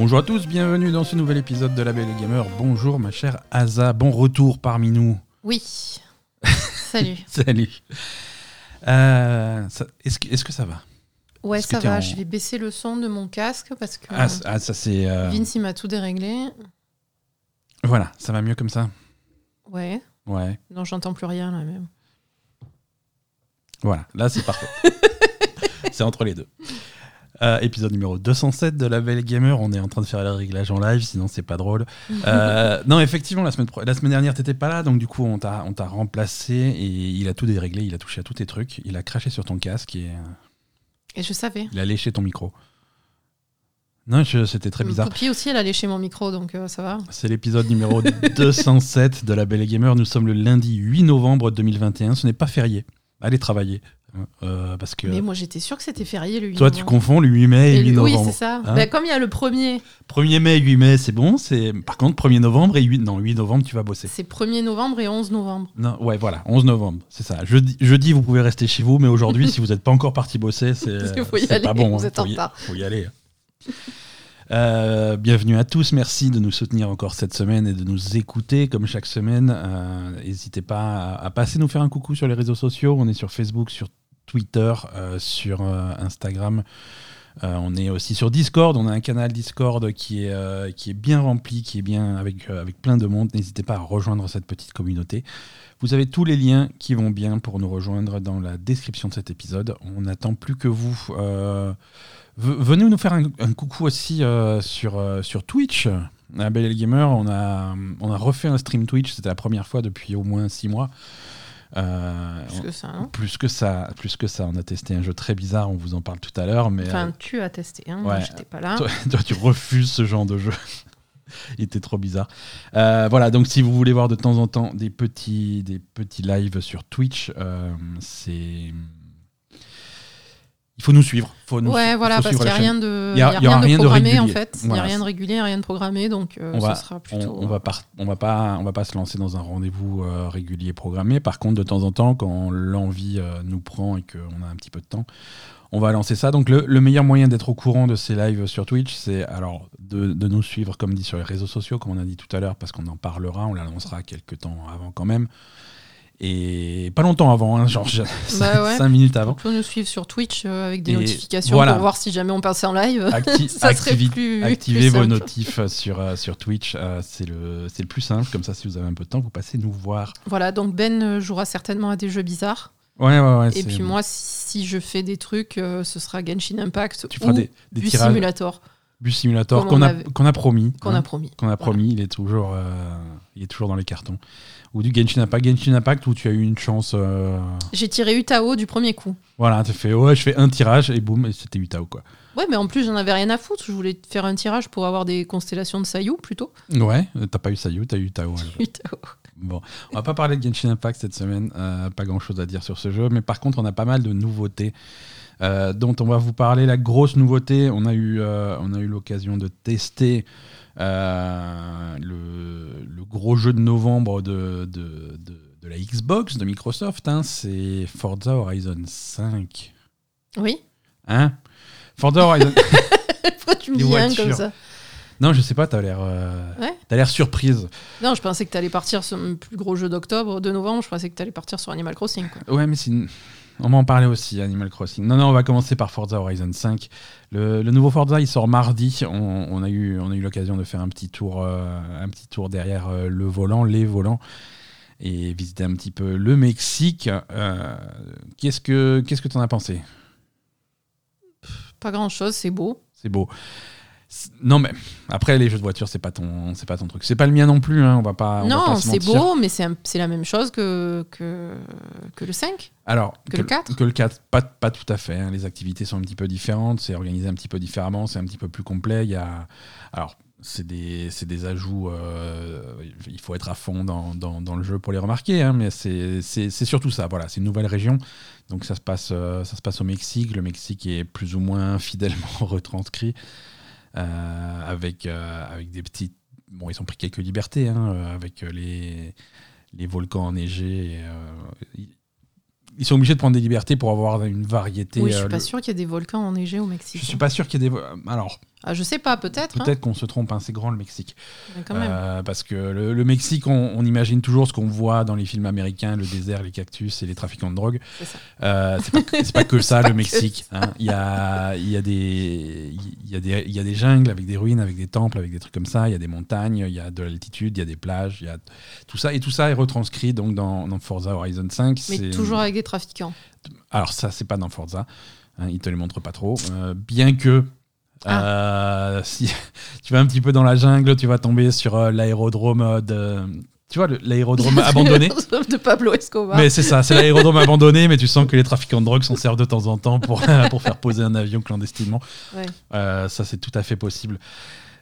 Bonjour à tous, bienvenue dans ce nouvel épisode de La Belle et Gamer. Bonjour ma chère Asa, bon retour parmi nous. Oui. Salut. Salut. Euh, ça- Est-ce que, est-ce que ça va? Ouais, Est-ce que ça t'es va. en- Je vais baisser le son de mon casque parce que ah, c- ah, ça c'est... euh, Vince il m'a tout déréglé. Voilà, ça va mieux comme ça Ouais. Ouais, Non, j'entends plus rien là même. voilà, là c'est parfait. c'est entre les deux. Euh, épisode numéro 207 de La Belle Gamer, on est en train de faire les réglages en live, sinon c'est pas drôle. Euh, non, effectivement, la semaine, la semaine dernière, t'étais pas là, donc du coup, on t'a remplacé et il a tout déréglé, il a touché à tous tes trucs, il a craché sur ton casque et euh, Et je savais. il a léché ton micro. Non, c'était très bizarre. Poppy aussi, elle a léché mon micro, donc euh, ça va. C'est l'épisode numéro 207 de La Belle Gamer. Nous sommes le lundi 8 novembre 2021. Ce n'est pas férié. Allez travailler. Euh, parce que Mais moi, j'étais sûre que c'était férié le 8 toi, tu novembre. confonds le 8 mai et, Et 8 lui- Oui, novembre. c'est ça. Hein Bah, comme il y a le premier, 1er mai, 8 mai, c'est bon. C'est Par contre, 1er novembre et 8... Non, 8 novembre, tu vas bosser. c'est 1er novembre et 11 novembre. Non, ouais, voilà, 11 novembre, c'est ça. Jeudi, jeudi, vous pouvez rester chez vous, mais aujourd'hui, si vous n'êtes pas encore parti bosser, c'est pas bon. vous hein, êtes faut en y- faut y aller. Euh, bienvenue à tous, merci de nous soutenir encore cette semaine et de nous écouter comme chaque semaine. Euh, N'hésitez pas à, à passer nous faire un coucou sur les réseaux sociaux. On est sur Facebook, sur Twitter, euh, sur euh, Instagram. Euh, on est aussi sur Discord. On a un canal Discord qui est, qui est bien rempli, qui est bien avec, avec plein de monde. N'hésitez pas à rejoindre cette petite communauté. Vous avez tous les liens qui vont bien pour nous rejoindre dans la description de cet épisode. On n'attend plus que vous. Ve- venez nous faire un, coucou aussi sur, sur Twitch. À Belle Gamer, on a, on a refait un stream Twitch. C'était la première fois depuis au moins six mois. Euh, Plus que ça, hein. plus que ça, plus que ça, on a testé un jeu très bizarre. On vous en parle tout à l'heure, mais Enfin, euh, tu as testé, hein. Moi, ouais. j'étais pas là. toi, toi, tu refuses ce genre de jeu. Il était trop bizarre. Euh, voilà, donc si vous voulez voir de temps en temps des petits, des petits lives sur Twitch, c'est. Il faut nous suivre. Faut nous, Ouais, voilà, faut parce suivre qu'il n'y a la rien de, Il y a- il y a il y aura rien de rien de programmé en régulier. fait. Il n'y a rien de régulier, rien de programmé, donc euh, On ce va- sera plutôt. on va par- on va pas, on va pas se lancer dans un rendez-vous euh, régulier programmé. Par contre, de temps en temps, quand l'envie euh, nous prend et qu'on a un petit peu de temps, on va lancer ça. Donc, le, le meilleur moyen d'être au courant de ces lives sur Twitch, c'est alors de, de nous suivre, comme dit sur les réseaux sociaux, comme on a dit tout à l'heure, parce qu'on en parlera, on l'annoncera quelques temps avant quand même. Et pas longtemps avant, hein, genre 5 ouais. minutes avant. On peut nous suivre sur Twitch euh, avec des Et notifications voilà. pour voir si jamais on passe en live. Acti- Ça serait activi- plus- activez plus vos notifs sur, euh, sur Twitch, euh, c'est le, le plus simple. Comme ça, si vous avez un peu de temps, vous passez nous voir. Voilà, donc Ben euh, jouera certainement à des jeux bizarres. Ouais, ouais, ouais. Et puis moi, si je fais des trucs, euh, ce sera Genshin Impact tu ou des, des Bus. Simulator Bus Simulator qu'on on a, avait- a promis. qu'on hein, a promis. qu'on a promis, il est toujours, euh, il est toujours dans les cartons. Ou du Genshin Impact, Genshin Impact où tu as eu une chance. euh, J'ai tiré Utao du premier coup. Voilà, tu fais ouais, je fais un tirage et boum, c'était Utah quoi. Ouais, mais en plus, j'en avais rien à foutre. Je voulais faire un tirage pour avoir des constellations de Sayu plutôt. Ouais, t'as pas eu Sayu, t'as eu Utah. Utao. Bon, on va pas parler de Genshin Impact cette semaine, euh, pas grand chose à dire sur ce jeu, mais par contre, on a pas mal de nouveautés euh, dont on va vous parler. La grosse nouveauté, on a eu, on a eu l'occasion de tester euh, le, le gros jeu de novembre de, de, de- de la Xbox, de Microsoft, hein, c'est Forza Horizon 5. Oui. Hein? Forza Horizon. Pourquoi tu me dis rien comme ça? Non, je sais pas, t'as l'air, euh, Ouais. t'as l'air surprise. Non, je pensais que t'allais partir sur le plus gros jeu d'octobre, de novembre. Je pensais que t'allais partir sur Animal Crossing. Quoi. Ouais, mais c'est une- on va en parler aussi, Animal Crossing. Non, non, on va commencer par Forza Horizon 5. Le, le nouveau Forza, il sort mardi. On, on a eu, on a eu l'occasion de faire un petit tour, euh, un petit tour derrière euh, le volant, les volants, et visiter un petit peu le Mexique. Euh, qu'est-ce que, qu'est-ce que t'en as pensé? Pas grand chose, c'est beau. C'est beau. Non, mais après, les jeux de voiture, c'est pas ton, c'est pas ton truc. C'est pas le mien non plus. Hein, on va pas. non, c'est beau, mais c'est la même chose que, que, que le 5. Alors, Que le 4 Que le 4, pas, pas tout à fait. hein. Les activités sont un petit peu différentes, c'est organisé un petit peu différemment, c'est un petit peu plus complet. Il y a, alors, c'est des, des ajouts, euh, il faut être à fond dans, dans- dans le jeu pour les remarquer, hein, mais c'est surtout ça. Voilà, c'est une nouvelle région, donc ça se, passe, euh, ça se passe au Mexique. Le Mexique est plus ou moins fidèlement retranscrit, avec, euh, avec des petites. Bon, ils ont pris quelques libertés, hein, euh, avec les, les volcans enneigés. et, euh, ils- sont obligés de prendre des libertés pour avoir une variété. Oui, je euh, suis pas le- sûr qu'il y ait des volcans enneigés au Mexique. je suis pas sûr qu'il y ait des. Alors, Ah, je sais pas, peut-être. hein. Peut-être qu'on se trompe, hein, c'est grand le Mexique. Quand même. Euh, parce que le, le Mexique, on, on imagine toujours ce qu'on voit dans les films américains, le désert, les cactus et les trafiquants de drogue. C'est. Euh, pas, pas que ça, le que Mexique. hein. Il y, a, il, y a des, il, y a des, il y a des jungles avec des ruines, avec des temples, avec des trucs comme ça. Il y a des montagnes, il y a de l'altitude, il y a des plages, il y a tout ça. Et tout ça est retranscrit donc dans, dans Forza Horizon 5. Mais toujours avec des trafiquants. Alors ça, c'est pas dans Forza. Hein, ils te les montrent pas trop. Euh, bien que... Ah. euh, si tu vas un petit peu dans la jungle, tu vas tomber sur euh, l'aérodrome euh, de... Tu vois, l'aérodrome abandonné de Pablo Escobar. mais c'est ça, c'est l'aérodrome abandonné, mais tu sens que les trafiquants de drogue s'en servent de temps en temps pour, pour faire poser un avion clandestinement. Ouais. Euh, ça, c'est tout à fait possible.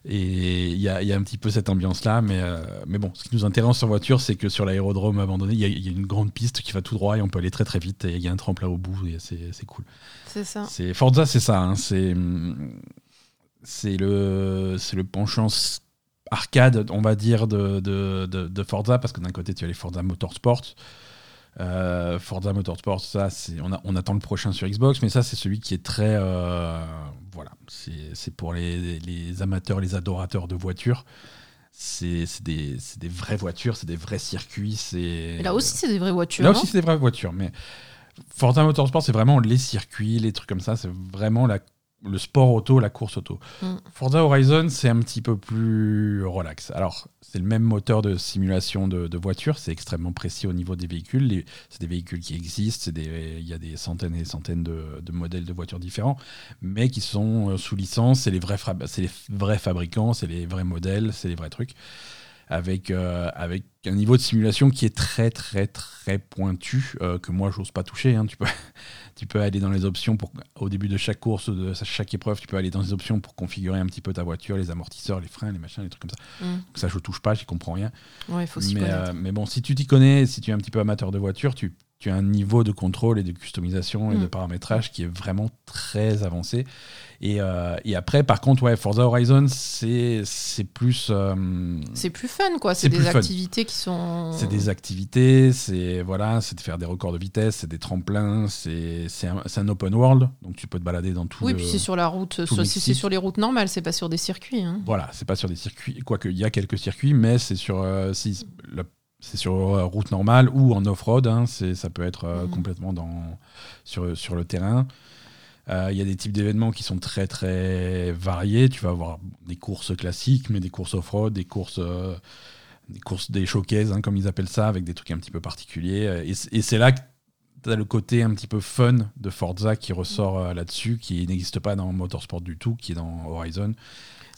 Et il y a, y a un petit peu cette ambiance-là, mais, euh, mais bon, ce qui nous intéresse en voiture, c'est que sur l'aérodrome abandonné, il y, y a une grande piste qui va tout droit et on peut aller très très vite et il y a un tremplin au bout et c'est cool. C'est ça. Forza, c'est ça. hein, c'est c'est le c'est le penchant arcade, on va dire, de, de, de- de Forza, parce que d'un côté tu as les Forza Motorsport. Euh, Forza Motorsport, ça, c'est on, a- on attend le prochain sur Xbox, mais ça c'est celui qui est très euh, voilà, c'est pour les, les amateurs, les adorateurs de voitures. C'est des, des vraies voitures, c'est des vrais circuits. c'est là aussi, c'est des vraies voitures. Là aussi, c'est des vraies voitures, mais Forza Motorsport, c'est vraiment les circuits, les trucs comme ça. C'est vraiment la- le sport auto, la course auto. Mm. Forza Horizon, c'est un petit peu plus relax. Alors, c'est le même moteur de simulation de, de voiture, c'est extrêmement précis au niveau des véhicules. Les- C'est des véhicules qui existent, il y a des centaines et des centaines de, de modèles de voitures différents, mais qui sont euh, sous licence. C'est les, vrais fra- c'est les vrais fabricants, c'est les vrais modèles, c'est les vrais trucs avec, euh, avec un niveau de simulation qui est très très très pointu, euh, que moi j'ose pas toucher. hein. Tu, peux, tu peux aller dans les options, pour, au début de chaque course, de chaque épreuve, tu peux aller dans les options pour configurer un petit peu ta voiture, les amortisseurs, les freins, les machins, les trucs comme ça. Mm. Donc ça je touche pas, j'y comprends rien. Ouais, faut Mais, euh, mais bon, si tu t'y connais, si tu es un petit peu amateur de voiture, tu, tu as un niveau de contrôle et de customisation et Mm. de paramétrage qui est vraiment très avancé. Et, euh, et après, par contre, ouais, Forza Horizon, c'est plus... euh, C'est plus fun, quoi. c'est des activités qui sont. c'est des activités, c'est voilà, de faire des records de vitesse, c'est des tremplins, c'est un, un open world, donc tu peux te balader dans tout Oui, le... puis c'est sur la route. c'est sur les routes normales, c'est pas sur des circuits. hein. Voilà, c'est pas sur des circuits, quoique il y a quelques circuits, mais c'est sur euh, si, la- c'est sur euh, route normale ou en off-road, hein, c'est ça peut être euh, Mhm. complètement dans sur sur le terrain. Euh, Il y a des types d'événements qui sont très très variés. Tu vas avoir des courses classiques, mais des courses off-road, des courses, euh, des courses, des showcases, hein, comme ils appellent ça, avec des trucs un petit peu particuliers. Et, et c'est là que tu as le côté un petit peu fun de Forza qui ressort euh, là-dessus, qui n'existe pas dans Motorsport du tout, qui est dans Horizon.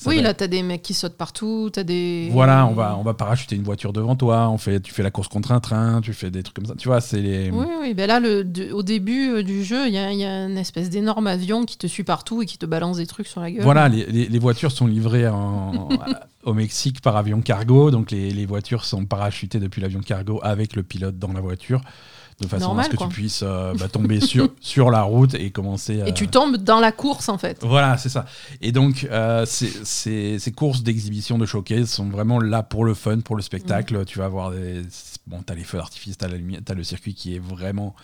Ça Oui, va- là, t'as des mecs qui sautent partout, t'as des. Voilà, on va, on va parachuter une voiture devant toi, on fait, tu fais la course contre un train, tu fais des trucs comme ça. Tu vois, c'est les. Oui, oui, ben là, le, de- au début euh, du jeu, il y a, y a une espèce d'énorme avion qui te suit partout et qui te balance des trucs sur la gueule. Voilà, les, les- les voitures sont livrées en- au Mexique par avion cargo, donc les, les voitures sont parachutées depuis l'avion cargo avec le pilote dans la voiture, de façon Normal, à ce que quoi. tu puisses euh, bah, tomber sur, sur la route et commencer. Et euh, tu tombes dans la course, en fait. Voilà, c'est ça. Et donc, euh, ces- ces courses d'exhibition de showcase sont vraiment là pour le fun, pour le spectacle. Mm. Tu vas avoir des. Bon, t'as les feux d'artifice, t'as la lumière, t'as le circuit qui est vraiment.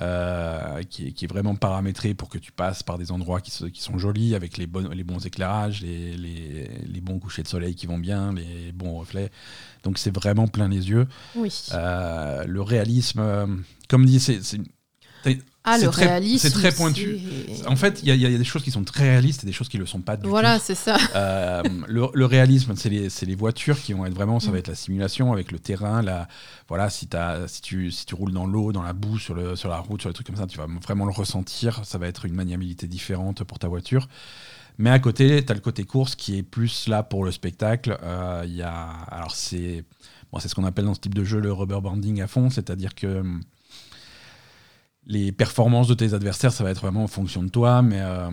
euh, qui, est, qui est vraiment paramétré pour que tu passes par des endroits qui, se- qui sont jolis, avec les, les bons éclairages, les, les, les bons couchers de soleil qui vont bien, les bons reflets. Donc c'est vraiment plein les yeux. Oui. Euh, le réalisme, euh, comme dit, c'est ah, le très- réalisme. c'est très pointu. en fait, il y, a- il y a des choses qui sont très réalistes et des choses qui ne le sont pas du tout. Voilà, c'est ça. Euh, le, le réalisme, c'est les, voitures qui vont être vraiment, ça Mm. va être la simulation avec le terrain. La, voilà, si, tu, si tu roules dans l'eau, dans la boue, sur, le, sur la route, sur les trucs comme ça, tu vas vraiment le ressentir. Ça va être une maniabilité différente pour ta voiture. Mais à côté, tu as le côté course qui est plus là pour le spectacle. Euh, alors c'est bon, ce qu'on appelle dans ce type de jeu le rubber banding à fond, c'est-à-dire que hum, les performances de tes adversaires, ça va être vraiment en fonction de toi, euh,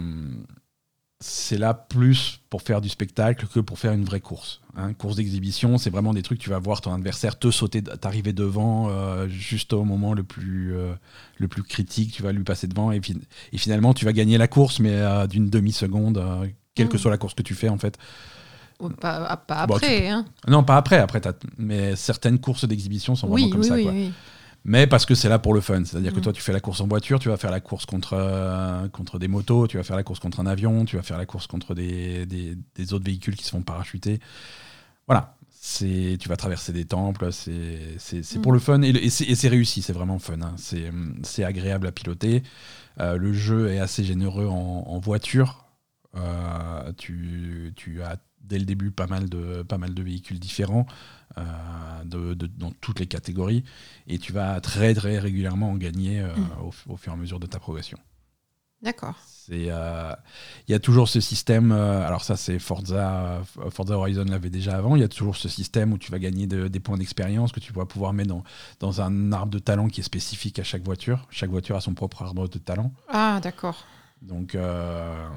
c'est là plus pour faire du spectacle que pour faire une vraie course. Hein. Course d'exhibition, c'est vraiment des trucs, tu vas voir ton adversaire te sauter, t'arriver devant euh, juste au moment le plus, euh, le plus critique, tu vas lui passer devant et, fi- et finalement tu vas gagner la course, mais euh, d'une demi-seconde, euh, quelle que Mm. soit la course que tu fais en fait. Ou Pas, Bon, après. hein. Non, pas après, après mais certaines courses d'exhibition sont Oui, vraiment comme oui, ça. oui, quoi. Mais parce que c'est là pour le fun. C'est-à-dire que Mhm. toi, tu fais la course en voiture, tu vas faire la course contre, euh, contre des motos, tu vas faire la course contre un avion, tu vas faire la course contre des, des, des autres véhicules qui se font parachuter. Voilà. C'est, tu vas traverser des temples, c'est, pour le fun et, c'est, réussi, c'est vraiment fun. hein. C'est, hum, c'est agréable à piloter. Euh, le jeu est assez généreux en, en voiture. Euh, tu, tu as dès le début pas mal de, pas mal de véhicules différents de, de- dans toutes les catégories et tu vas très très régulièrement en gagner euh, Mm. au, au fur et à mesure de ta progression. D'accord. Euh, Il y a toujours ce système, euh, alors ça c'est Forza, euh, Forza Horizon l'avait déjà avant, il y a toujours ce système où tu vas gagner de- des points d'expérience que tu vas pouvoir mettre dans, dans un arbre de talent qui est spécifique à chaque voiture. Chaque voiture a son propre arbre de talent. Ah, d'accord. Donc, euh,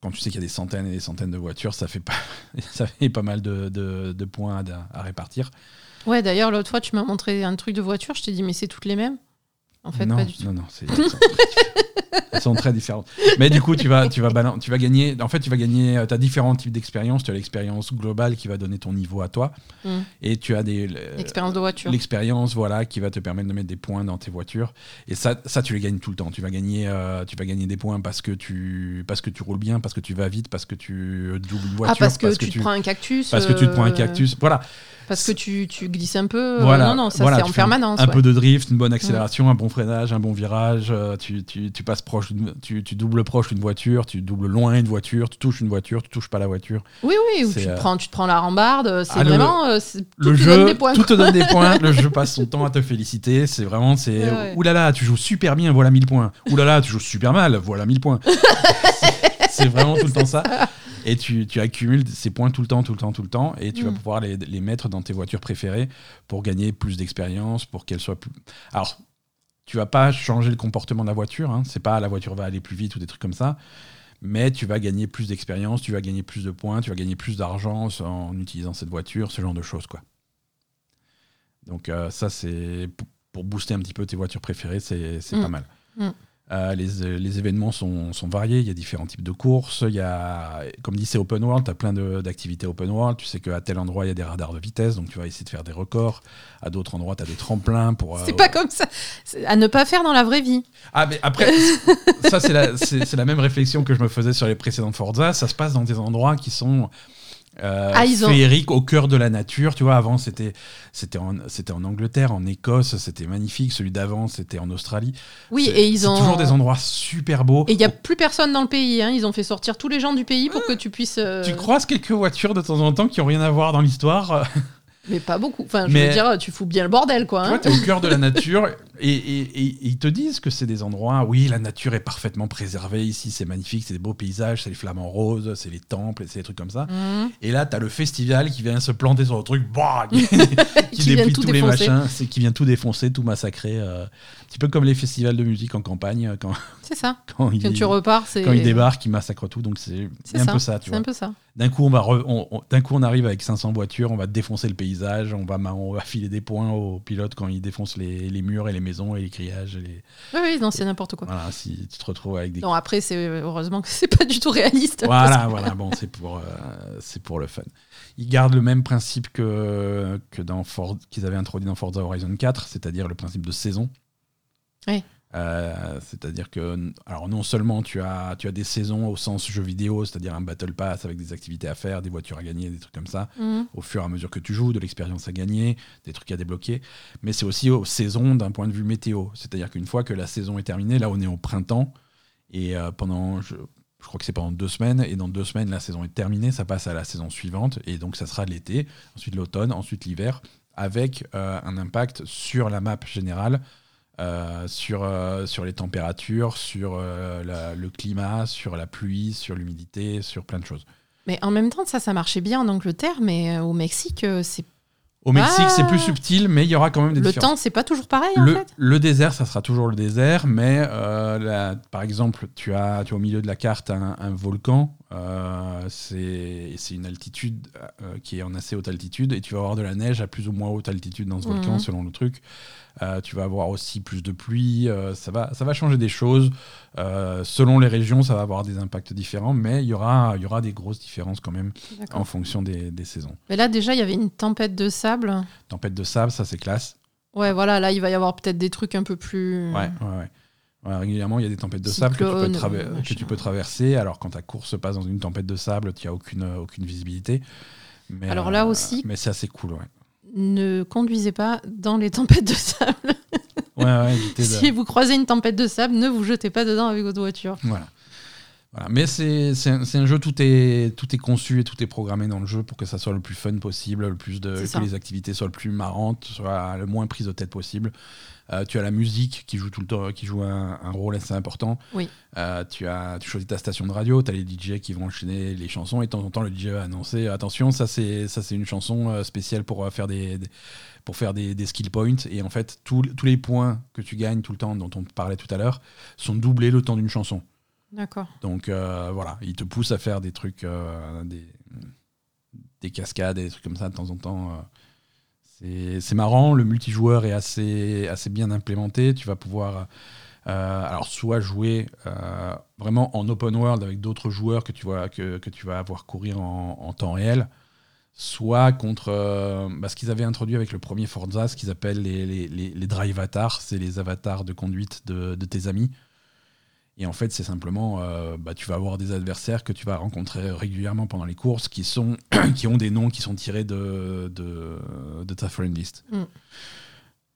quand tu sais qu'il y a des centaines et des centaines de voitures, ça fait pas, ça fait pas mal de, de- points à répartir. Ouais, d'ailleurs, l'autre fois, tu m'as montré un truc de voiture. Je t'ai dit, mais c'est toutes les mêmes En fait, non, pas du tout. non, non, c'est- elles sont très différentes. Mais du coup, tu vas, tu vas, balan- tu vas gagner. En fait, tu vas gagner. Tu as différents types d'expériences. Tu as l'expérience globale qui va donner ton niveau à toi, Mm. et tu as des le- Expérience de voiture. l'expérience voilà qui va te permettre de mettre des points dans tes voitures et ça ça tu les gagnes tout le temps tu vas gagner euh, tu vas gagner des points parce que tu parce que tu roules bien parce que tu vas vite parce que tu doubles une voiture ah, parce que tu te prends un cactus. parce que tu te prends un euh, cactus voilà Parce que tu, tu glisses un peu. euh, non, non, ça voilà, c'est en permanence. un ouais. peu de drift une bonne accélération un bon freinage un bon virage euh, tu, tu, tu passes proche tu, tu doubles proche d'une voiture tu doubles loin une voiture tu touches une voiture tu touches pas la voiture Oui, oui, ou tu te, euh, prends, tu te prends la rambarde. C'est Ah, vraiment. le tout te jeu, donne des points. tout te donne des points. Le jeu passe son temps à te féliciter. C'est vraiment, c'est Ouais, ouais. oulala, tu joues super bien, voilà 1000 points. Oulala, tu joues super mal, voilà 1000 points. c'est vraiment tout le temps ça. Et tu, tu accumules ces points tout le temps, tout le temps, tout le temps. Et tu vas Mm. pouvoir les, les mettre dans tes voitures préférées pour gagner plus d'expérience, pour qu'elles soient plus. Alors, tu vas pas changer le comportement de la voiture. Hein. C'est pas la voiture va aller plus vite ou des trucs comme ça. Mais tu vas gagner plus d'expérience, tu vas gagner plus de points, tu vas gagner plus d'argent en utilisant cette voiture, ce genre de choses, quoi. Donc euh, ça, c'est pour- booster un petit peu tes voitures préférées, c'est c'est Mm. pas mal. Mm. Euh, les, euh, les événements sont, sont variés, il y a différents types de courses, il y a, comme dit, c'est open world, tu as plein d'activités open world, tu sais qu'à tel endroit, il y a des radars de vitesse, donc tu vas essayer de faire des records, à d'autres endroits, tu as des tremplins pour... C'est euh, pas comme ça. C'est À ne pas faire dans la vraie vie. ah, mais après, ça, c'est la, c'est- c'est la même réflexion que je me faisais sur les précédentes Forza. Ça se passe dans des endroits qui sont euh, Ah, ont- au cœur de la nature. Tu vois, avant, c'était c'était en, c'était en Angleterre, en Écosse, c'était magnifique. Celui d'avant, c'était en Australie. Oui, et ils ont. toujours des endroits super beaux. Et il n'y a plus personne dans le pays. hein. Ils ont fait sortir tous les gens du pays pour que tu puisses. euh, Tu croises quelques voitures de temps en temps qui ont rien à voir dans l'histoire. Mais pas beaucoup. Enfin, je Mais- veux dire, tu fous bien le bordel, quoi. Tu hein. vois, t'es au cœur de la nature et, et- et- et ils te disent que c'est des endroits, oui, la nature est parfaitement préservée ici, c'est magnifique, c'est des beaux paysages, c'est les flamants roses, c'est les temples, c'est des trucs comme ça. Mhm. Et là, t'as le festival qui vient se planter sur le truc, bah, qui, qui déplie tous les machins, qui vient tout défoncer, tout massacrer. euh, un petit peu comme les festivals de musique en campagne, quand, C'est ça. quand, ils, Quand tu repars, c'est. quand ils débarquent, ils massacrent tout. Donc c'est un peu ça, tu C'est vois. un peu ça. D'un coup, on va re- on- on- d'un coup, on arrive avec 500 voitures, on va défoncer le paysage, on va, ma- on va filer des points aux pilotes quand ils défoncent les, les murs et les maisons et les grillages. les- Oui, oui, non, c'est n'importe quoi. Voilà, si tu te retrouves avec des. Non, après, c'est heureusement que c'est pas du tout réaliste. Voilà, voilà, bon, c'est pour, euh, c'est pour le fun. Ils gardent le même principe que, que dans qu'ils avaient introduit dans Forza Horizon 4, c'est-à-dire le principe de saison. Oui. Euh, c'est-à-dire que, alors non seulement tu as, tu as des saisons au sens jeu vidéo, c'est-à-dire un battle pass avec des activités à faire, des voitures à gagner, des trucs comme ça, Mhm. au fur et à mesure que tu joues, de l'expérience à gagner, des trucs à débloquer, mais c'est aussi aux saisons d'un point de vue météo. C'est-à-dire qu'une fois que la saison est terminée, là on est au printemps, et euh, pendant, je, je crois que c'est pendant deux semaines, et dans deux semaines la saison est terminée, ça passe à la saison suivante, et donc ça sera l'été, ensuite l'automne, ensuite l'hiver, avec euh, un impact sur la map générale. Euh, sur, euh, sur les températures, sur euh, la- le climat, sur la pluie, sur l'humidité, sur plein de choses. Mais en même temps, ça, ça marchait bien en Angleterre, mais au Mexique, c'est Au Mexique, c'est plus subtil, mais il y aura quand même des le différences. temps, c'est pas toujours pareil en Le, fait. le désert, ça sera toujours le désert, mais par exemple, tu as, tu as au milieu de la carte un, un volcan. c'est une altitude qui est en assez haute altitude, et tu vas avoir de la neige à plus ou moins haute altitude dans ce volcan, Mhm. selon le truc. Euh, tu vas avoir aussi plus de pluie. euh, ça, va, ça va changer des choses. Euh, selon les régions, ça va avoir des impacts différents, mais il y aura, il y aura des grosses différences quand même en fonction des, des saisons. Mais là, déjà, il y avait une tempête de sable. Tempête de sable, ça c'est classe. Ouais, voilà, là, il va y avoir peut-être des trucs un peu plus. Ouais, ouais, ouais. Ouais, régulièrement, il y a des tempêtes de sable que tu, peux Cyclone, traver- machin. que tu peux traverser. Alors, quand ta course se passe dans une tempête de sable, tu n'as aucune, aucune visibilité. Mais, Alors là aussi- Mais c'est assez cool, ouais. Ne conduisez pas dans les tempêtes de sable. Ouais, ouais, si vous croisez une tempête de sable, ne vous jetez pas dedans avec votre voiture. Voilà. Voilà. Mais c'est un, un jeu, tout est, tout est conçu et tout est programmé dans le jeu pour que ça soit le plus fun possible, le plus de, que les activités soient le plus marrantes, soient le moins prises de tête possible. Euh, tu as la musique qui joue tout le temps, qui joue un, un rôle assez important. Oui. Euh, tu as, tu choisis ta station de radio, tu as les DJ qui vont enchaîner les chansons et de temps en temps le DJ va annoncer attention, ça c'est ça c'est une chanson euh, spéciale pour faire des, des- pour faire des, des skill points et en fait tous tous les points que tu gagnes tout le temps dont on parlait tout à l'heure sont doublés le temps d'une chanson. D'accord. Donc euh, voilà, il te pousse à faire des trucs, euh, des, des cascades, des trucs comme ça de temps en temps. C'est- marrant, le multijoueur est assez, bien implémenté. Tu vas pouvoir euh, soit jouer euh, vraiment en open world avec d'autres joueurs que tu, vois, que, tu vas avoir courir en, temps réel, soit contre euh, bah, ce qu'ils avaient introduit avec le premier Forza, ce qu'ils appellent les, les, drive avatars, c'est les avatars de conduite de tes amis. Et en fait, c'est simplement, euh, bah, tu vas avoir des adversaires que tu vas rencontrer régulièrement pendant les courses qui, sont, qui ont des noms qui sont tirés de, de, ta friend list. Mm.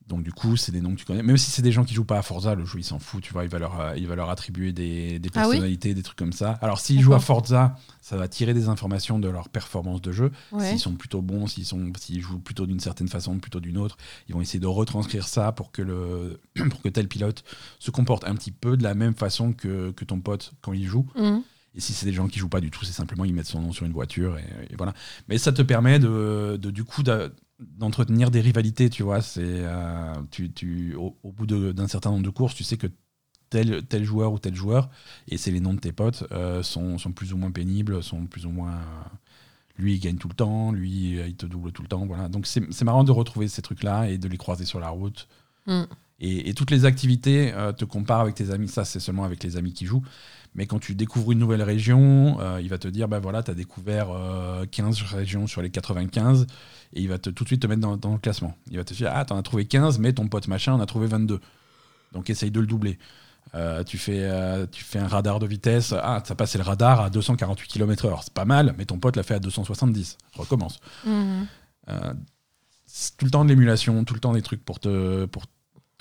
Donc du coup, c'est des noms que tu connais. Même si c'est des gens qui jouent pas à Forza, le jeu il s'en fout, tu vois, il va leur, euh, il va leur attribuer des, des Ah oui personnalités, des trucs comme ça. Alors s'ils jouent à. Forza, ça va tirer des informations de leur performance de jeu. Ouais. S'ils sont plutôt bons, s'ils sont, s'ils jouent plutôt d'une certaine façon, plutôt d'une autre, ils vont essayer de retranscrire ça pour que le, pour que tel pilote se comporte un petit peu de la même façon que, que ton pote quand il joue. Mhm. Et si c'est des gens qui jouent pas du tout, c'est simplement ils mettent son nom sur une voiture et, et voilà. Mais ça te permet de, de, du coup d'a- d'entretenir des rivalités, tu vois. C'est euh, tu, tu, au, bout d'un certain nombre de courses, tu sais que tel, joueur ou tel joueur, et c'est les noms de tes potes, euh, sont, plus ou moins pénibles, sont plus ou moins. lui, il gagne tout le temps, lui, euh, il te double tout le temps. Voilà. Donc c'est c'est marrant de retrouver ces trucs-là et de les croiser sur la route. Mm. Et, et toutes les activités euh, te comparent avec tes amis. Ça, c'est seulement avec les amis qui jouent. Mais quand tu découvres une nouvelle région, euh, il va te dire, bah voilà, tu as découvert euh, 15 régions sur les 95, et il va te, tout de suite te mettre dans, dans le classement. Il va te dire, ah, t'en as trouvé 15, mais ton pote machin en a trouvé 22. Donc essaye de le doubler. Euh, tu, fais, tu fais un radar de vitesse, ah, ça passé le radar à 248 km/h. C'est pas mal, mais ton pote l'a fait à 270. Recommence. C'est tout le temps de l'émulation, tout le temps des trucs pour te, pour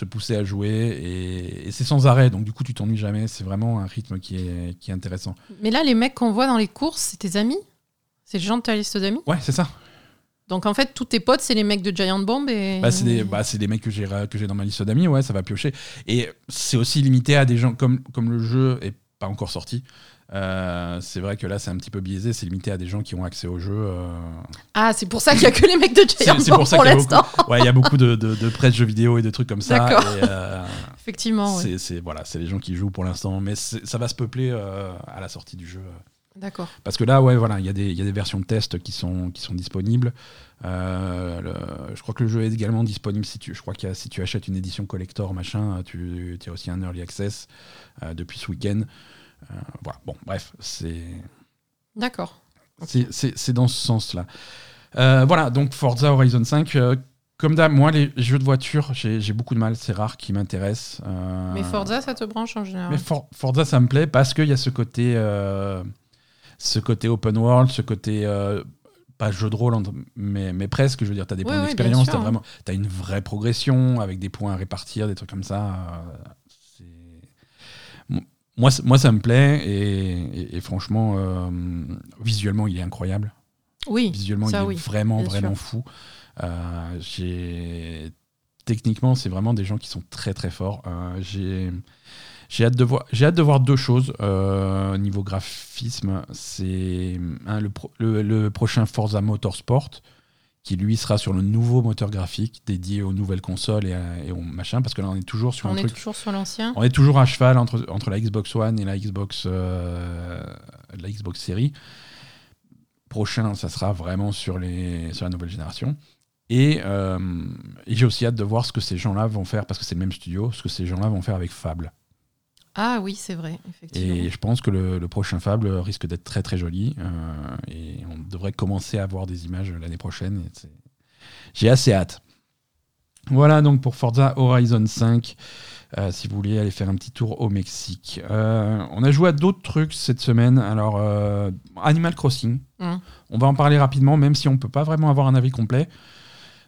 te pousser à jouer et, et c'est sans arrêt. Donc du coup, tu t'ennuies jamais. C'est vraiment un rythme qui est, qui est intéressant. Mais là, les mecs qu'on voit dans les courses, c'est tes amis? C'est les gens de ta liste d'amis? Ouais, c'est ça. Donc en fait, tous tes potes, c'est les mecs de Giant Bomb et. Bah, c'est des, bah, des mecs que j'ai que j'ai dans ma liste d'amis. Ouais, ça va piocher. Et c'est aussi limité à des gens comme comme le jeu est pas encore sorti. Euh, c'est vrai que là, c'est un petit peu biaisé. C'est limité à des gens qui ont accès au jeu. euh. Ah, c'est pour ça qu'il y a que les mecs de Giant C'est pour ça pour l'instant. beaucoup. Ouais, il y a beaucoup de, de, de presse jeux vidéo et de trucs comme ça. D'accord. Et, euh, Effectivement, oui. C'est c'est- voilà, c'est les gens qui jouent pour l'instant, mais ça va se peupler à la sortie du jeu. D'accord. Parce que là, ouais, voilà, il y, a des- il y a des versions de test qui sont, qui sont disponibles. Euh, le- je crois que le jeu est également disponible si tu, je crois si tu achètes une édition collector, machin, tu, tu as aussi un early access euh, depuis ce week-end. Euh, voilà, bon, bref, c'est D'accord. c'est- dans ce sens-là. Euh, voilà, donc Forza Horizon 5. euh, comme d'hab, moi, les jeux de voiture, j'ai beaucoup de mal. C'est rare qu'ils m'intéressent. Euh, Mais Forza, ça te branche en général? Mais For- Forza, ça me plaît parce qu'il y a ce côté, euh, ce côté open world, ce côté euh, pas jeu de rôle, mais, mais presque. Je veux dire, tu as des Oui, points oui, d'expérience, tu as vraiment, as une vraie progression avec des points à répartir, des trucs comme ça. Moi, moi, ça me plaît et, et- et franchement, euh, visuellement, il est incroyable. Oui. Visuellement, ça, il est oui, vraiment, vraiment sûr. fou. Euh, j'ai techniquement, c'est vraiment des gens qui sont très très forts. Euh, j'ai j'ai hâte de voir. J'ai hâte de voir deux choses euh, au niveau graphisme. C'est le, pro- le- le prochain Forza Motorsport qui lui sera sur le nouveau moteur graphique dédié aux nouvelles consoles et, à- et au machin parce que là on est toujours sur On un est truc toujours sur l'ancien. on est toujours à cheval entre, entre la Xbox One et la Xbox, euh, la Xbox Series. Prochain, ça sera vraiment sur, les, sur la nouvelle génération. Et, euh, et j'ai aussi hâte de voir ce que ces gens-là vont faire, parce que c'est le même studio, ce que ces gens-là vont faire avec Fable. Ah oui, c'est vrai, effectivement. Et je pense que le, le prochain Fable risque d'être très très joli. euh, et on devrait commencer à voir des images l'année prochaine. J'ai assez hâte. Voilà donc pour Forza Horizon 5. Euh, si vous voulez aller faire un petit tour au Mexique. Euh, on a joué à d'autres trucs cette semaine. Alors, euh, Animal Crossing. Hum. On va en parler rapidement, même si on peut pas vraiment avoir un avis complet.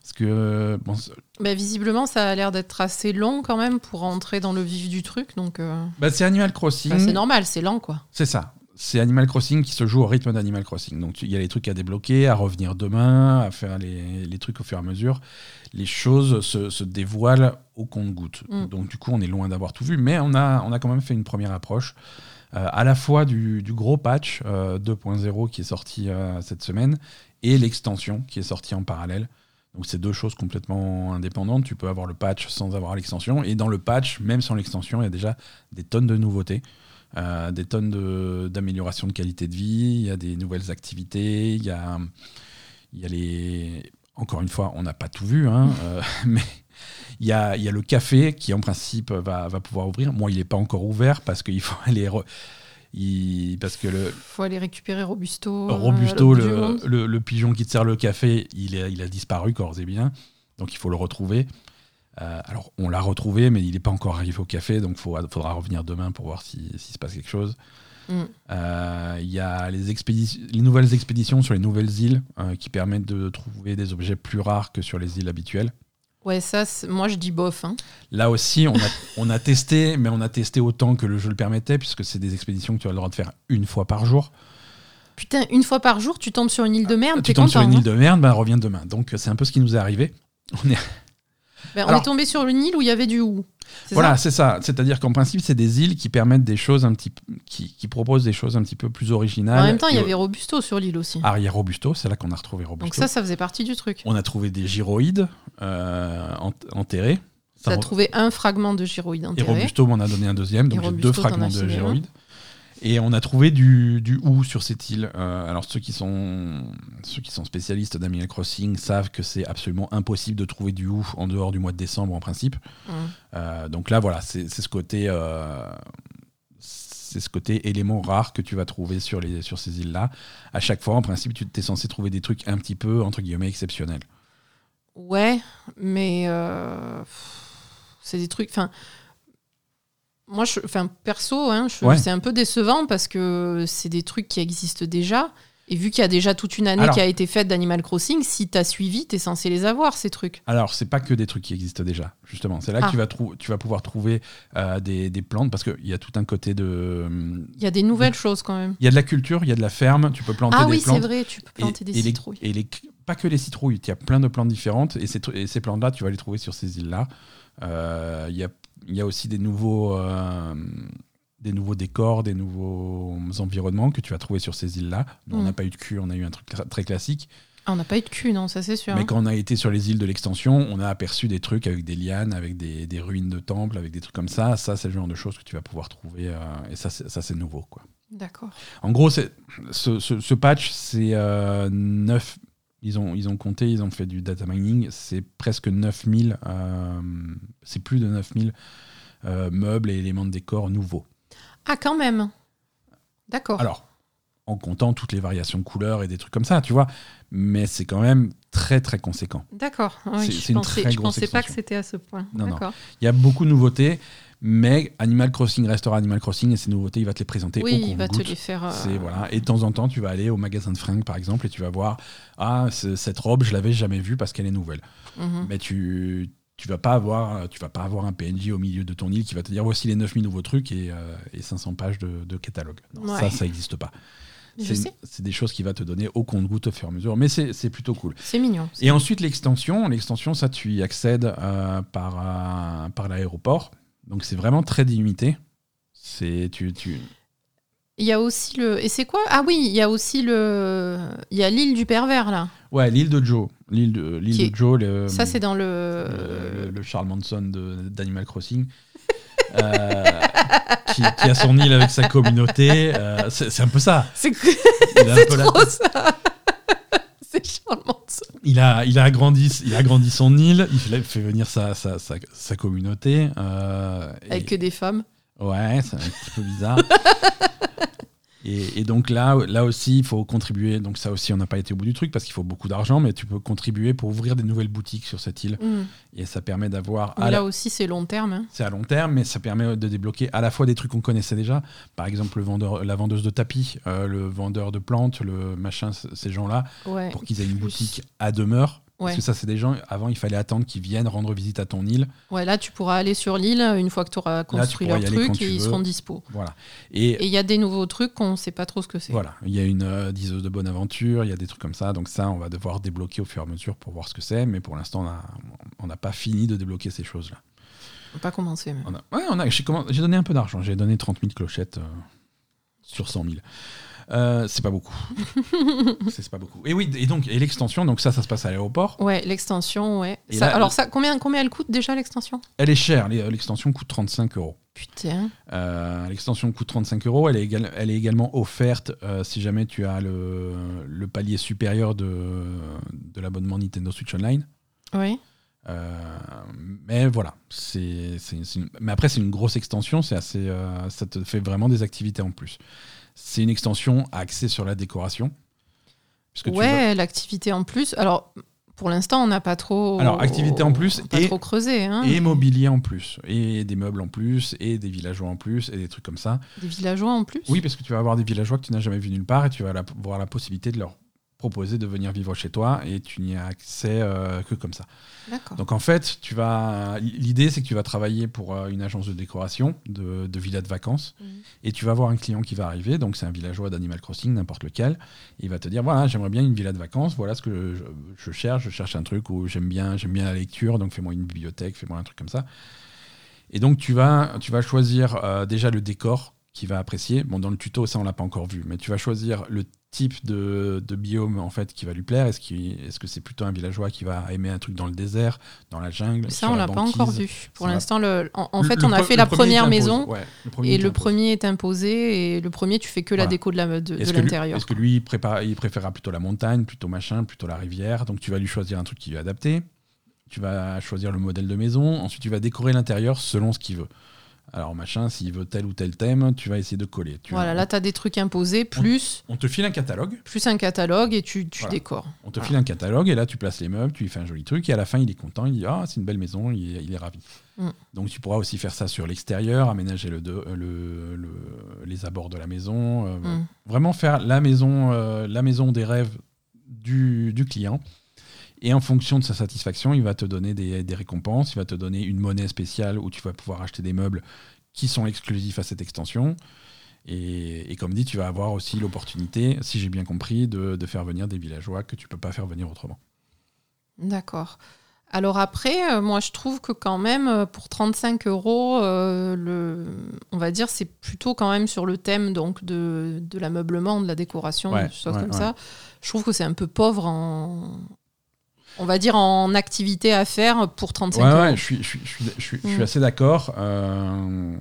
Parce que, bon, c'est- Bah, visiblement, ça a l'air d'être assez long quand même pour rentrer dans le vif du truc. Donc, euh, bah, c'est Animal Crossing. bah, c'est normal, c'est lent quoi. C'est ça. C'est Animal Crossing qui se joue au rythme d'Animal Crossing. Donc il y a les trucs à débloquer, à revenir demain, à faire les, les trucs au fur et à mesure. Les choses se, se dévoilent au compte-goutte. Mm. Donc du coup, on est loin d'avoir tout vu, mais on a, on a quand même fait une première approche. euh, à la fois du, du gros patch euh, 2.0 qui est sorti euh, cette semaine et l'extension qui est sortie en parallèle. Donc c'est deux choses complètement indépendantes. Tu peux avoir le patch sans avoir l'extension. Et dans le patch, même sans l'extension, il y a déjà des tonnes de nouveautés. Euh, des tonnes de- d'amélioration de, qualité de vie, il y a des nouvelles activités, il y a, il y a les... Encore une fois, on n'a pas tout vu, hein, euh, mais il y a, il y a le café qui, en principe, va, va pouvoir ouvrir. Moi, il n'est pas encore ouvert parce qu'il faut aller... re- il- parce que le, Faut aller récupérer Robusto. euh, Robusto, le, monde. le- le pigeon qui te sert le café, il, est- il a disparu, corps et bien. Donc il faut le retrouver. Euh, alors on l'a retrouvé, mais il n'est pas encore arrivé au café, donc il faudra revenir demain pour voir si- s'il se passe quelque chose. Mm. Euh, Il y a les, expéditions- les nouvelles expéditions sur les nouvelles îles euh, qui permettent de trouver des objets plus rares que sur les îles habituelles. Ouais, ça, moi je dis bof. hein. Là aussi, on a, on a testé, mais on a testé autant que le jeu le permettait, puisque c'est des expéditions que tu as le droit de faire une fois par jour. Putain, une fois par jour, tu tombes sur une île de merde, tu t'es tombes sur une île de merde, ben reviens demain. Donc c'est un peu ce qui nous est arrivé. On est Ben, on Alors- est tombé sur une île où il y avait du hou. Voilà, c'est ça. C'est-à-dire qu'en principe, c'est des îles qui permettent des choses un petit qui, qui proposent des choses un petit peu plus originales. En même temps, il y Et- avait Robusto sur l'île aussi. Ah, il y a Robusto, c'est là qu'on a retrouvé Robusto. Donc ça, ça faisait partie du truc. On a trouvé des gyroïdes euh, ent- enterrés. Ça a trouvé un fragment de gyroïde Et enterré. Robusto m'en a donné un deuxième, donc Et j'ai deux fragments de filé un. Et on a trouvé du, du hou sur cette île. Euh, alors ceux qui sont ceux qui sont spécialistes d'Animal Crossing savent que c'est absolument impossible de trouver du hou en dehors du mois de décembre en principe. Hum. Euh, donc là, voilà, c'est ce côté, euh, c'est ce côté élément rare que tu vas trouver sur, les, sur ces îles-là. À chaque fois, en principe, tu es censé trouver des trucs un petit peu, entre guillemets, exceptionnels. Ouais, mais c'est des trucs. Enfin, moi, je, enfin, perso, hein, Ouais. c'est un peu décevant parce que c'est des trucs qui existent déjà. Et vu qu'il y a déjà toute une année Alors- qui a été faite d'Animal Crossing, si t'as suivi, t'es censé les avoir, ces trucs. Alors, c'est pas que des trucs qui existent déjà, justement. C'est là Ah. que tu vas, tu vas pouvoir trouver euh, des, des plantes, parce qu'il y a tout un côté de... Il y a des nouvelles choses quand même. Il y a de la culture, il y a de la ferme, tu peux planter Ah des oui, c'est plantes. vrai, tu peux planter et, des et les- citrouilles. et les- pas que les citrouilles, il y a plein de plantes différentes et ces, et ces plantes-là, tu vas les trouver sur ces îles-là. Euh, Il y, a, il y a aussi des nouveaux, euh, des nouveaux décors, des nouveaux environnements que tu vas trouver sur ces îles-là. Nous, on Mm. n'a pas eu de cul, on a eu un truc très classique. Ah, on n'a pas eu de cul, non, ça c'est sûr. Mais hein. quand on a été sur les îles de l'extension, on a aperçu des trucs avec des lianes, avec des, des ruines de temples, avec des trucs comme ça. Ça, c'est le genre de choses que tu vas pouvoir trouver. euh, et ça, c'est nouveau. Quoi. D'accord. En gros, ce- ce patch, c'est euh, 9. Ils ont, ils ont compté, ils ont fait du data mining. C'est presque 9000. euh, c'est plus de 9000 euh, meubles et éléments de décor nouveaux. Ah, quand même. D'accord. Alors, en comptant toutes les variations de couleurs et des trucs comme ça, tu vois. Mais c'est quand même très, très conséquent. D'accord. Oui, je une pensais, je pensais pas que c'était à ce point. Non, non. Il y a beaucoup de nouveautés, mais Animal Crossing restera Animal Crossing et ces nouveautés, il va te les présenter Oui, au il va te les faire. euh, C'est voilà. Et de temps en temps, tu vas aller au magasin de fringues, par exemple, et tu vas voir ah ce- cette robe, je l'avais jamais vue parce qu'elle est nouvelle. mhm. Mais tu tu vas pas avoir tu vas pas avoir un PNJ au milieu de ton île qui va te dire voici les 9000 nouveaux trucs et, euh, et 500 pages de, de catalogue. Non, Ouais. Ça, ça n'existe pas. C'est des choses qui va te donner au compte-goutte au fur et à mesure, mais c'est c'est plutôt cool. C'est mignon. Et ensuite l'extension, l'extension ça tu y accèdes euh, par euh, par l'aéroport, donc c'est vraiment très limité. C'est tu tu Il y a aussi le. Et c'est quoi? Ah oui, il y a aussi le. Il y a l'île du pervers là. Ouais, l'île de Joe. L'île de, l'île de Joe. le- Ça, c'est dans le, le. le- le Charles Manson de- d'Animal Crossing. euh, qui, qui a son île avec sa communauté. euh, c'est, un peu ça. C'est peu la- trop ça C'est Charles Manson. il a, il a agrandi, il a agrandi son île. Il fait, venir sa, sa, sa, sa communauté. euh, et- Avec que des femmes. Ouais, c'est un petit peu bizarre. Et, et donc là, là aussi, il faut contribuer. Donc ça aussi, on n'a pas été au bout du truc parce qu'il faut beaucoup d'argent, mais tu peux contribuer pour ouvrir des nouvelles boutiques sur cette île. Mm. Et ça permet d'avoir. Là la- aussi, c'est long terme. hein. C'est à long terme, mais ça permet de débloquer à la fois des trucs qu'on connaissait déjà, par exemple le vendeur, la vendeuse de tapis, euh, le vendeur de plantes, le machin, ces gens-là, Ouais. pour qu'ils aient une boutique à demeure. Ouais. Parce que ça, c'est des gens, avant, il fallait attendre qu'ils viennent rendre visite à ton île. Ouais, là, tu pourras aller sur l'île une fois que tu auras construit pourras leur truc et ils veux. seront dispo. Voilà. Et, il y a des nouveaux trucs qu'on ne sait pas trop ce que c'est. voilà, il y a une euh, diseuse de bonne aventure, il y a des trucs comme ça. Donc ça, on va devoir débloquer au fur et à mesure pour voir ce que c'est. Mais pour l'instant, on n'a pas fini de débloquer ces choses-là. On va pas commencer. même. On a, ouais, on a, j'ai donné un peu d'argent. J'ai donné 30 000 clochettes euh, sur 100 000. Euh, c'est pas beaucoup. c'est, pas beaucoup. Et oui, et donc et l'extension, donc ça, ça se passe à l'aéroport. Ouais, l'extension, ouais. Et Ça- là- alors, ça, combien, combien elle coûte déjà l'extension? Elle est chère. l'e- L'extension coûte 35 euros. Putain. Euh, l'extension coûte 35 euros. Elle est, elle est également offerte euh, si jamais tu as le, le palier supérieur de, de l'abonnement Nintendo Switch Online. Oui. Euh, mais voilà, c'est, mais après c'est une grosse extension, c'est assez, euh, ça te fait vraiment des activités en plus. C'est une extension axée sur la décoration. Puisque vas- Ouais, l'activité en plus. Alors, pour l'instant, on n'a pas trop. Alors, activité en plus Pas et- trop creusé. Hein, et mobilier en plus, et des meubles en plus, et des villageois en plus, et des trucs comme ça. Des villageois en plus. Oui, parce que tu vas avoir des villageois que tu n'as jamais vus nulle part, et tu vas avoir la possibilité de leur proposer de venir vivre chez toi, et tu n'y as accès euh, que comme ça. Donc en fait, tu vas. L'idée, c'est que tu vas travailler pour euh, une agence de décoration de, de villa de vacances, Mhm. et tu vas avoir un client qui va arriver. Donc c'est un villageois d'Animal Crossing, n'importe lequel. Et il va te dire voilà, j'aimerais bien une villa de vacances. Voilà ce que je, je cherche. Je cherche un truc où j'aime bien, j'aime bien la lecture. Donc fais-moi une bibliothèque, fais-moi un truc comme ça. Et donc tu vas, tu vas choisir euh, déjà le décor qu'il va apprécier. Bon, dans le tuto, ça on l'a pas encore vu, mais tu vas choisir le type de, de biome en fait qui va lui plaire? Est-ce qu'il- est-ce que c'est plutôt un villageois qui va aimer un truc dans le désert, dans la jungle Ça, on la l'a pas encore vu. Pour l'instant, en, en Le- fait, le on a fait la premier première maison. Ouais, le premier Et le premier est imposé, et le premier, tu fais que la Voilà. déco de la- de, de Est-ce que lui- l'intérieur. Est-ce que lui, il, prépare, il préférera plutôt la montagne, plutôt machin, plutôt la rivière? Donc tu vas lui choisir un truc qui lui est adapté. Tu vas choisir le modèle de maison. Ensuite, tu vas décorer l'intérieur selon ce qu'il veut. Alors machin, s'il veut tel ou tel thème, tu vas essayer de coller. Tu Voilà, là, tu as des trucs imposés, plus, on te file un catalogue. plus un catalogue, et tu, tu Voilà. décores. On te Voilà. file un catalogue et là tu places les meubles, tu lui fais un joli truc et à la fin il est content, il dit ah c'est une belle maison, il est, il est ravi. Mm. Donc tu pourras aussi faire ça sur l'extérieur, aménager le, de- le- le- les abords de la maison, euh, Mm. vraiment faire la maison, euh, la maison des rêves du, du client. Et en fonction de sa satisfaction, il va te donner des, des récompenses, il va te donner une monnaie spéciale où tu vas pouvoir acheter des meubles qui sont exclusifs à cette extension. Et, et comme dit, tu vas avoir aussi l'opportunité, si j'ai bien compris, de, de faire venir des villageois que tu peux pas faire venir autrement. D'accord. Alors après, euh, moi je trouve que quand même, euh, pour 35 euros, euh, le, on va dire, c'est plutôt quand même sur le thème donc de, de l'ameublement, de la décoration, Ouais, des choses ouais, comme ouais. ça. Je trouve que c'est un peu pauvre en, on va dire, en activité à faire pour 35 Ouais, euros. ouais, je suis, je suis, je suis, je suis- Mm. assez d'accord. Euh,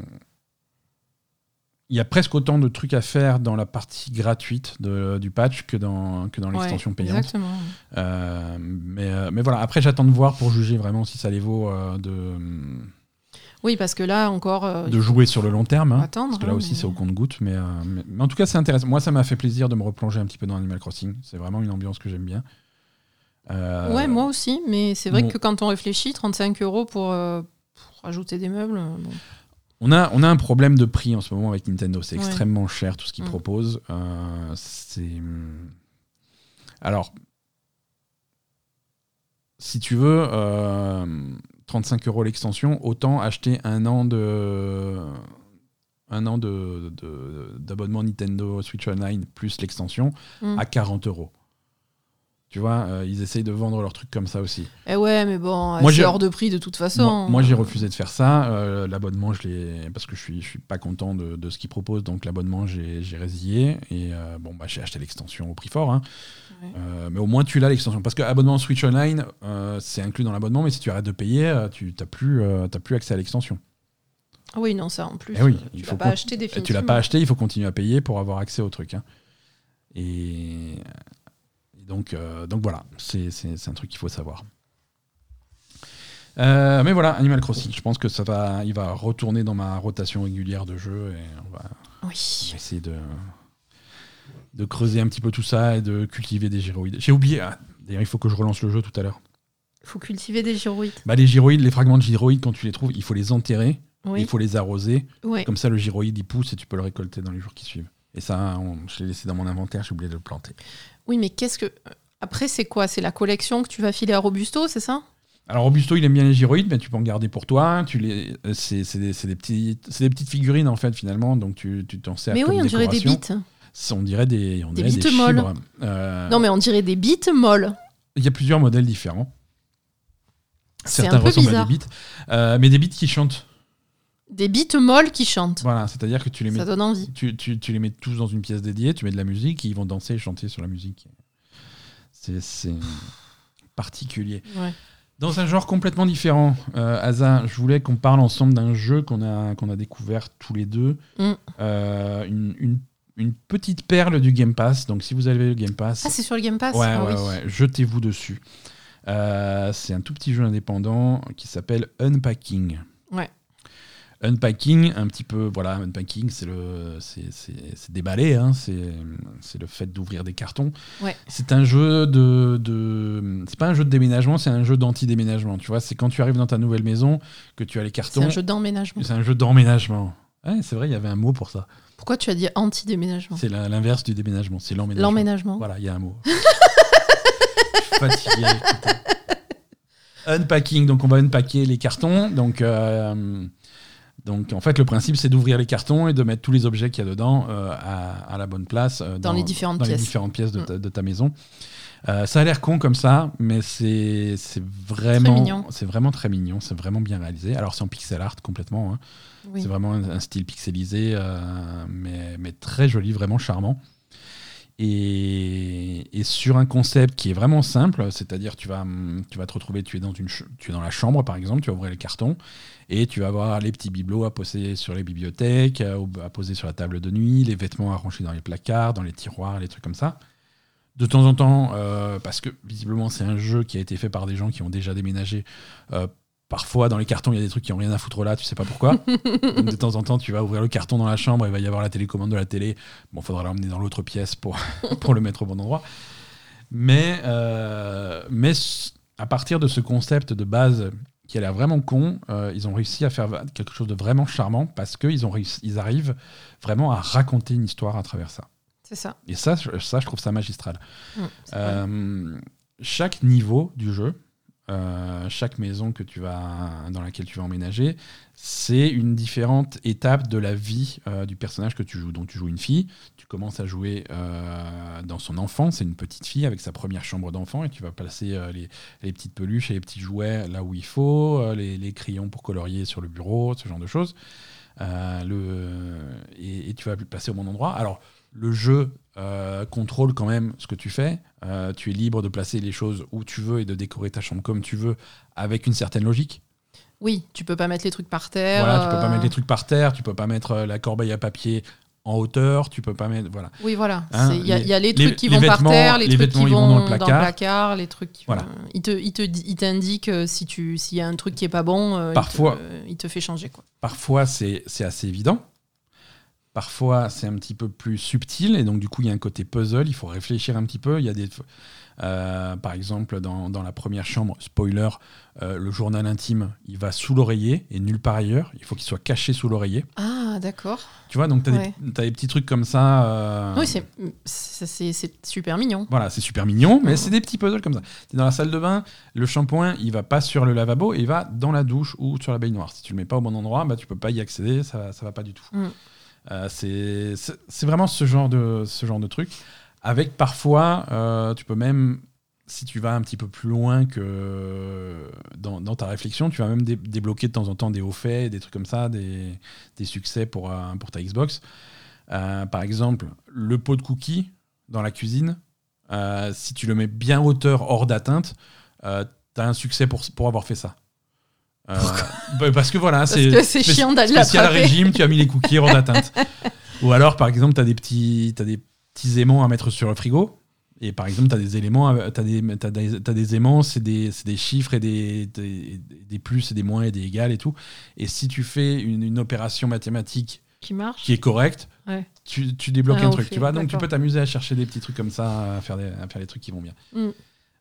Il y a presque autant de trucs à faire dans la partie gratuite de- du patch que dans, que dans Ouais, l'extension payante. Exactement. Euh, mais, euh, mais voilà, après j'attends de voir pour juger vraiment si ça les vaut euh, de, Oui, parce que là encore, euh, de jouer sur le long terme. hein. attendre. Parce que là hein, aussi mais- c'est au compte-goutte. Mais, mais, mais en tout cas c'est intéressant. Moi ça m'a fait plaisir de me replonger un petit peu dans Animal Crossing. C'est vraiment une ambiance que j'aime bien. Euh, Ouais, moi aussi, mais c'est vrai bon. que quand on réfléchit, 35 euros pour, euh, pour ajouter des meubles, euh, bon. On a, on a un problème de prix en ce moment avec Nintendo. C'est Ouais. extrêmement cher tout ce qu'ils Mm. proposent. Euh, c'est. Alors, si tu veux, euh, 35 euros l'extension, autant acheter un an de. Un an de- de- d'abonnement Nintendo Switch Online plus l'extension Mm. à 40 euros. Tu vois, euh, ils essayent de vendre leurs trucs comme ça aussi. Eh ouais, mais bon, Moi, c'est hors de prix de toute façon. Moi, moi, j'ai refusé de faire ça. Euh, l'abonnement, je l'ai parce que je suis, je suis pas content de, de ce qu'ils proposent. Donc l'abonnement, j'ai résilié et euh, bon, bah, j'ai acheté l'extension au prix fort. hein. Ouais. Euh, mais au moins, tu l'as l'extension parce que abonnement Switch Online, euh, c'est inclus dans l'abonnement. Mais si tu arrêtes de payer, euh, tu n'as plus, euh, plus accès à l'extension. Ah Oui, non, ça en plus. Eh oui, euh, il tu faut l'as pas définitivement. tu l'as pas acheté, il faut continuer à payer pour avoir accès au truc. hein. Et donc, euh, donc voilà, c'est un truc qu'il faut savoir. Euh, mais voilà, Animal Crossing, je pense que ça va, il va retourner dans ma rotation régulière de jeux et on va, Oui. essayer de, de creuser un petit peu tout ça et de cultiver des gyroïdes. J'ai oublié, ah, d'ailleurs il faut que je relance le jeu tout à l'heure. Il faut cultiver des gyroïdes. Bah, les gyroïdes, les fragments de gyroïdes, quand tu les trouves, il faut les enterrer, Oui. il faut les arroser. Ouais. Comme ça, le gyroïde, il pousse et tu peux le récolter dans les jours qui suivent. Et ça, on- je l'ai laissé dans mon inventaire, j'ai oublié de le planter. Oui, mais qu'est-ce que. Après, c'est quoi? C'est la collection que tu vas filer à Robusto, c'est ça? Alors Robusto, il aime bien les gyroïdes, mais tu peux en garder pour toi. Tu les, euh, c'est, c'est des, c'est des petites, c'est des petites figurines en fait finalement, donc tu, tu t'en sers Mais comme oui, on dirait des bites. On dirait des, on Des dirait bites molles. Euh, Non, mais on dirait des bites molles. Il y a plusieurs modèles différents. C'est Certains un peu ressemblent à des bites, euh, mais des bites qui chantent. Des bites molles qui chantent. Voilà, c'est-à-dire que tu les mets Ça donne envie. tu, tu- tu les mets tous dans une pièce dédiée, tu mets de la musique, et ils vont danser et chanter sur la musique. C'est c'est particulier. Ouais. Dans un genre complètement différent, euh, Asa, je voulais qu'on parle ensemble d'un jeu qu'on a, qu'on a découvert tous les deux. Mm. Euh, une, une- une petite perle du Game Pass. Donc si vous avez le Game Pass, Ah, c'est sur le Game Pass? Ouais, Ah ouais, oui. ouais, jetez-vous dessus. Euh, c'est un tout petit jeu indépendant qui s'appelle Unpacking. Ouais. Unpacking, un petit peu, voilà, unpacking, c'est le, c'est, c'est- c'est déballer, hein, c'est, c'est le fait d'ouvrir des cartons. Ouais. C'est un jeu de, de, c'est pas un jeu de déménagement, c'est un jeu d'anti-déménagement. Tu vois, c'est quand tu arrives dans ta nouvelle maison que tu as les C'est cartons. un jeu d'emménagement. C'est un jeu d'emménagement. Ouais, c'est vrai, il y avait un mot pour ça. Pourquoi tu as dit anti-déménagement? C'est l'inverse du déménagement, c'est l'emménagement. L'emménagement. Voilà, il y a un mot. Je suis fatigué. putain. Unpacking, donc on va unpacker les cartons. Donc, euh, donc en fait, le principe, c'est d'ouvrir les cartons et de mettre tous les objets qu'il y a dedans euh, à, à la bonne place euh, Dans les différentes dans les pièces. différentes pièces de Mm. ta, de ta maison. Euh, ça a l'air con comme ça, mais c'est c'est vraiment, mignon. c'est vraiment très mignon, c'est vraiment bien réalisé. Alors c'est en pixel art complètement, hein. Oui. c'est vraiment un, un style pixelisé, mais, mais très joli, vraiment charmant. Et, et sur un concept qui est vraiment simple, c'est-à-dire tu vas, tu vas te retrouver, tu es, dans une tu es dans la chambre par exemple, tu vas ouvrir les cartons et tu vas avoir les petits bibelots à poser sur les bibliothèques, à, poser sur la table de nuit, les vêtements à ranger dans les placards, dans les tiroirs, les trucs comme ça. De temps en temps, euh, parce que visiblement c'est un jeu qui a été fait par des gens qui ont déjà déménagé, euh, parfois dans les cartons il y a des trucs qui ont rien à foutre là, tu sais pas pourquoi. Donc de temps en temps tu vas ouvrir le carton dans la chambre, il va y avoir la télécommande de la télé. Bon, faudra l'emmener dans l'autre pièce pour, pour le mettre au bon endroit. Mais, euh, mais à partir de ce concept de base qui a l'air vraiment con, euh, ils ont réussi à faire quelque chose de vraiment charmant parce qu'ils ils arrivent vraiment à raconter une histoire à travers ça. C'est ça. Et ça, je- ça je trouve ça magistral. Mm, vrai. Euh, chaque niveau du jeu, euh, chaque maison que tu vas, dans laquelle tu vas emménager, c'est une différente étape de la vie euh, du personnage que tu joues. Donc tu joues une fille, tu commences à jouer euh, dans son enfance, c'est une petite fille avec sa première chambre d'enfant et tu vas placer euh, les, les petites peluches et les petits jouets là où il faut, euh, les, les crayons pour colorier sur le bureau, ce genre de choses. Le, et, et tu vas le placer au bon endroit. Alors, le jeu contrôle quand même ce que tu fais. Tu es libre de placer les choses où tu veux et de décorer ta chambre comme tu veux avec une certaine logique. Oui, tu peux pas mettre les trucs par terre. Voilà, tu peux pas mettre les trucs par terre, tu peux pas mettre la corbeille à papier en hauteur, tu peux pas mettre voilà. Oui, voilà. Hein, Il y, a- les- trucs qui les vont par terre, les, les trucs qui vont dans dans le placard. les trucs qui Voilà. vont- Il te, il te il t'indique euh, si tu s'il y a un truc qui est pas bon, euh, il te- Parfois. il te fait changer quoi. Parfois c'est c'est assez évident. Parfois c'est un petit peu plus subtil et donc du coup il y a un côté puzzle, il faut réfléchir un petit peu. Il y a des euh, par exemple, dans, dans la première chambre, spoiler, euh, le journal intime, il va sous l'oreiller et nulle part ailleurs. Il faut qu'il soit caché sous l'oreiller. Ah, d'accord. Tu vois, donc tu as, Ouais. des petits trucs comme ça. euh, Oui, c'est super mignon. Voilà, c'est super mignon, mais c'est des petits puzzles comme ça. Tu es dans la salle de bain, le shampoing, il va pas sur le lavabo, il va dans la douche ou sur la baignoire. Si tu le mets pas au bon endroit, bah, tu peux pas y accéder, ça, ça va pas du tout. Mhm. Euh, c'est c'est- c'est vraiment ce genre, de, ce genre de truc. Avec parfois, euh, tu peux même, si tu vas un petit peu plus loin que dans, dans ta réflexion, tu vas même dé- débloquer de temps en temps des hauts faits, des trucs comme ça, des, des succès pour, euh, pour ta Xbox. Euh, par exemple, le pot de cookies dans la cuisine, euh, si tu le mets bien hauteur hors d'atteinte, euh, tu as un succès pour, pour avoir fait ça. Euh, bah, parce que voilà, c'est chiant d'aller spécial régime, tu as mis les cookies hors d'atteinte. Ou alors, par exemple, tu as des petits, t'as des petits aimants à mettre sur le frigo. Et par exemple, tu as des éléments, tu as des, aimants, c'est des, des chiffres et des, des, des plus et des moins et des égales et tout. Et si tu fais une, une opération mathématique qui marche. qui est correct, Ouais. tu, tu débloques Ah, un truc, fait, tu vois. Donc tu peux t'amuser à chercher des petits trucs comme ça, à faire des, à faire des trucs qui vont bien. Mm.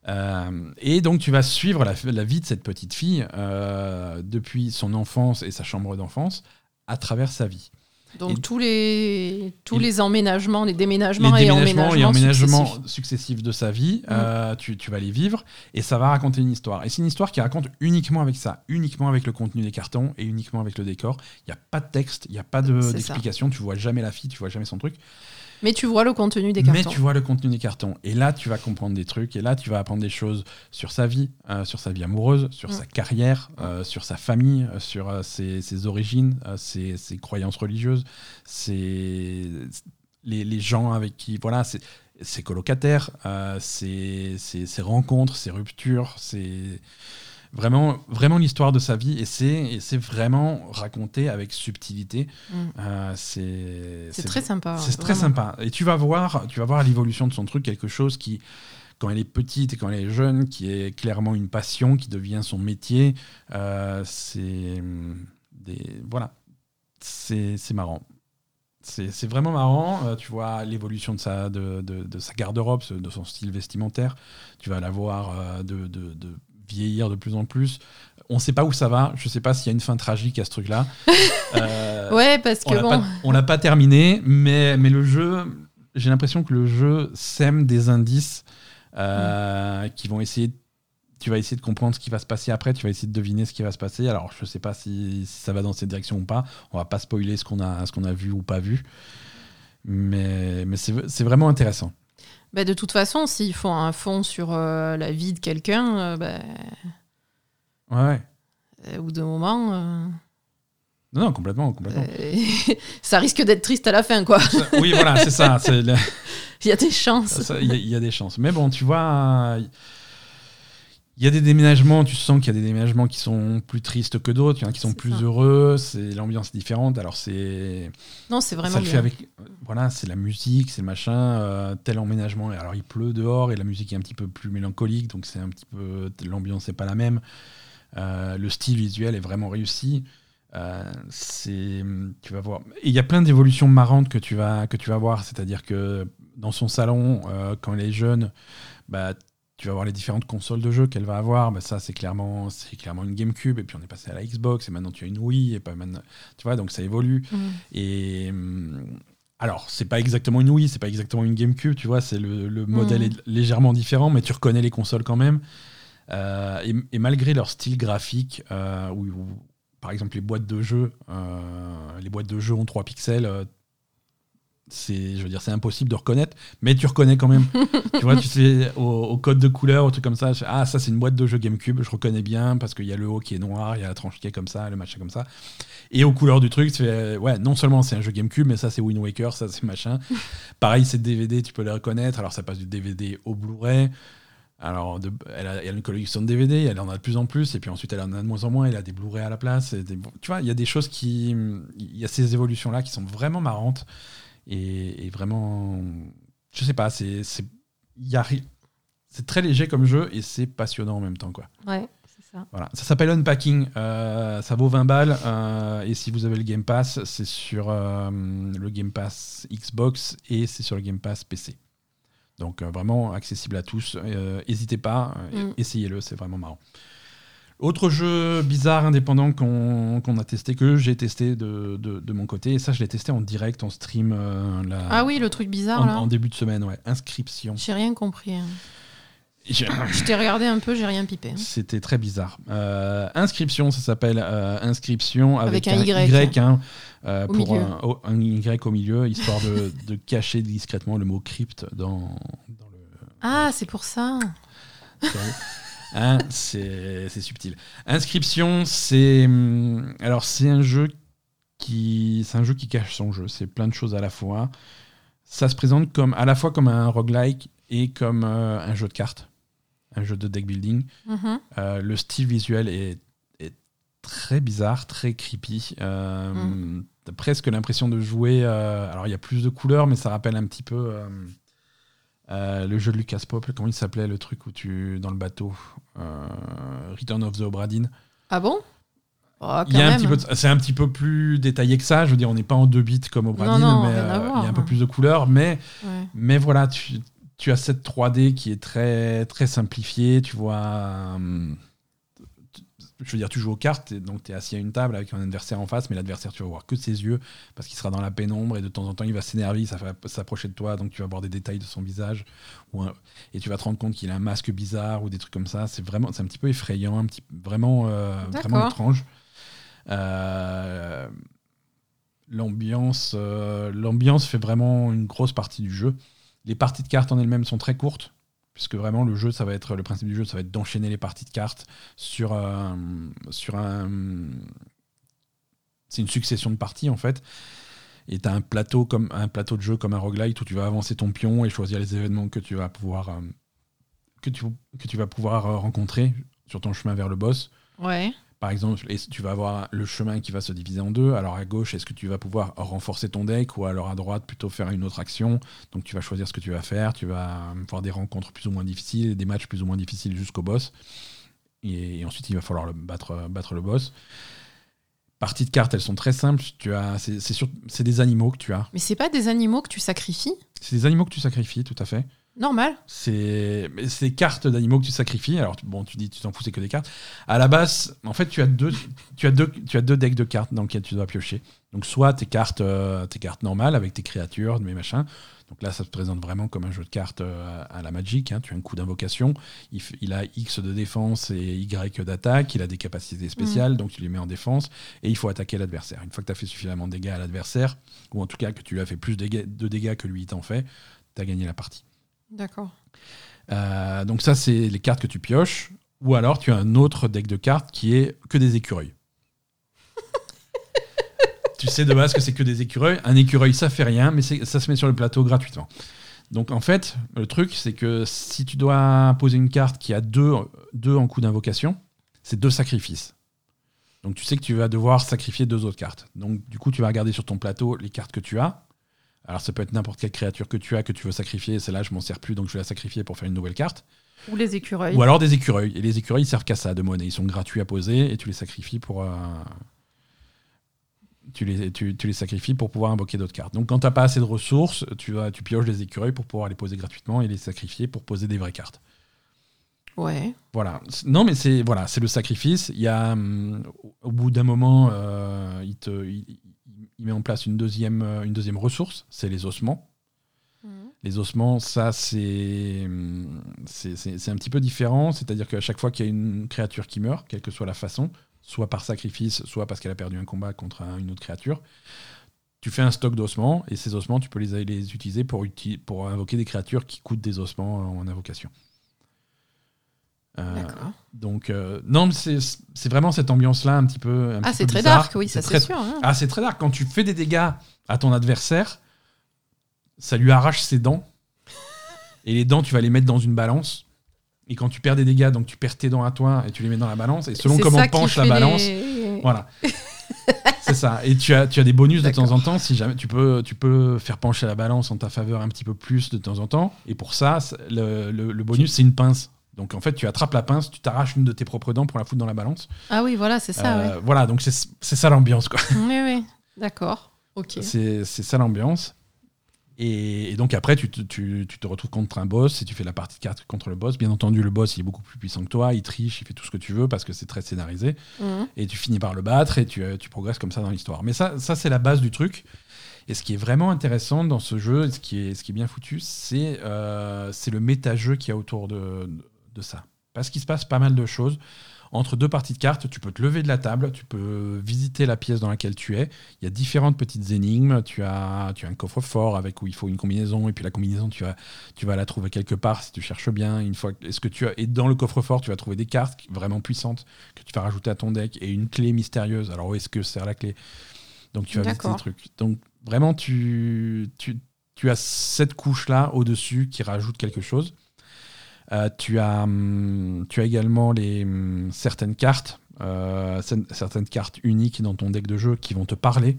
Euh, et donc tu vas suivre la, la vie de cette petite fille euh, depuis son enfance et sa chambre d'enfance à travers sa vie. Donc Et- tous les tous les emménagements, les déménagements, les et emménagements, et emménagements successifs. successifs de sa vie, euh, tu, tu vas les vivre et ça va raconter une histoire. Et c'est une histoire qui raconte uniquement avec ça, uniquement avec le contenu des cartons et uniquement avec le décor. Il n'y a pas de texte, il n'y a pas de- d'explication, tu vois jamais la fille, tu vois jamais son truc. Mais tu vois le contenu des Mais cartons. tu vois le contenu des cartons. Et là, tu vas comprendre des trucs. Et là, tu vas apprendre des choses sur sa vie, euh, sur sa vie amoureuse, sur Mm. sa carrière, euh, sur sa famille, euh, sur euh, ses, ses origines, ses, ses croyances religieuses, ses, les, les gens avec qui. Voilà, ses, ses colocataires, ses rencontres, ses ruptures, ses. Vraiment, vraiment l'histoire de sa vie et c'est vraiment raconté avec subtilité. Mm. Euh, c'est très sympa. c'est très sympa. Et tu vas voir, tu vas voir l'évolution de son truc, quelque chose qui, quand elle est petite et quand elle est jeune, qui est clairement une passion, qui devient son métier. Euh, c'est hum, des voilà, c'est marrant. C'est c'est vraiment marrant. Euh, tu vois l'évolution de sa de, de- de sa garde-robe, de son style vestimentaire. Tu vas la voir euh, de vieillir de plus en plus. On ne sait pas où ça va. Je ne sais pas s'il y a une fin tragique à ce truc-là. Euh, Ouais, parce on que l'a bon, pas, on l'a pas terminé, mais, mais le jeu, j'ai l'impression que le jeu sème des indices euh, qui vont essayer. Tu vas essayer de comprendre ce qui va se passer après, tu vas essayer de deviner ce qui va se passer. Alors, je sais pas si, si ça va dans cette direction ou pas. On va pas spoiler ce qu'on a, ce qu'on a vu ou pas vu. Mais, mais c'est vraiment intéressant. Bah, de toute façon, s'ils font un fond sur euh, la vie de quelqu'un, euh, bah, Ouais, euh, au bout d'un moment, euh, Non, non, complètement, complètement. euh, ça risque d'être triste à la fin, quoi. Ça- oui, voilà, c'est ça. c'est le- Il y a des chances. Ça, Il y, a- il y a des chances. Mais bon, tu vois, il y a des déménagements, tu sens qu'il y a des déménagements qui sont plus tristes que d'autres, il y en a qui sont plus ça. heureux, c'est l'ambiance est différente. Alors c'est Non, c'est vraiment ça le bien. fait avec voilà, c'est la musique, c'est le machin, euh, tel emménagement. Alors il pleut dehors et la musique est un petit peu plus mélancolique, donc c'est un petit peu l'ambiance n'est pas la même. Euh, le style visuel est vraiment réussi. Euh, c'est tu vas voir et il y a plein d'évolutions marrantes que tu vas que tu vas voir c'est-à-dire que dans son salon quand elle est jeune bah tu vas voir les différentes consoles de jeux qu'elle va avoir bah ça c'est clairement c'est clairement une GameCube et puis on est passé à la Xbox et maintenant tu as une Wii et pas maintenant tu vois donc ça évolue Mm. et hum, alors, c'est pas exactement une Wii, c'est pas exactement une GameCube, tu vois, c'est le, le modèle est légèrement différent, mais tu reconnais les consoles quand même. Euh, et, et malgré leur style graphique, euh, où, où, par exemple les boîtes de jeux, euh, les boîtes de jeux ont 3 pixels, c'est, je veux dire, c'est impossible de reconnaître, mais tu reconnais quand même. tu vois, tu sais, au, au code de couleur, au truc comme ça, ah, ça c'est une boîte de jeux GameCube, je reconnais bien parce qu'il y a le haut qui est noir, il y a la tranche qui est comme ça, le machin comme ça. Et aux couleurs du truc, ouais, non seulement c'est un jeu GameCube, mais ça c'est Wind Waker, ça c'est machin. Pareil, c'est DVD, tu peux les reconnaître. Alors ça passe du DVD au Blu-ray. Alors, de- elle, a, elle a une collection de DVD, elle en a de plus en plus, et puis ensuite elle en a de moins en moins, elle a des Blu-ray à la place. des- tu vois, il y a des choses qui. Il y a ces évolutions-là qui sont vraiment marrantes et, et vraiment. Je sais pas, c'est. très léger comme jeu et c'est passionnant en même temps, quoi. Ouais, c'est ça. Voilà, ça s'appelle Unpacking, euh, ça vaut 20 balles euh, et si vous avez le Game Pass, c'est sur euh, le Game Pass Xbox et c'est sur le Game Pass PC. Donc vraiment accessible à tous. N'hésitez pas, Mm. essayez-le, c'est vraiment marrant. Autre jeu bizarre indépendant qu'on qu'on a testé, que j'ai testé de, de- de mon côté, et ça je l'ai testé en direct, en stream, euh, là, Ah oui, le truc bizarre, en, là. en début de semaine, ouais. Inscription. J'ai rien compris. hein. J'ai- Je t'ai regardé un peu, j'ai rien pipé. hein. C'était très bizarre. Euh, inscription, ça s'appelle euh, inscription avec, Avec un Y. hein, euh, pour oh, un Y au milieu, histoire de, de cacher discrètement le mot crypte dans, dans le. Ah, c'est pour ça. Hein, c'est subtil. Inscription, c'est hum, alors c'est un jeu qui c'est un jeu qui cache son jeu. C'est plein de choses à la fois. Ça se présente comme à la fois comme un roguelike et comme euh, un jeu de cartes, un jeu de deck building. Mhm. Euh, le style visuel est, est très bizarre, très creepy. Euh, Mm. T'as presque l'impression de jouer. alors il y a plus de couleurs, mais ça rappelle un petit peu euh, le jeu de Lucas Pop. Comment il s'appelait le truc où tu dans le bateau euh, Return of the Obra Dinn. Ah bon? Oh, c'est un petit peu plus détaillé que ça. Je veux dire, on n'est pas en deux bits comme au Bradin, non, mais euh, voir. il y a un peu plus de couleurs. Mais, Ouais. mais voilà, tu, tu as cette 3D qui est très, très simplifiée. Tu vois. hum, je veux dire, tu joues aux cartes, donc tu es assis à une table avec un adversaire en face, mais l'adversaire, tu vas voir que ses yeux, parce qu'il sera dans la pénombre, et de temps en temps, il va s'énerver, ça va s'approcher de toi, donc tu vas voir des détails de son visage, ou un- et tu vas te rendre compte qu'il a un masque bizarre, ou des trucs comme ça. C'est vraiment, c'est un petit peu effrayant, un petit, vraiment, euh, vraiment étrange. Euh, L'ambiance, euh, l'ambiance fait vraiment une grosse partie du jeu. Les parties de cartes en elles-mêmes sont très courtes, puisque vraiment le jeu, ça va être le principe du jeu, ça va être d'enchaîner les parties de cartes sur un, sur un, c'est une succession de parties en fait. Et tu as un plateau comme un plateau de jeu comme un roguelite où tu vas avancer ton pion et choisir les événements que tu vas pouvoir euh, que tu, que tu vas pouvoir euh, rencontrer sur ton chemin vers le boss. Ouais. Par exemple, tu vas avoir le chemin qui va se diviser en deux? Alors à gauche, est-ce que tu vas pouvoir renforcer ton deck? Ou alors à droite plutôt faire une autre action? Donc tu vas choisir ce que tu vas faire. Tu vas avoir des rencontres plus ou moins difficiles, des matchs plus ou moins difficiles jusqu'au boss. Et, et ensuite, il va falloir le battre, battre le boss. Parties de cartes, elles sont très simples. Tu as, c'est des animaux que tu as. Mais c'est pas des animaux que tu sacrifies? C'est des animaux que tu sacrifies, tout à fait. Normal. C'est des cartes d'animaux que tu sacrifies. Alors tu- bon, tu dis tu t'en fous, c'est que des cartes. À la base, en fait, tu as deux, tu as deux, tu as deux decks de cartes dans lesquels tu dois piocher. Donc soit tes cartes, euh, tes cartes normales avec tes créatures, mes machins. Donc là, ça se présente vraiment comme un jeu de cartes euh, à la Magic. hein. Tu as un coup d'invocation. Il, a X de défense et Y d'attaque. Il a des capacités spéciales, donc tu les mets en défense. Et il faut attaquer l'adversaire. Une fois que tu as fait suffisamment de dégâts à l'adversaire, ou en tout cas que tu lui as fait plus de dégâts, de dégâts que lui il t'en fait, tu as gagné la partie. D'accord. Euh, donc ça, c'est les cartes que tu pioches. Ou alors, tu as un autre deck de cartes qui est que des écureuils. tu sais de base que c'est que des écureuils. Un écureuil, ça fait rien, mais ça se met sur le plateau gratuitement. Donc en fait, le truc, c'est que si tu dois poser une carte qui a deux, deux en coup d'invocation, c'est deux sacrifices. Donc tu sais que tu vas devoir sacrifier deux autres cartes. Donc du coup, tu vas regarder sur ton plateau les cartes que tu as. Alors ça peut être n'importe quelle créature que tu as que tu veux sacrifier. Celle-là, je m'en sers plus, donc je vais la sacrifier pour faire une nouvelle carte. Ou les écureuils. Ou alors des écureuils. Et les écureuils, ils servent qu'à ça de monnaie. Ils sont gratuits à poser et tu les sacrifies pour. euh, Tu les, tu, tu les sacrifies pour pouvoir invoquer d'autres cartes. Donc quand t'as pas assez de ressources, tu, vas, tu pioches des écureuils pour pouvoir les poser gratuitement et les sacrifier pour poser des vraies cartes. Ouais. Voilà. Non, mais c'est voilà, c'est le sacrifice. Il y a, hum, au bout d'un moment, euh, il, te, il, il- met en place une deuxième, euh, une deuxième ressource, c'est les ossements. Mhm. Les ossements, ça, c'est un petit peu différent. C'est-à-dire qu'à chaque fois qu'il y a une créature qui meurt, quelle que soit la façon, soit par sacrifice, soit parce qu'elle a perdu un combat contre un- une autre créature, tu fais un stock d'ossements et ces ossements, tu peux les, les utiliser pour, uti- pour invoquer des créatures qui coûtent des ossements en invocation. Euh, donc, euh, non, c'est vraiment cette ambiance-là un petit peu. un Ah, c'est très bizarre. dark, oui, ça c'est sûr. hein. Ah, c'est très dark. Quand tu fais des dégâts à ton adversaire, ça lui arrache ses dents. Et les dents, tu vas les mettre dans une balance. Et quand tu perds des dégâts, donc tu perds tes dents à toi et tu les mets dans la balance. Et selon comment penche la balance, les- voilà. c'est ça. Et tu as, tu as des bonus de temps en temps. Si jamais tu peux, tu peux faire pencher la balance en ta faveur un petit peu plus de temps en temps. Et pour ça, c'est- le, le- le bonus, c'est une pince. Donc en fait, tu attrapes la pince, tu t'arraches une de tes propres dents pour la foutre dans la balance. Ah oui, voilà, c'est ça, Euh, Voilà, donc c'est ça l'ambiance, quoi. Oui, oui. D'accord. Ok. C'est ça l'ambiance. Et, et donc après, tu te, tu- tu te retrouves contre un boss et tu fais la partie de cartes contre le boss. Bien entendu, le boss, il est beaucoup plus puissant que toi, il triche, il fait tout ce que tu veux parce que c'est très scénarisé. Mhm. Et tu finis par le battre et tu, euh, tu progresses comme ça dans l'histoire. Mais ça, ça c'est la base du truc. Et ce qui est vraiment intéressant dans ce jeu, ce qui est, ce qui est bien foutu, c'est euh, c'est le méta-jeu qu'il y a autour de, de ça. Parce qu'il se passe pas mal de choses. Entre deux parties de cartes, tu peux te lever de la table, tu peux visiter la pièce dans laquelle tu es. Il y a différentes petites énigmes. Tu as, tu as un coffre-fort avec où il faut une combinaison, et puis la combinaison, tu vas, tu vas la trouver quelque part si tu cherches bien. Une fois, est-ce que tu as, et dans le coffre-fort, tu vas trouver des cartes vraiment puissantes que tu vas rajouter à ton deck et une clé mystérieuse. Alors où est-ce que sert la clé? Donc tu vas visiter des trucs. Donc vraiment, tu, tu, tu as cette couche-là au-dessus qui rajoute quelque chose. Euh, tu, as, hum, tu as également les, hum, certaines cartes, euh, cer- certaines cartes uniques dans ton deck de jeu qui vont te parler.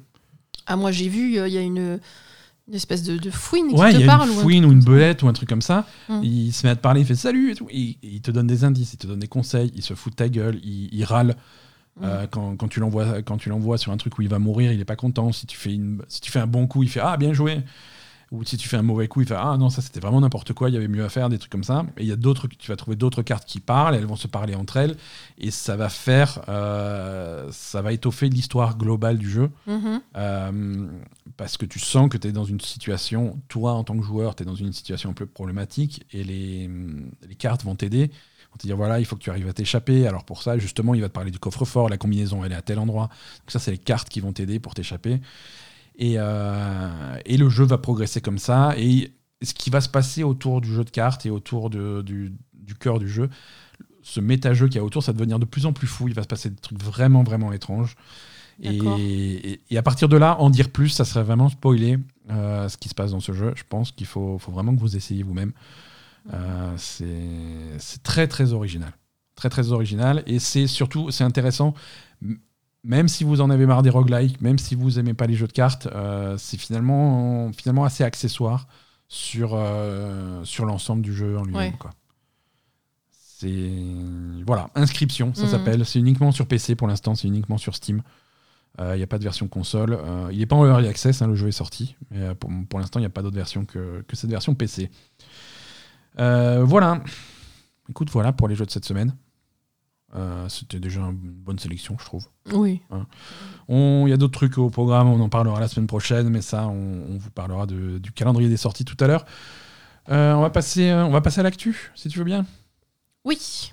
Ah, moi j'ai vu, euh, il y a une, une espèce de, de fouine qui te y a parle. une ou un fouine ou une belette ou un truc comme ça. Hum. Il se met à te parler, il fait salut et tout. Il te donne des indices, il te donne des conseils, il se fout de ta gueule, il, il râle. Euh, quand, quand tu l'envoies quand tu l'envoies sur un truc où il va mourir, il est pas content. Si tu fais une si tu fais un bon coup, il fait ah bien joué. Ou si tu fais un mauvais coup, il fait ah non ça c'était vraiment n'importe quoi, il y avait mieux à faire, des trucs comme ça. Et il y a d'autres tu vas trouver d'autres cartes qui parlent, elles vont se parler entre elles et ça va faire euh, ça va étoffer l'histoire globale du jeu Mhm. Euh, parce que tu sens que tu es dans une situation, toi en tant que joueur, tu es dans une situation un peu problématique et les, les cartes vont t'aider. Vont te dire voilà, il faut que tu arrives à t'échapper. Alors pour ça, justement, il va te parler du coffre-fort, la combinaison, elle est à tel endroit. Donc ça, c'est les cartes qui vont t'aider pour t'échapper. Et, euh, et le jeu va progresser comme ça. Et ce qui va se passer autour du jeu de cartes et autour de- du, du cœur du jeu, ce méta-jeu qu'il y a autour, ça va devenir de plus en plus fou. Il va se passer des trucs vraiment, vraiment étranges. Et, D'accord. et- et à partir de là, en dire plus, ça serait vraiment spoiler euh, ce qui se passe dans ce jeu. Je pense qu'il faut, faut vraiment que vous essayiez vous-même. Euh, c'est très, très original. Très, très original. Et c'est surtout, c'est intéressant, même si vous en avez marre des roguelikes, même si vous aimez pas les jeux de cartes, euh, c'est finalement, finalement assez accessoire sur, euh, sur l'ensemble du jeu en lui-même. Ouais. quoi. C'est. Voilà, inscription, ça Mhm. s'appelle. C'est uniquement sur PC pour l'instant, c'est uniquement sur Steam. Il n'y a pas de version console. Euh, il n'est pas en early access, hein, le jeu est sorti. Mais euh, pour, pour l'instant, il n'y a pas d'autre version que, que cette version PC. Euh, voilà. Écoute, voilà pour les jeux de cette semaine. Euh, C'était déjà une bonne sélection, je trouve. Oui. On- Il y a d'autres trucs au programme, on en parlera la semaine prochaine, mais ça, on, on vous parlera de- du calendrier des sorties tout à l'heure. Euh, on, va passer, euh, on va passer à l'actu, si tu veux bien. Oui.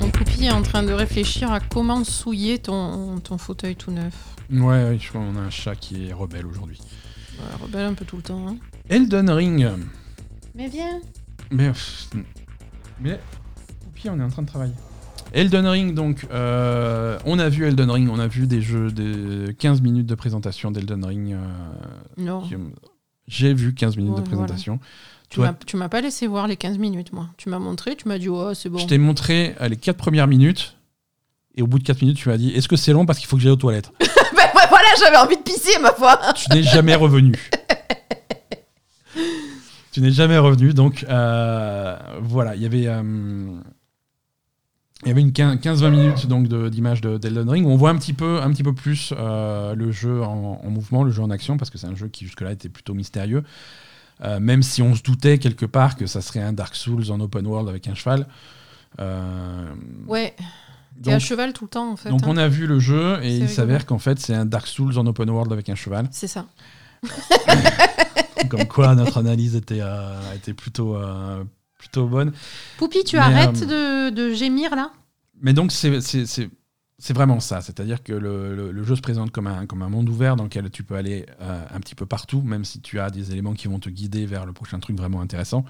Mon poupie est en train de réfléchir à comment souiller ton, ton fauteuil tout neuf. Ouais, ouais, je crois qu'on a un chat qui est rebelle aujourd'hui. Ouais, rebelle un peu tout le temps. hein. Elden Ring. Mais viens. Mais. pff, Mais. Puis on est en train de travailler. Elden Ring, donc, euh, on a vu Elden Ring, on a vu des jeux de 15 minutes de présentation d'Elden Ring. euh, Non. J'ai vu 15 minutes Ouais, de présentation. Tu m'as- Tu m'as pas laissé voir les 15 minutes, moi. Tu m'as montré, tu m'as dit, oh, c'est bon. Je t'ai montré euh, les 4 premières minutes, et au bout de 4 minutes, tu m'as dit Est-ce que c'est long parce qu'il faut que j'aille aux toilettes? Ben, ouais, voilà, j'avais envie de pisser, ma foi. Tu n'es jamais revenu. tu n'es jamais revenu, donc euh, voilà, il y avait. euh, il y avait une 15-20 minutes donc de- d'images de, d'Elden Ring où on voit un petit peu, un petit peu plus euh, le jeu en, en mouvement, le jeu en action, parce que c'est un jeu qui jusque-là était plutôt mystérieux. Même si on se doutait quelque part que ça serait un Dark Souls en open world avec un cheval. Ouais. T'es à donc, cheval tout le temps, en fait. donc hein. on a vu le jeu et il s'avère qu'en fait c'est un Dark Souls en open world avec un cheval. C'est ça. Comme quoi notre analyse était, euh, était plutôt, euh, plutôt bonne. Poupie, tu Mais, arrêtes euh, de, de gémir, là? Mais donc c'est- vraiment ça, c'est-à-dire que le, le- le jeu se présente comme un, comme un monde ouvert dans lequel tu peux aller un petit peu partout, même si tu as des éléments qui vont te guider vers le prochain truc vraiment intéressant.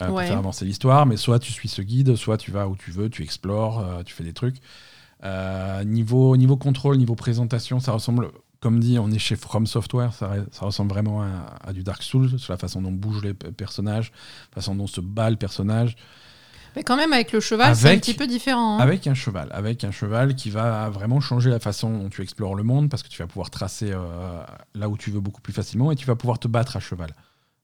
euh, pour Ouais. faire avancer l'histoire, mais soit tu suis ce guide, soit tu vas où tu veux, tu explores, euh, tu fais des trucs. Euh, niveau, niveau contrôle, niveau présentation, ça ressemble, comme dit, on est chez From Software, ça, re- ça ressemble vraiment à, à du Dark Souls, sur la façon dont bougent les personnages, la façon dont se bat le personnage, Mais quand même, avec le cheval, c'est un petit peu différent. hein. avec un cheval, avec un cheval qui va vraiment changer la façon dont tu explores le monde, parce que tu vas pouvoir tracer euh, là où tu veux beaucoup plus facilement, et tu vas pouvoir te battre à cheval.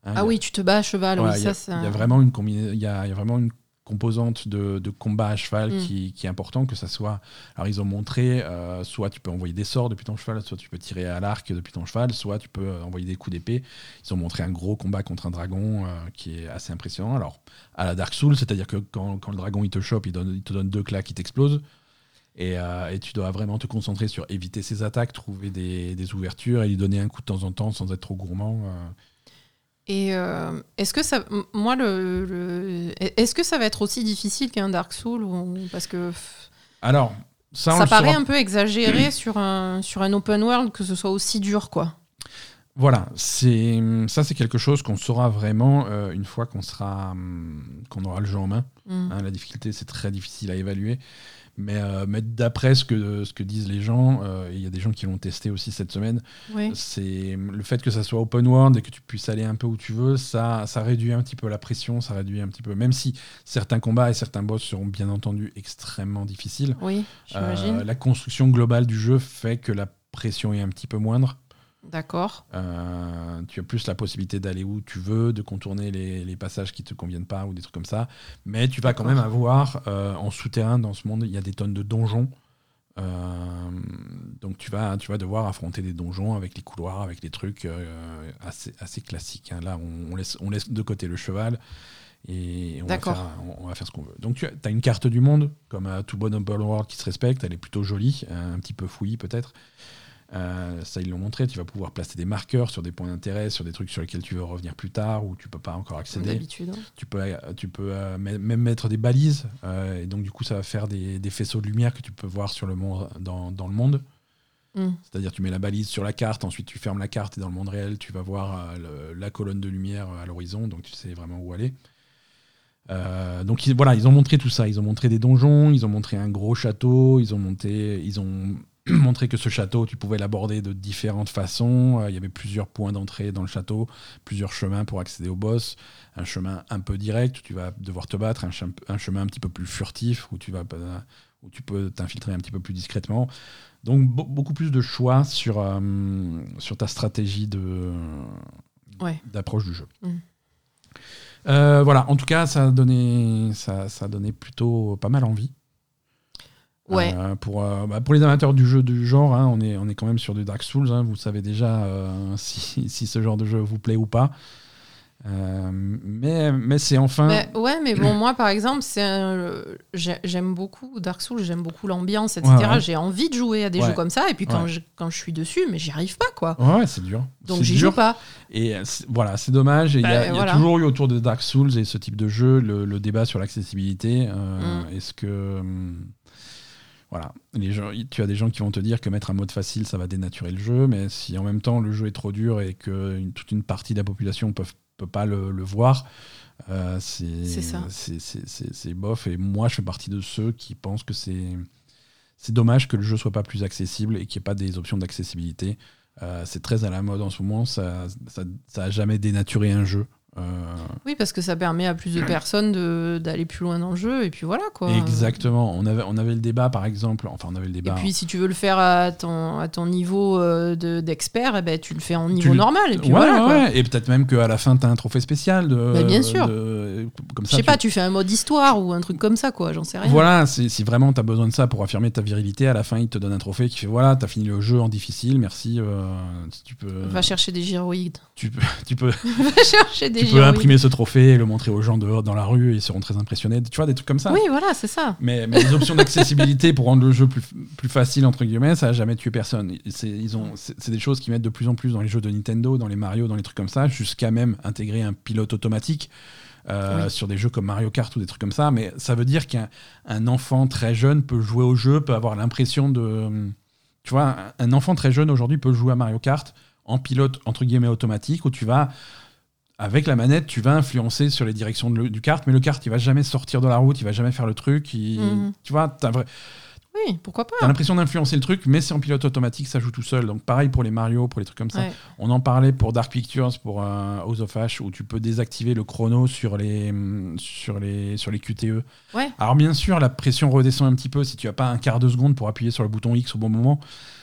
Hein, Ah a- oui, tu te bats à cheval, Ouais, oui, il y ça a- c'est. Il y a vraiment une combina- il y a, il y a vraiment une composante de, de combat à cheval Mm. qui, qui est important, que ça soit. Alors ils ont montré, euh, soit tu peux envoyer des sorts depuis ton cheval, soit tu peux tirer à l'arc depuis ton cheval, soit tu peux envoyer des coups d'épée. Ils ont montré un gros combat contre un dragon euh, qui est assez impressionnant. Alors à la Dark Souls, c'est-à-dire que quand, quand le dragon il te chope, il, donne- il te donne deux claques, il t'explose. Et, euh, et tu dois vraiment te concentrer sur éviter ses attaques, trouver des, des ouvertures et lui donner un coup de temps en temps sans être trop gourmand. Et euh, est-ce que ça, moi le, le- est-ce que ça va être aussi difficile qu'un Dark Souls ou- parce que Alors, ça, paraît saura un peu exagéré sur un sur un open world que ce soit aussi dur quoi. Voilà, c'est ça c'est quelque chose qu'on saura vraiment euh, une fois qu'on sera hum, qu'on aura le jeu en main. Mm. hein. la difficulté c'est très difficile à évaluer, mais, euh, mais d'après ce que ce que disent les gens, euh, il y a des gens qui l'ont testé aussi cette semaine, c'est le fait que ça soit open world et que tu puisses aller un peu où tu veux, ça ça réduit un petit peu la pression, ça réduit un petit peu, même si certains combats et certains boss seront bien entendu extrêmement difficiles. Oui. Euh, la construction globale du jeu fait que la pression est un petit peu moindre. D'accord. Euh, tu as plus la possibilité d'aller où tu veux, de contourner les, les passages qui te conviennent pas ou des trucs comme ça. Mais tu vas quand même avoir euh, en souterrain dans ce monde, il y a des tonnes de donjons. Euh, donc tu vas, tu vas devoir affronter des donjons avec les couloirs, avec les trucs assez, assez classiques. hein. Là, on, on laisse, on laisse de côté le cheval et on va, D'accord. faire, on- on va faire ce qu'on veut. Donc tu as, une carte du monde, comme à tout bon open world qui se respecte. Elle est plutôt jolie, un petit peu fouillie peut-être. Euh, ça, ils l'ont montré. Tu vas pouvoir placer des marqueurs sur des points d'intérêt, sur des trucs sur lesquels tu veux revenir plus tard ou tu peux pas encore accéder. d'habitude. hein. Tu peux, tu peux euh, mê- même mettre des balises. euh, et donc, du coup, ça va faire des, des faisceaux de lumière que tu peux voir sur le monde, dans, dans le monde. Mm. C'est-à-dire, tu mets la balise sur la carte, ensuite tu fermes la carte et dans le monde réel, tu vas voir euh, le- la colonne de lumière à l'horizon, donc tu sais vraiment où aller. Euh, donc ils- voilà, ils ont montré tout ça. Ils ont montré des donjons, ils ont montré un gros château, ils ont monté, ils ont montré que ce château, tu pouvais l'aborder de différentes façons. Euh, il y avait plusieurs points d'entrée dans le château, plusieurs chemins pour accéder au boss. Un chemin un peu direct où tu vas devoir te battre, un, chem- un chemin un petit peu plus furtif où tu vas où tu peux t'infiltrer un petit peu plus discrètement. Donc be- beaucoup plus de choix sur, euh, sur ta stratégie de Ouais. d'approche du jeu. Mm. Euh, voilà, en tout cas, ça a donné, ça, ça a donné plutôt pas mal envie. Ouais. Euh, pour, euh, bah, pour les amateurs du jeu du genre, hein, on, est, on est quand même sur du Dark Souls. hein, vous savez déjà euh, si, si ce genre de jeu vous plaît ou pas. Mais mais c'est enfin. Mais- ouais, mais bon, moi, par exemple, c'est j'aime beaucoup Dark Souls, j'aime beaucoup l'ambiance, etc. Ouais, ouais. J'ai envie de jouer à des jeux comme ça, et puis quand, je, quand je suis dessus, mais j'y arrive pas, quoi. Ouais, c'est dur. Donc j'y joue pas. Et voilà, c'est dommage. Il y a- Bah, y, a toujours eu autour de Dark Souls et ce type de jeu le, le débat sur l'accessibilité. Mm. Est-ce que. hum, voilà, les gens, tu as des gens qui vont te dire que mettre un mode facile, ça va dénaturer le jeu, mais si en même temps le jeu est trop dur et que une- toute une partie de la population peut, peut pas le, le voir, euh, c'est bof. Et moi, je fais partie de ceux qui pensent que c'est dommage que le jeu soit pas plus accessible et qu'il n'y ait pas des options d'accessibilité. Euh, c'est très à la mode en ce moment, ça, ça, ça a jamais dénaturé un jeu. Euh, Oui, parce que ça permet à plus de personnes de- d'aller plus loin dans le jeu, et puis voilà, quoi. Exactement. On avait, on avait le débat, par exemple. Enfin, on avait le Et débat. puis, si tu veux le faire à ton, à ton niveau euh, de- d'expert, eh ben, tu le fais en niveau normal. Et puis ouais, voilà, quoi. ouais. Et peut-être même qu'à la fin, tu as un trophée spécial. De, Bah, bien sûr. de- comme Je sais tu- pas, tu fais un mode histoire ou un truc comme ça, quoi. J'en sais rien. Voilà, si vraiment tu as besoin de ça pour affirmer ta virilité, à la fin, il te donne un trophée qui fait voilà, tu as fini le jeu en difficile, merci. euh, si tu peux, Va chercher des gyroïdes. tu peux, tu peux, Va chercher des peux gyroïdes. imprimer ce trophée et le montrer aux gens dehors dans la rue et ils seront très impressionnés. Tu vois, des trucs comme ça. Oui, voilà, c'est ça. Mais, mais les options d'accessibilité pour rendre le jeu plus, plus facile, entre guillemets, ça n'a jamais tué personne. C'est des choses qui mettent de plus en plus dans les jeux de Nintendo, dans les Mario, dans les trucs comme ça, jusqu'à même intégrer un pilote automatique. euh, Oui. sur des jeux comme Mario Kart ou des trucs comme ça, mais ça veut dire qu'un un enfant très jeune peut jouer au jeu, peut avoir l'impression de... Tu vois, un un enfant très jeune aujourd'hui peut jouer à Mario Kart en pilote, entre guillemets, automatique, où tu vas avec la manette, tu vas influencer sur les directions de le- du kart, mais le kart, il va jamais sortir de la route, il va jamais faire le truc. il- Mhm. Tu vois, t'as vra- Oui, pourquoi pas t'as l'impression d'influencer le truc, mais c'est en pilote automatique, ça joue tout seul. Donc pareil pour les Mario, pour les trucs comme ça. Ouais. On en parlait pour Dark Pictures, pour euh, House of Ash, où tu peux désactiver le chrono sur les, hum, sur les, sur les QTE. Ouais. Alors bien sûr, la pression redescend un petit peu si tu as pas un quart de seconde pour appuyer sur le bouton X au bon moment.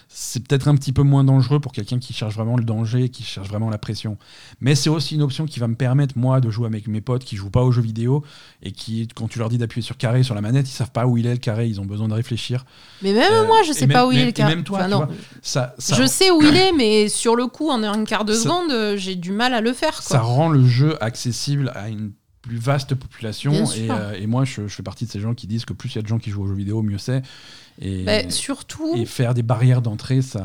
C'est peut-être un petit peu moins dangereux pour quelqu'un qui cherche vraiment le danger, qui cherche vraiment la pression. Mais c'est aussi une option qui va me permettre, moi, de jouer avec mes potes qui jouent pas aux jeux vidéo et qui, quand tu leur dis d'appuyer sur carré sur la manette, ils savent pas où il est le carré, ils ont besoin de réfléchir. Mais même Euh, moi, je sais même- pas où il est le et car. même toi, Enfin, non. vois, Ça, ça, Je sais où il est, mais sur le coup, en un quart de Ça- seconde, euh, j'ai du mal à le faire. ça rend le jeu accessible à une plus vaste population. Et, euh, et moi, je, je fais partie de ces gens qui disent que plus il y a de gens qui jouent aux jeux vidéo, mieux c'est. Et, Bah, surtout, et faire des barrières d'entrée, ça.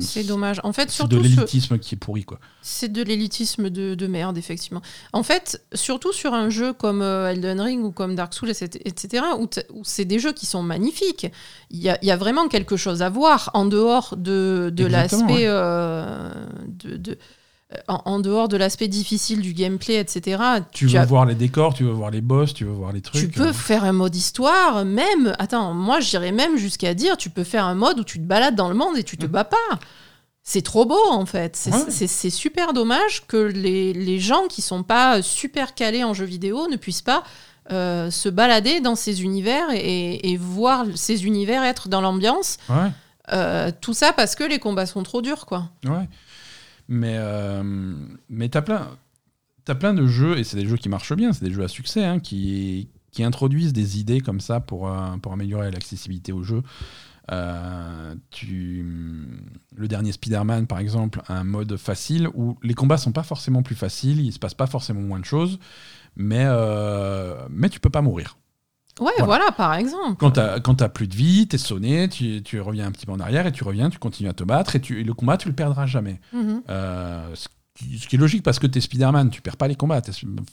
c'est dommage. En fait, C'est de surtout, ce- l'élitisme qui est pourri, quoi. c'est de l'élitisme de, de merde, effectivement. En fait, surtout sur un jeu comme euh, Elden Ring ou comme Dark Souls, etc., où, c'est des jeux qui sont magnifiques. Il y a, il y a vraiment quelque chose à voir en dehors de, de l'aspect. ouais. euh, de, de- en, en dehors de l'aspect difficile du gameplay, etc. Tu veux as- voir les décors, tu veux voir les boss, tu veux voir les trucs. Tu peux euh, faire un mode histoire, même. Attends, moi j'irais même jusqu'à dire tu peux faire un mode où tu te balades dans le monde et tu te Mm. bats pas. C'est trop beau en fait. C'est Ouais. super dommage que les, les gens qui sont pas super calés en jeux vidéo ne puissent pas euh, se balader dans ces univers et, et voir ces univers être dans l'ambiance. Ouais. Euh, tout ça parce que les combats sont trop durs, quoi. Ouais. Mais, euh, mais t'as plein, as plein de jeux, et c'est des jeux qui marchent bien, c'est des jeux à succès, hein, qui, introduisent des idées comme ça pour, euh, améliorer l'accessibilité au jeu. Euh. Le dernier Spider-Man, par exemple, a un mode facile où les combats sont pas forcément plus faciles, il se passe pas forcément moins de choses, mais, euh, mais tu peux pas mourir. Ouais, voilà, par exemple. Quand tu as plus de vie, tu es sonné, tu, tu, reviens un petit peu en arrière et tu reviens, tu continues à te battre et, tu, le combat, tu le perdras jamais. Mhm. Euh, ce, qui, est logique parce que tu es Spider-Man, tu perds pas les combats.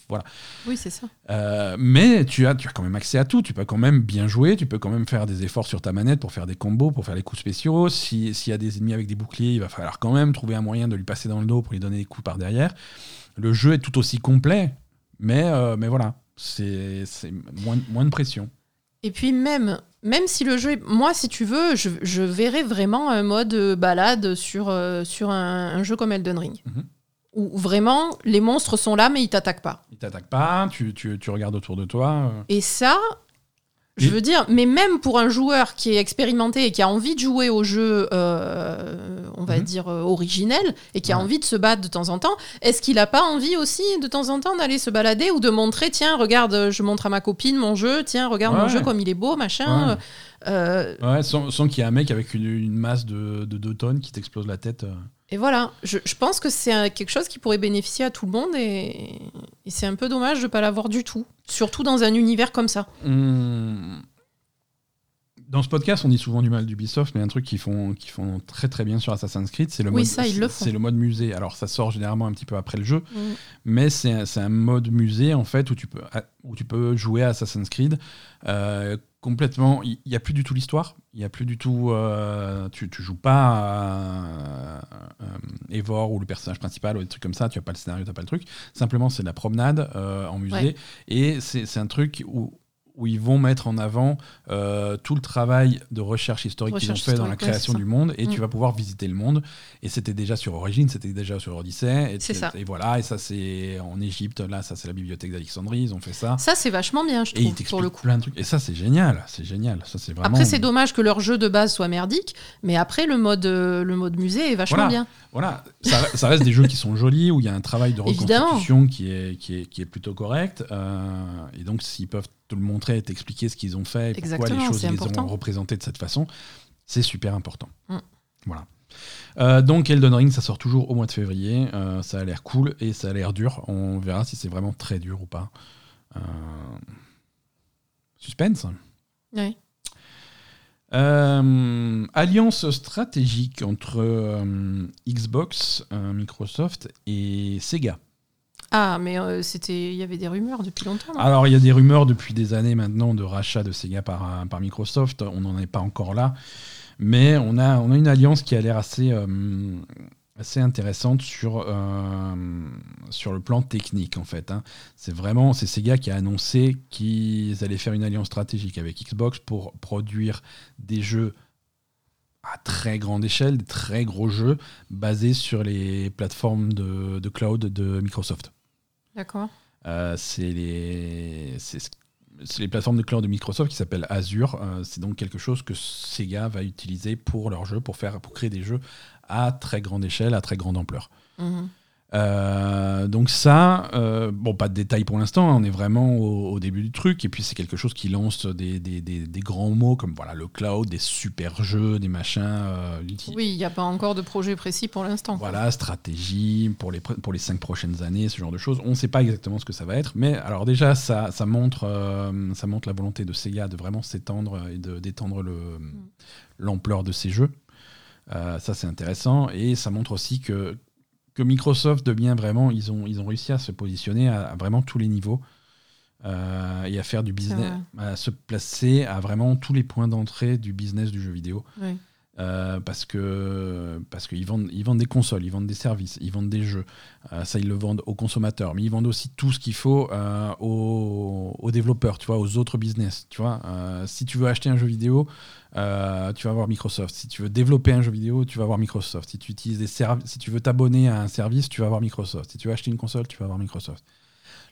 Voilà. Oui, c'est ça. Euh, mais tu as, tu as quand même accès à tout. Tu peux quand même bien jouer, tu peux quand même faire des efforts sur ta manette pour faire des combos, pour faire les coups spéciaux. S'il y a des ennemis avec des boucliers, il va falloir quand même trouver un moyen de lui passer dans le dos pour lui donner des coups par derrière. Le jeu est tout aussi complet, mais, euh, mais voilà, c'est moins, moins de pression. Et puis même, même si le jeu est... Moi, si tu veux, je, je verrais vraiment un mode balade sur, euh, sur un, jeu comme Elden Ring. Mhm. Où vraiment, les monstres sont là, mais ils t'attaquent pas. Ils t'attaquent pas, tu, tu, tu, regardes autour de toi. euh. Et ça, je veux dire, mais même pour un joueur qui est expérimenté et qui a envie de jouer au jeu, euh, on va Mhm. dire, euh, originel, et qui a Ouais. envie de se battre de temps en temps, est-ce qu'il n'a pas envie aussi de temps en temps d'aller se balader ou de montrer, tiens, regarde, je montre à ma copine mon jeu, tiens, regarde mon jeu comme il est beau, machin. Ouais. Euh, sans, sans qu'il y ait un mec avec une, une masse de, de 2 tonnes qui t'explose la tête. Et voilà, je, je pense que c'est quelque chose qui pourrait bénéficier à tout le monde et, et c'est un peu dommage de ne pas l'avoir du tout, surtout dans un univers comme ça. On- Dans ce podcast, on dit souvent du mal d'Ubisoft, mais un truc qu'ils font, font très très bien sur Assassin's Creed, c'est le, Oui, le le mode musée. Alors ça sort généralement un petit peu après le jeu, Mm. mais c'est un, c'est un mode musée en fait où tu peux, où tu peux jouer à Assassin's Creed euh, complètement. Il n'y a plus du tout l'histoire, il n'y a plus du tout. euh, tu, tu joues pas à euh, Eivor ou le personnage principal ou des trucs comme ça, tu n'as pas le scénario, tu n'as pas le truc. Simplement, c'est de la promenade euh, en musée Ouais. et c'est c'est un truc où où ils vont mettre en avant euh, tout le travail de recherche historique qu'ils ont fait dans la ouais, création du monde, et tu Mm. vas pouvoir visiter le monde. Et c'était déjà sur Origins, c'était déjà sur Odyssey. Et, ça. et voilà, et ça c'est en Égypte, là ça c'est la bibliothèque d'Alexandrie, ils ont fait ça. Ça, c'est vachement bien, je Et ils trouve, pour le coup. plein de trucs. Et ça c'est génial, c'est génial. Ça c'est vraiment. Après, c'est dommage que leur jeu de base soit merdique, mais après, le mode, euh, le mode musée est vachement Voilà. bien. Voilà, ça, ça reste des jeux qui sont jolis, où il y a un travail de reconstitution qui est, qui, est, qui est plutôt correct. euh, et donc, s'ils peuvent te le montrer et t'expliquer ce qu'ils ont fait et pourquoi les choses les important. ont représentées de cette façon, c'est super important. Mm. Voilà. Euh, donc, Elden Ring, ça sort toujours au mois de février. Euh, ça a l'air cool et ça a l'air dur. On verra si c'est vraiment très dur ou pas. Euh, Suspense. Alliance stratégique entre Xbox, Microsoft et Sega. Ah, mais euh, c'était, il y avait des rumeurs depuis longtemps. non Alors, il y a des rumeurs depuis des années maintenant de rachat de Sega par, par Microsoft. On n'en est pas encore là. Mais on a, on a une alliance qui a l'air assez, euh, assez intéressante sur, euh, sur le plan technique, en fait. hein. C'est vraiment c'est Sega qui a annoncé qu'ils allaient faire une alliance stratégique avec Xbox pour produire des jeux à très grande échelle, des très gros jeux basés sur les plateformes de, de cloud de Microsoft. D'accord. Euh, c'est les, c'est les plateformes de cloud de Microsoft qui s'appellent Azure. Euh, c'est donc quelque chose que Sega va utiliser pour leurs jeux, pour, faire, pour créer des jeux à très grande échelle, à très grande ampleur. Mhm. Euh, donc ça, euh, bon, pas de détails pour l'instant, hein, on est vraiment au, au début du truc, et puis c'est quelque chose qui lance des, des- des- des grands mots comme voilà le cloud, des super jeux, des machins, euh, Oui, il n'y a pas encore de projet précis pour l'instant. quoi. voilà, stratégie pour les, pour les cinq prochaines années, ce genre de choses. On ne sait pas exactement ce que ça va être, mais alors déjà, ça, ça, montre, ça montre la volonté de Sega de vraiment s'étendre et d'étendre le- l'ampleur de ses jeux. Euh, ça, c'est intéressant. Et ça montre aussi que, que Microsoft devient vraiment, ils ont, ils ont réussi à se positionner à, à vraiment tous les niveaux. euh, et à faire du business, à se placer à vraiment tous les points d'entrée du business du jeu vidéo. Oui. Euh, parce que parce qu'ils vendent ils vendent des consoles, ils vendent des services, ils vendent des jeux. Euh, ça ils le vendent aux consommateurs, mais ils vendent aussi tout ce qu'il faut euh, aux, aux développeurs, tu vois, aux autres business, tu vois. Si tu veux acheter un jeu vidéo, tu vas voir Microsoft. Si tu veux développer un jeu vidéo, tu vas voir Microsoft. Si tu utilises si tu veux t'abonner à un service, tu vas voir Microsoft. Si tu veux acheter une console, tu vas voir Microsoft.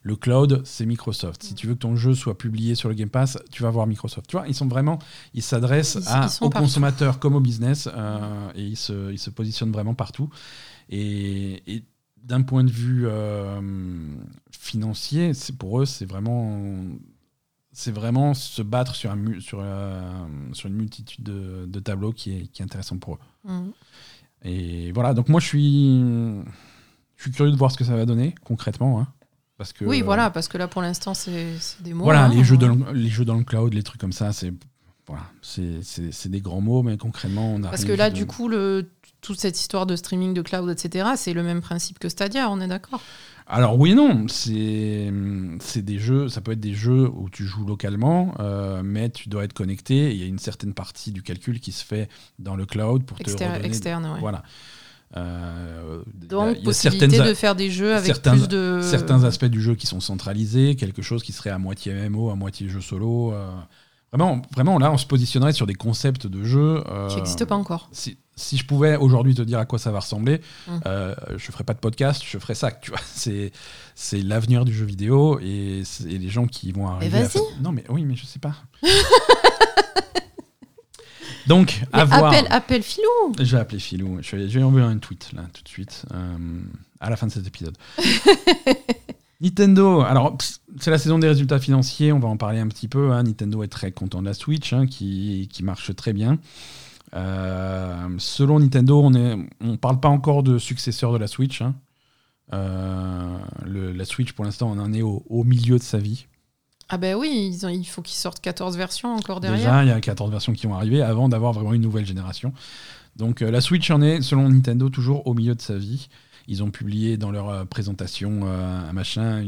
Le cloud, c'est Microsoft. Si tu veux que ton jeu soit publié sur le Game Pass, tu vas voir Microsoft. Tu vois, ils sont vraiment, ils s'adressent aux consommateurs comme au business euh, et ils se, ils se, positionnent vraiment partout. Et, d'un point de vue euh, financier, c'est pour eux, c'est vraiment c'est vraiment se battre sur, un, sur, euh, sur une multitude de, de, tableaux qui est, qui est intéressant pour eux. Mmh. Et voilà, donc moi je suis, je suis curieux de voir ce que ça va donner concrètement. Hein, parce que, oui, voilà, parce que là pour l'instant c'est des mots. Voilà, hein, les, jeux dans, les jeux dans le cloud, les trucs comme ça, c'est voilà, c'est des grands mots, mais concrètement on a. Parce que là, du coup, le, toute cette histoire de streaming, de cloud, etc., c'est le même principe que Stadia, on est d'accord? Alors oui et non, c'est des jeux, ça peut être des jeux où tu joues localement, euh, mais tu dois être connecté. Il y a une certaine partie du calcul qui se fait dans le cloud pour te redonner, externe. Ouais. Voilà. Euh, Donc, possibilité de faire des jeux avec certains, plus de... Certains aspects du jeu qui sont centralisés, quelque chose qui serait à moitié MMO, à moitié jeu solo. Euh, vraiment, vraiment, là, on se positionnerait sur des concepts de jeux... qui n'existent pas encore si je pouvais aujourd'hui te dire à quoi ça va ressembler, hum. euh, je ferais pas de podcast, je ferais ça. Tu vois, c'est c'est l'avenir du jeu vidéo et, les gens qui vont arriver. vas-y. Non mais oui, mais je sais pas. Donc, à voir. Appelle, appelle Philou. Je vais appeler Philou. Je vais, je vais envoyer un tweet là tout de suite euh, à la fin de cet épisode. Nintendo, alors c'est la saison des résultats financiers, on va en parler un petit peu. Hein. Nintendo est très content de la Switch, hein, qui, qui, marche très bien. Euh, selon Nintendo, on ne on parle pas encore de successeur de la Switch. Hein. Euh, la Switch, pour l'instant, on en est au, milieu de sa vie. Ah ben oui, ils ont, il faut qu'ils sortent 14 versions encore derrière. Déjà, il y a 14 versions qui vont arriver avant d'avoir vraiment une nouvelle génération. Donc euh, la Switch en est, selon Nintendo, toujours au milieu de sa vie. Ils ont publié dans leur euh, présentation euh, un machin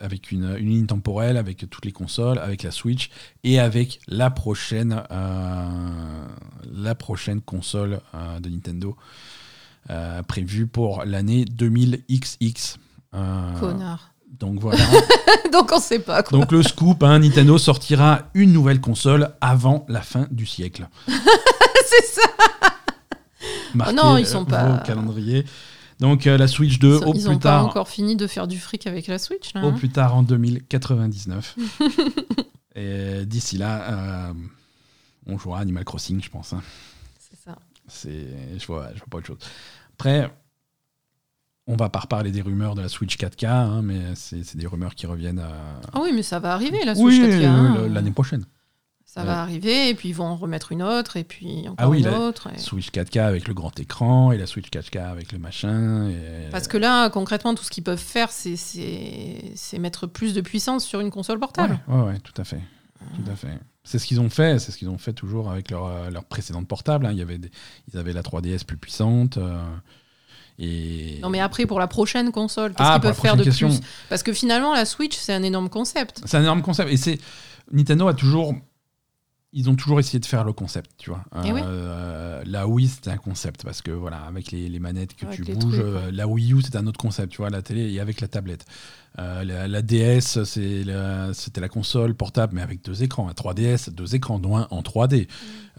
avec une, ligne temporelle, avec toutes les consoles, avec la Switch et avec la prochaine, la prochaine console de Nintendo prévue pour l'année 2000XX. Connard. Donc voilà. Donc on sait pas quoi. Donc le scoop, hein, Nintendo sortira une nouvelle console avant la fin du siècle. C'est ça. Oh non, ils sont pas. calendrier. Donc euh, la Switch 2 au plus tard. Ils n'ont pas encore fini de faire du fric avec la Switch. Là, au hein. plus tard en 2099. Et d'ici là, euh, on jouera Animal Crossing, je pense. Hein. C'est ça. Je vois, je vois pas autre chose. Après, on va pas reparler des rumeurs de la Switch 4K, hein, mais c'est des rumeurs qui reviennent. À... Ah oui, mais ça va arriver la Switch 4K. l'année prochaine. Ça va arriver, et puis ils vont en remettre une autre, et puis encore ah oui, une autre. Switch 4K avec le grand écran, et la Switch 4K avec le machin. Parce que là, concrètement, tout ce qu'ils peuvent faire, c'est mettre plus de puissance sur une console portable. Ouais, ouais, tout à fait. Tout à fait. C'est ce qu'ils ont fait, c'est ce qu'ils ont fait toujours avec leur, euh, leur précédente portable. Hein. Il y avait ils avaient la 3DS plus puissante. Euh, et... Non mais après pour la prochaine console, qu'est-ce ah, qu'ils peuvent faire de plus? Parce que finalement la Switch c'est un énorme concept. C'est un énorme concept. Et c'est Nintendo a toujours ils ont toujours essayé de faire le concept, tu vois. Eh euh, la Wii, c'était un concept parce que voilà, avec les, manettes que tu bouges, euh, la Wii U, c'était un autre concept, tu vois, la télé et avec la tablette. Euh, la, DS, c'était la console portable, mais avec deux écrans. La 3DS, deux écrans, dont un en 3D. Mm.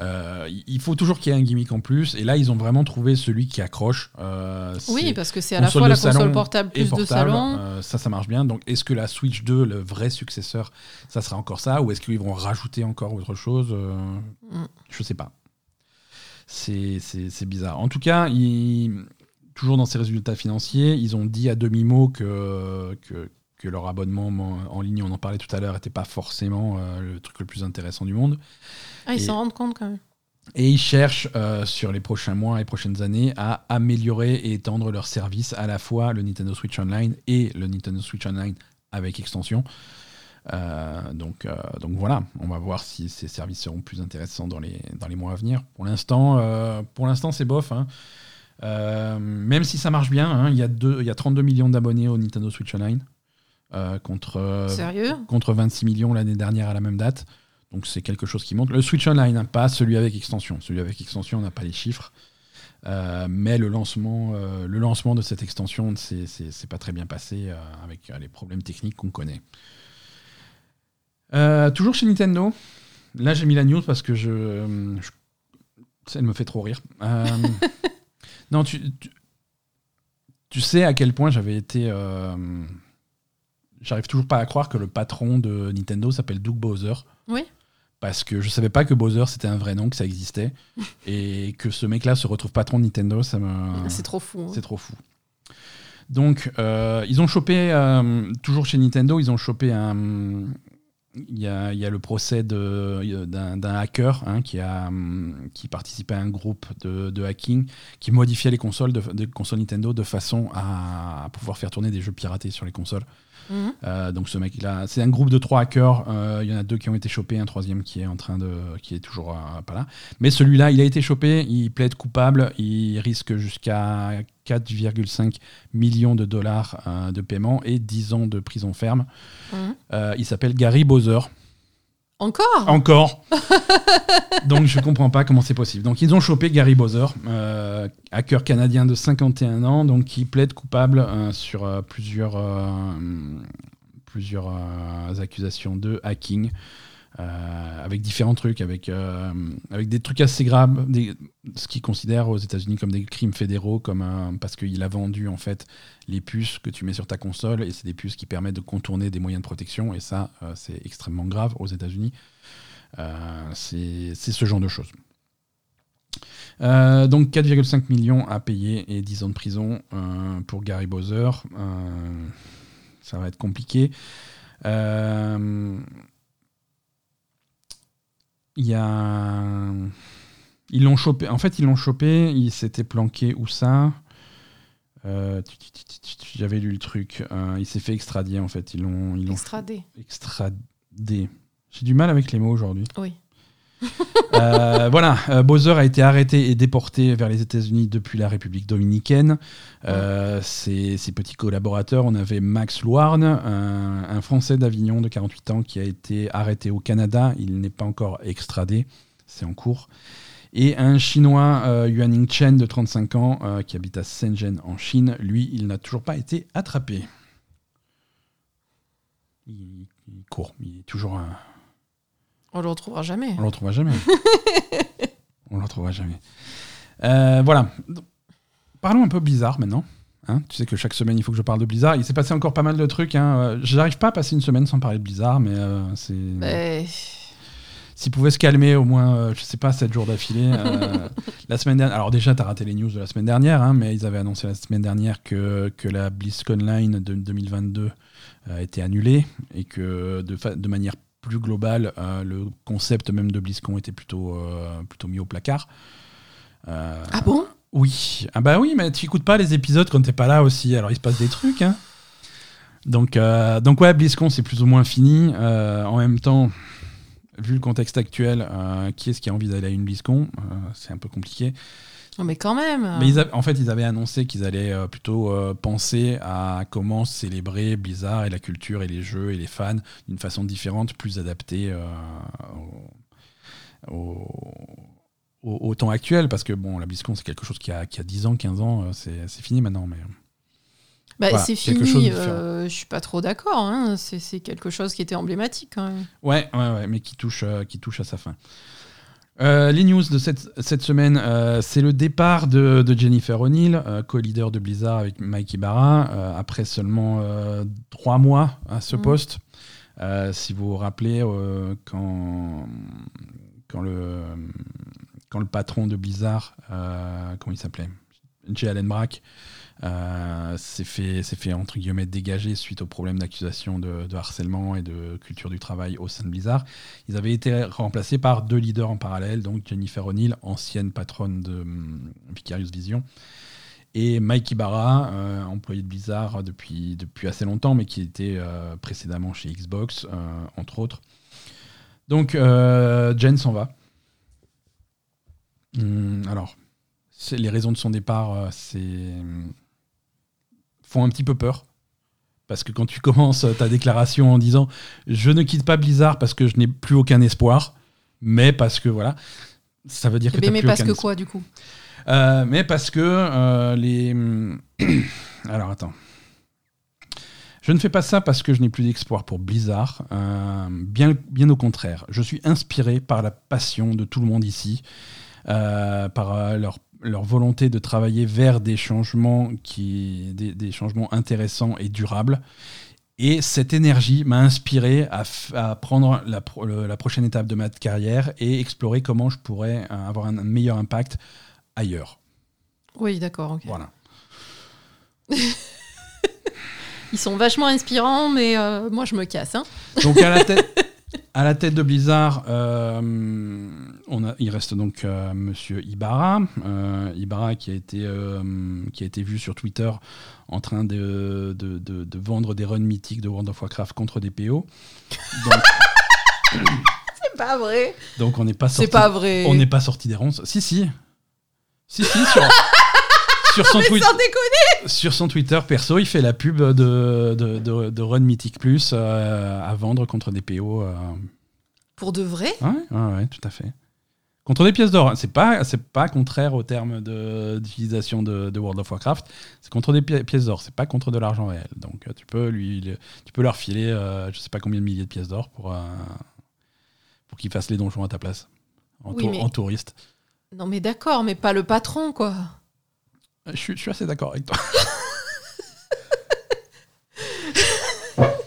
Euh, il faut toujours qu'il y ait un gimmick en plus. Et là, ils ont vraiment trouvé celui qui accroche. Euh, oui, parce que c'est à la fois la console portable plus de salon. ça, ça marche bien. Donc, est-ce que la Switch 2, le vrai successeur, ça sera encore ça Ou est-ce qu'ils vont rajouter encore autre chose mm. Je sais pas. C'est bizarre. En tout cas, toujours dans ces résultats financiers, ils ont dit à demi-mot que, que, leur abonnement en ligne, on en parlait tout à l'heure, n'était pas forcément euh, le truc le plus intéressant du monde. Ah, ils s'en rendent compte quand même. Et ils cherchent euh, sur les prochains mois et prochaines années à améliorer et étendre leurs services, à la fois le Nintendo Switch Online et le Nintendo Switch Online avec extension. Euh, donc, donc voilà, on va voir si ces services seront plus intéressants dans les, dans les mois à venir. Pour l'instant, pour l'instant c'est bof. Hein. Euh, même si ça marche bien, hein, il, y a y a 32 millions d'abonnés au Nintendo Switch Online. Euh, contre, contre 26 millions l'année dernière à la même date. Donc c'est quelque chose qui monte. Le Switch Online, hein, pas celui avec extension. Celui avec extension, on n'a pas les chiffres. Euh, mais le lancement, le lancement de cette extension, c'est pas très bien passé avec les problèmes techniques qu'on connaît. Toujours chez Nintendo. Là, j'ai mis la news parce que je, je, elle me fait trop rire. Non, tu, tu, sais à quel point j'avais été. Euh, j'arrive toujours pas à croire que le patron de Nintendo s'appelle Doug Bowser. Oui. Parce que je savais pas que Bowser c'était un vrai nom, que ça existait. et que ce mec-là se retrouve patron de Nintendo, ça me. C'est trop fou. hein. C'est trop fou. Donc, euh, ils ont chopé, euh, toujours chez Nintendo, ils ont chopé un. Il y a, le procès d'un hacker hein, hum, qui participait à un groupe de, hacking qui modifiait les consoles de, de consoles Nintendo de façon à pouvoir faire tourner des jeux piratés sur les consoles. Mhm. Euh, donc ce mec là, c'est un groupe de trois hackers. euh, Il y en a deux qui ont été chopés, un troisième qui est en train de, qui est toujours euh, pas là. Mais celui-là, il a été chopé, il plaide coupable, il risque jusqu'à 4,5 millions de dollars de paiement et 10 ans de prison ferme. Mhm. Il s'appelle Gary Bowser. Encore Encore. Donc je comprends pas comment c'est possible. Donc ils ont chopé Gary Bowser, euh, hacker canadien de 51 ans, donc qui plaide coupable euh, sur euh, plusieurs, accusations de hacking. Euh, avec différents trucs, avec, euh, avec des trucs assez graves, ce qu'ils considèrent aux États-Unis comme des crimes fédéraux, comme parce qu'il a vendu en fait les puces que tu mets sur ta console, et c'est des puces qui permettent de contourner des moyens de protection, et ça, euh, c'est extrêmement grave aux États-Unis. C'est ce genre de choses. Donc 4,5 millions à payer et 10 ans de prison pour Gary Bowser. Ça va être compliqué. Il y a. Ils l'ont chopé. En fait, ils l'ont chopé. Il s'était planqué où ça? Euh, J'avais lu le truc. Euh, il s'est fait extradier en fait. Ils l'ont Extradé. extradé. J'ai du mal avec les mots aujourd'hui. Oui. Euh, voilà, euh, Bowser a été arrêté et déporté vers les États-Unis depuis la République dominicaine. Euh, ses, ses petits collaborateurs, on avait Max Louarn, un, un Français d'Avignon de 48 ans qui a été arrêté au Canada. Il n'est pas encore extradé, c'est en cours. Et un Chinois, euh, Yuaning Chen, de 35 ans, qui habite à Shenzhen en Chine. Lui, il n'a toujours pas été attrapé. Il, il court, il est toujours un, On le retrouvera jamais. on le retrouvera jamais. on le retrouvera jamais. Euh, voilà. Parlons un peu Blizzard maintenant. Hein, tu sais que chaque semaine, il faut que je parle de Blizzard. Il s'est passé encore pas mal de trucs. Hein. Euh, J'arrive pas à passer une semaine sans parler de Blizzard, mais euh, c'est. Ben, S'ils pouvaient se calmer au moins, euh, je sais pas, 7 jours d'affilée. euh, la semaine dernière. Alors, déjà, tu as raté les news de la semaine dernière, hein, mais ils avaient annoncé la semaine dernière que, que la BlizzCon Line de 2022 a été annulée et que de, de manière plus globale, euh, le concept même de BlizzCon était plutôt, euh, plutôt mis au placard. Euh, Ah bon? Oui, ah bah oui, mais tu écoutes pas les épisodes quand t'es pas là aussi, alors il se passe des trucs. Hein. Donc, euh, donc ouais, BlizzCon c'est plus ou moins fini. Euh, en même temps, vu le contexte actuel, euh, qui est-ce qui a envie d'aller à une BlizzCon? C'est un peu compliqué. Non, mais quand même. Mais ils a- en fait, ils avaient annoncé qu'ils allaient euh, plutôt euh, penser à comment célébrer Blizzard et la culture et les jeux et les fans d'une façon différente, plus adaptée euh, au, au- au- au temps actuel. Parce que bon, la BlizzCon, c'est quelque chose qui a, qui a 10 ans, 15 ans, c'est c'est fini maintenant. Mais... Bah, voilà, c'est fini. euh, je suis pas trop d'accord. hein. C'est c'est quelque chose qui était emblématique quand même. Ouais, ouais, ouais, mais qui touche, qui touche à sa fin. Euh, les news de cette, cette semaine, euh, c'est le départ de, de Jennifer O'Neill, euh, co-leader de Blizzard avec Mike Ibarra, après seulement trois mois à ce Mhm. poste. Si vous vous rappelez, quand, quand, le, quand le patron de Blizzard, comment il s'appelait? Jay Allen Brack, euh, s'est fait, s'est fait entre guillemets dégager suite aux problèmes d'accusation de, harcèlement et de culture du travail au sein de Blizzard. Ils avaient été remplacés par deux leaders en parallèle, donc Jennifer O'Neill, ancienne patronne de hum, Vicarious Vision, et Mike Ibarra, euh, employé de Blizzard depuis, assez longtemps, mais qui était euh, précédemment chez Xbox, euh, entre autres. Donc, euh, Jen s'en va. Hum, alors, les raisons de son départ, euh, c'est font un petit peu peur. Parce que quand tu commences ta déclaration en disant je ne quitte pas Blizzard parce que je n'ai plus aucun espoir, mais parce que voilà, ça veut dire que Eh tu ben, mais plus parce aucun que espoir. quoi du coup? Euh, mais parce que euh, les. Alors attends. Je ne fais pas ça parce que je n'ai plus d'espoir pour Blizzard. euh, bien, bien au contraire. Je suis inspiré par la passion de tout le monde ici, par leur, leur volonté de travailler vers des changements, qui, des, des changements intéressants et durables. Et cette énergie m'a inspiré à, prendre la, pro- la prochaine étape de ma carrière et explorer comment je pourrais avoir un, un meilleur impact ailleurs. Oui, d'accord. ok. Voilà. Ils sont vachement inspirants, mais euh, moi je me casse. Hein. Donc à la tête, à la tête de Blizzard, euh, on a, il reste donc euh, Monsieur Ibarra, euh, Ibarra qui a été euh, qui a été vu sur Twitter en train de, de, de- de vendre des runs mythiques de World of Warcraft contre des PO. Donc, C'est pas vrai. donc on n'est pas sorti. C'est pas vrai. On n'est pas sorti des ronces. Si si, si si sur. Sur son, tweet- sur son Twitter perso, il fait la pub de, de, Run Mythic Plus euh, à vendre contre des PO. Pour de vrai? Ouais, ouais, ouais, tout à fait. Contre des pièces d'or, c'est pas, c'est pas contraire au terme de- d'utilisation de, de World of Warcraft. C'est contre des pi- pièces d'or, c'est pas contre de l'argent réel. Donc euh, tu peux lui, le- tu peux leur filer, euh, je sais pas combien de milliers de pièces d'or pour euh, pour qu'ils fassent les donjons à ta place en, Oui, tour- mais- en touriste. Non mais d'accord, mais pas le patron quoi. Je suis, je suis assez d'accord avec toi.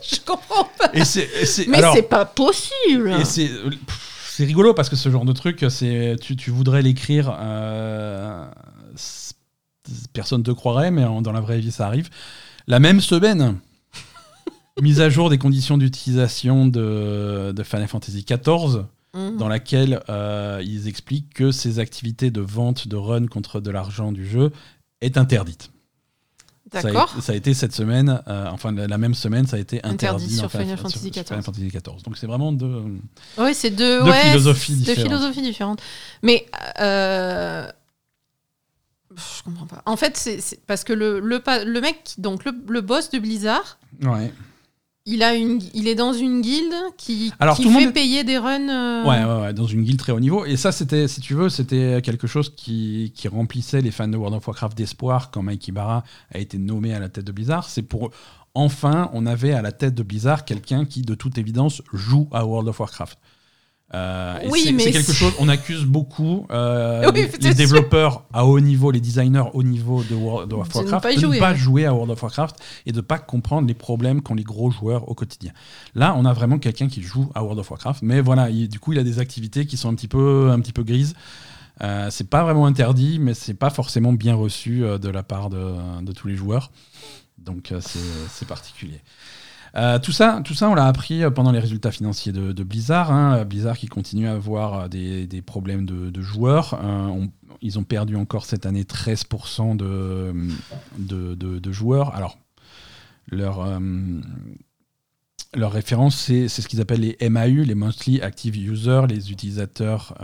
Je comprends pas. Et c'est, Mais c'est pas possible. Et c'est c'est rigolo parce que ce genre de truc, c'est tu, tu voudrais l'écrire, euh, personne te croirait, mais en- dans la vraie vie ça arrive. La même semaine, mise à jour des conditions d'utilisation de, de Final Fantasy XIV, Mhm. dans laquelle euh, ils expliquent que ces activités de vente de run contre de l'argent du jeu est interdite. Ça a, D'accord. ça a été cette semaine, euh, enfin la, la même semaine, ça a été interdit, Interdit sur Final Fantasy XIV. Donc c'est vraiment de, Oui, c'est deux, Deux ouais, philosophies c'est deux différentes. philosophies différentes. Mais euh, je comprends pas. En fait, c'est parce que le, le, le mec, donc le, le boss de Blizzard, ouais. Il, a une, il est dans une guilde qui, Alors, qui tout le fait monde payer des runs. euh, Ouais, ouais, ouais, dans une guilde très haut niveau. Et ça, c'était, si tu veux, c'était quelque chose qui, qui remplissait les fans de World of Warcraft d'espoir quand Mike Ibarra a été nommé à la tête de Blizzard. C'est pour. Enfin, on avait à la tête de Blizzard quelqu'un qui, de toute évidence, joue à World of Warcraft. Euh, Oui, c'est, quelque chose, on accuse beaucoup euh, Oui, les, sûr. développeurs à haut niveau, les designers au niveau de World of De ne Warcraft, de ne pas jouer à World of Warcraft et de ne pas comprendre les problèmes qu'ont les gros joueurs au quotidien. Là, on a vraiment quelqu'un qui joue à World of Warcraft, mais voilà, il- du coup, il a des activités qui sont un petit peu, un petit peu grises. Euh, c'est pas vraiment interdit, mais c'est pas forcément bien reçu euh, de la part de, de tous les joueurs. Donc c'est particulier. Euh, tout ça, on l'a appris euh, pendant les résultats financiers de, Blizzard. hein. Blizzard qui continue à avoir euh, des, problèmes de, joueurs. Ils ont perdu encore cette année 13% de, de, joueurs. Alors, leur, leur référence, c'est ce qu'ils appellent les MAU, les Monthly Active Users, les utilisateurs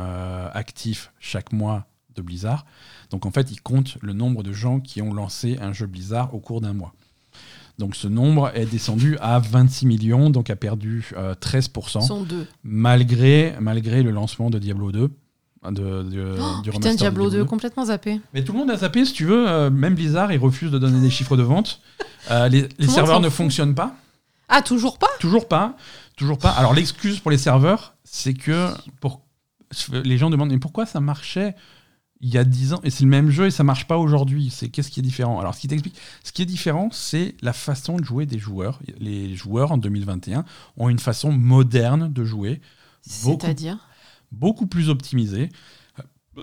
actifs chaque mois de Blizzard. Donc en fait, ils comptent le nombre de gens qui ont lancé un jeu Blizzard au cours d'un mois. Donc ce nombre est descendu à 26 millions, donc a perdu euh, 13%, sont deux. malgré, malgré le lancement de Diablo 2. De, de- Oh, du putain, Diablo 2, complètement zappé. mais tout le monde a zappé, si tu veux. euh, même Blizzard, ils refusent de donner des chiffres de vente. Euh, les les serveurs ne fonctionnent pas. Ah, toujours pas? Toujours pas. Toujours pas. Alors, l'excuse pour les serveurs, c'est que pour... les gens demandent mais pourquoi ça marchait? Il y a 10 ans et c'est le même jeu et ça marche pas aujourd'hui C'est qu'est-ce qui est différent? Alors, ce qui t'explique, ce qui est différent, c'est la façon de jouer des joueurs. Les joueurs en 2021 ont une façon moderne de jouer, Beaucoup. C'est-à-dire? beaucoup plus optimisée.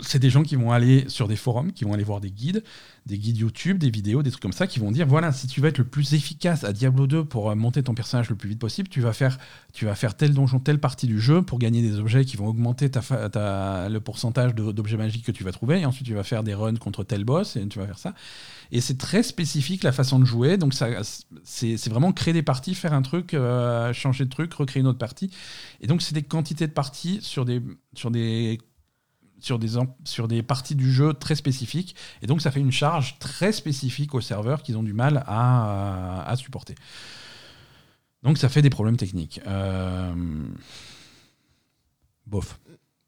C'est des gens qui vont aller sur des forums, qui vont aller voir des guides, des guides YouTube, des vidéos, des trucs comme ça, qui vont dire voilà, si tu veux être le plus efficace à Diablo 2 pour euh, monter ton personnage le plus vite possible, tu vas faire, tu vas faire tel donjon, telle partie du jeu pour gagner des objets qui vont augmenter ta, le pourcentage d'objets magiques que tu vas trouver. Et ensuite, tu vas faire des runs contre tel boss et tu vas faire ça. Et c'est très spécifique la façon de jouer. Donc, ça, c'est c'est vraiment créer des parties, faire un truc, euh, changer de truc, recréer une autre partie. Et donc, c'est des quantités de parties sur des, sur des sur des, sur des parties du jeu très spécifiques. Et donc, ça fait une charge très spécifique aux serveurs qu'ils ont du mal à, à supporter. Donc, ça fait des problèmes techniques. Euh, Bof.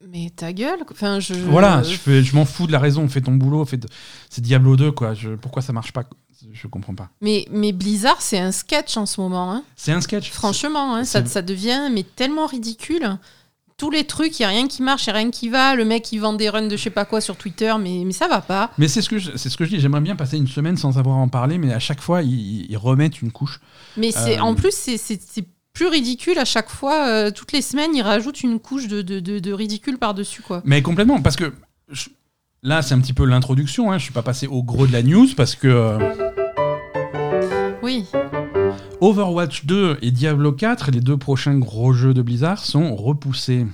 Mais ta gueule Enfin, je... Voilà, je, fais- je m'en fous de la raison. Fais ton boulot. Fais de- C'est Diablo 2, quoi. Je- pourquoi ça marche pas Je comprends pas. mais, mais Blizzard, c'est un sketch en ce moment. hein. C'est un sketch. Franchement, hein, ça, ça devient mais tellement ridicule. Tous les trucs, il n'y a rien qui marche, il n'y a rien qui va. Le mec, il vend des runs de je sais pas quoi sur Twitter, mais, mais ça va pas. Mais c'est ce, que je, c'est ce que je dis. J'aimerais bien passer une semaine sans avoir à en parler, mais à chaque fois, ils, ils remettent une couche. Mais c'est Euh, en plus, c'est- plus ridicule à chaque fois. euh, toutes les semaines, ils rajoutent une couche de, de, de- de ridicule par-dessus, quoi. Mais complètement, parce que je- là, c'est un petit peu l'introduction. Hein. Je suis pas passé au gros de la news parce que euh, Oui. Overwatch 2 et Diablo 4, les deux prochains gros jeux de Blizzard, sont repoussés.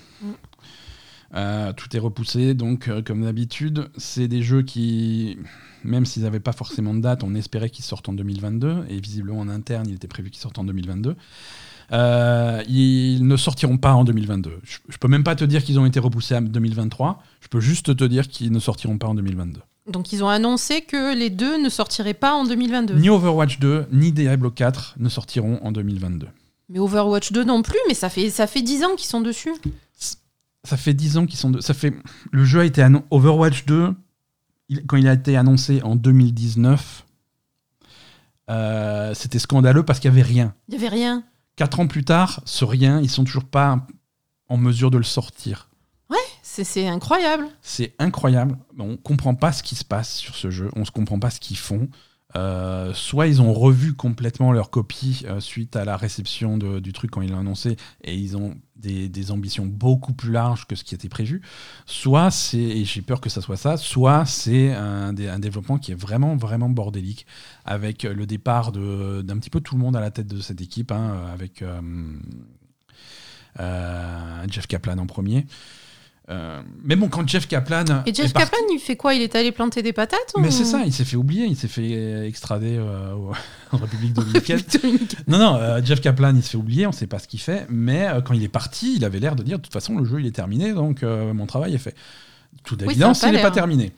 Euh, tout est repoussé, donc euh, comme d'habitude, c'est des jeux qui, même s'ils n'avaient pas forcément de date, on espérait qu'ils sortent en 2022, et visiblement en interne, il était prévu qu'ils sortent en 2022. Euh, ils ne sortiront pas en 2022. Je, je peux même pas te dire qu'ils ont été repoussés à 2023, je peux juste te dire qu'ils ne sortiront pas en 2022. Donc, ils ont annoncé que les deux ne sortiraient pas en 2022. Ni Overwatch 2, ni Diablo 4 ne sortiront en 2022. Mais Overwatch 2 non plus, mais ça fait, ça fait 10 ans qu'ils sont dessus. Ça fait 10 ans qu'ils sont. De... Ça fait. Le jeu a été annon- Overwatch 2. il- Quand il a été annoncé en 2019, euh, c'était scandaleux parce qu'il y avait rien. Il y avait rien. Quatre ans plus tard, ce rien, ils sont toujours pas en mesure de le sortir. C'est- incroyable. C'est incroyable. On comprend pas ce qui se passe sur ce jeu. On ne comprend pas ce qu'ils font. Euh, soit ils ont revu complètement leur copie euh, suite à la réception du truc quand ils l'ont annoncé et ils ont des, ambitions beaucoup plus larges que ce qui était prévu. Soit c'est, et j'ai peur que ça soit ça, soit c'est un, dé- un développement qui est vraiment, vraiment bordélique avec le départ d'un petit peu tout le monde à la tête de cette équipe, hein, avec euh, Jeff Kaplan en premier. Euh, mais bon, quand Jeff Kaplan. Et Jeff parti- Kaplan, il fait quoi? Il est allé planter des patates mais c'est ça, il s'est fait oublier, il s'est fait extrader euh, en République dominicaine. Non, non, euh, Jeff Kaplan, il se fait oublier, on ne sait pas ce qu'il fait, mais quand il est parti, il avait l'air de dire, de toute façon, le jeu, il est terminé, donc mon travail est fait. Tout d'évidence, pas il n'est pas l'air. terminé.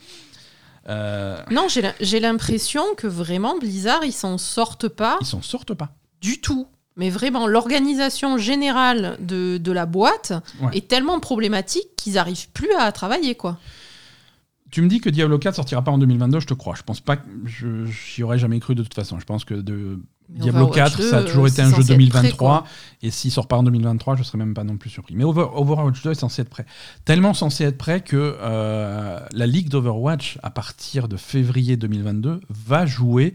Non, j'ai l'impression que vraiment Blizzard, ils s'en sortent pas ils s'en sortent pas. du tout. Mais vraiment, l'organisation générale de, de la boîte Ouais. est tellement problématique qu'ils n'arrivent plus à travailler, quoi. Tu me dis que Diablo 4 sortira pas en 2022, je te crois. Je pense pas que je j'y aurais jamais cru de toute façon. Je pense que de Mais Diablo Overwatch 4, 2, ça a toujours été c'est un jeu censé être prêt, 2023 quoi. et s'il sort pas en 2023, je serais même pas non plus surpris. Mais Over- Overwatch 2 est censé être prêt. Tellement censé être prêt que euh, la ligue d'Overwatch à partir de février 2022 va jouer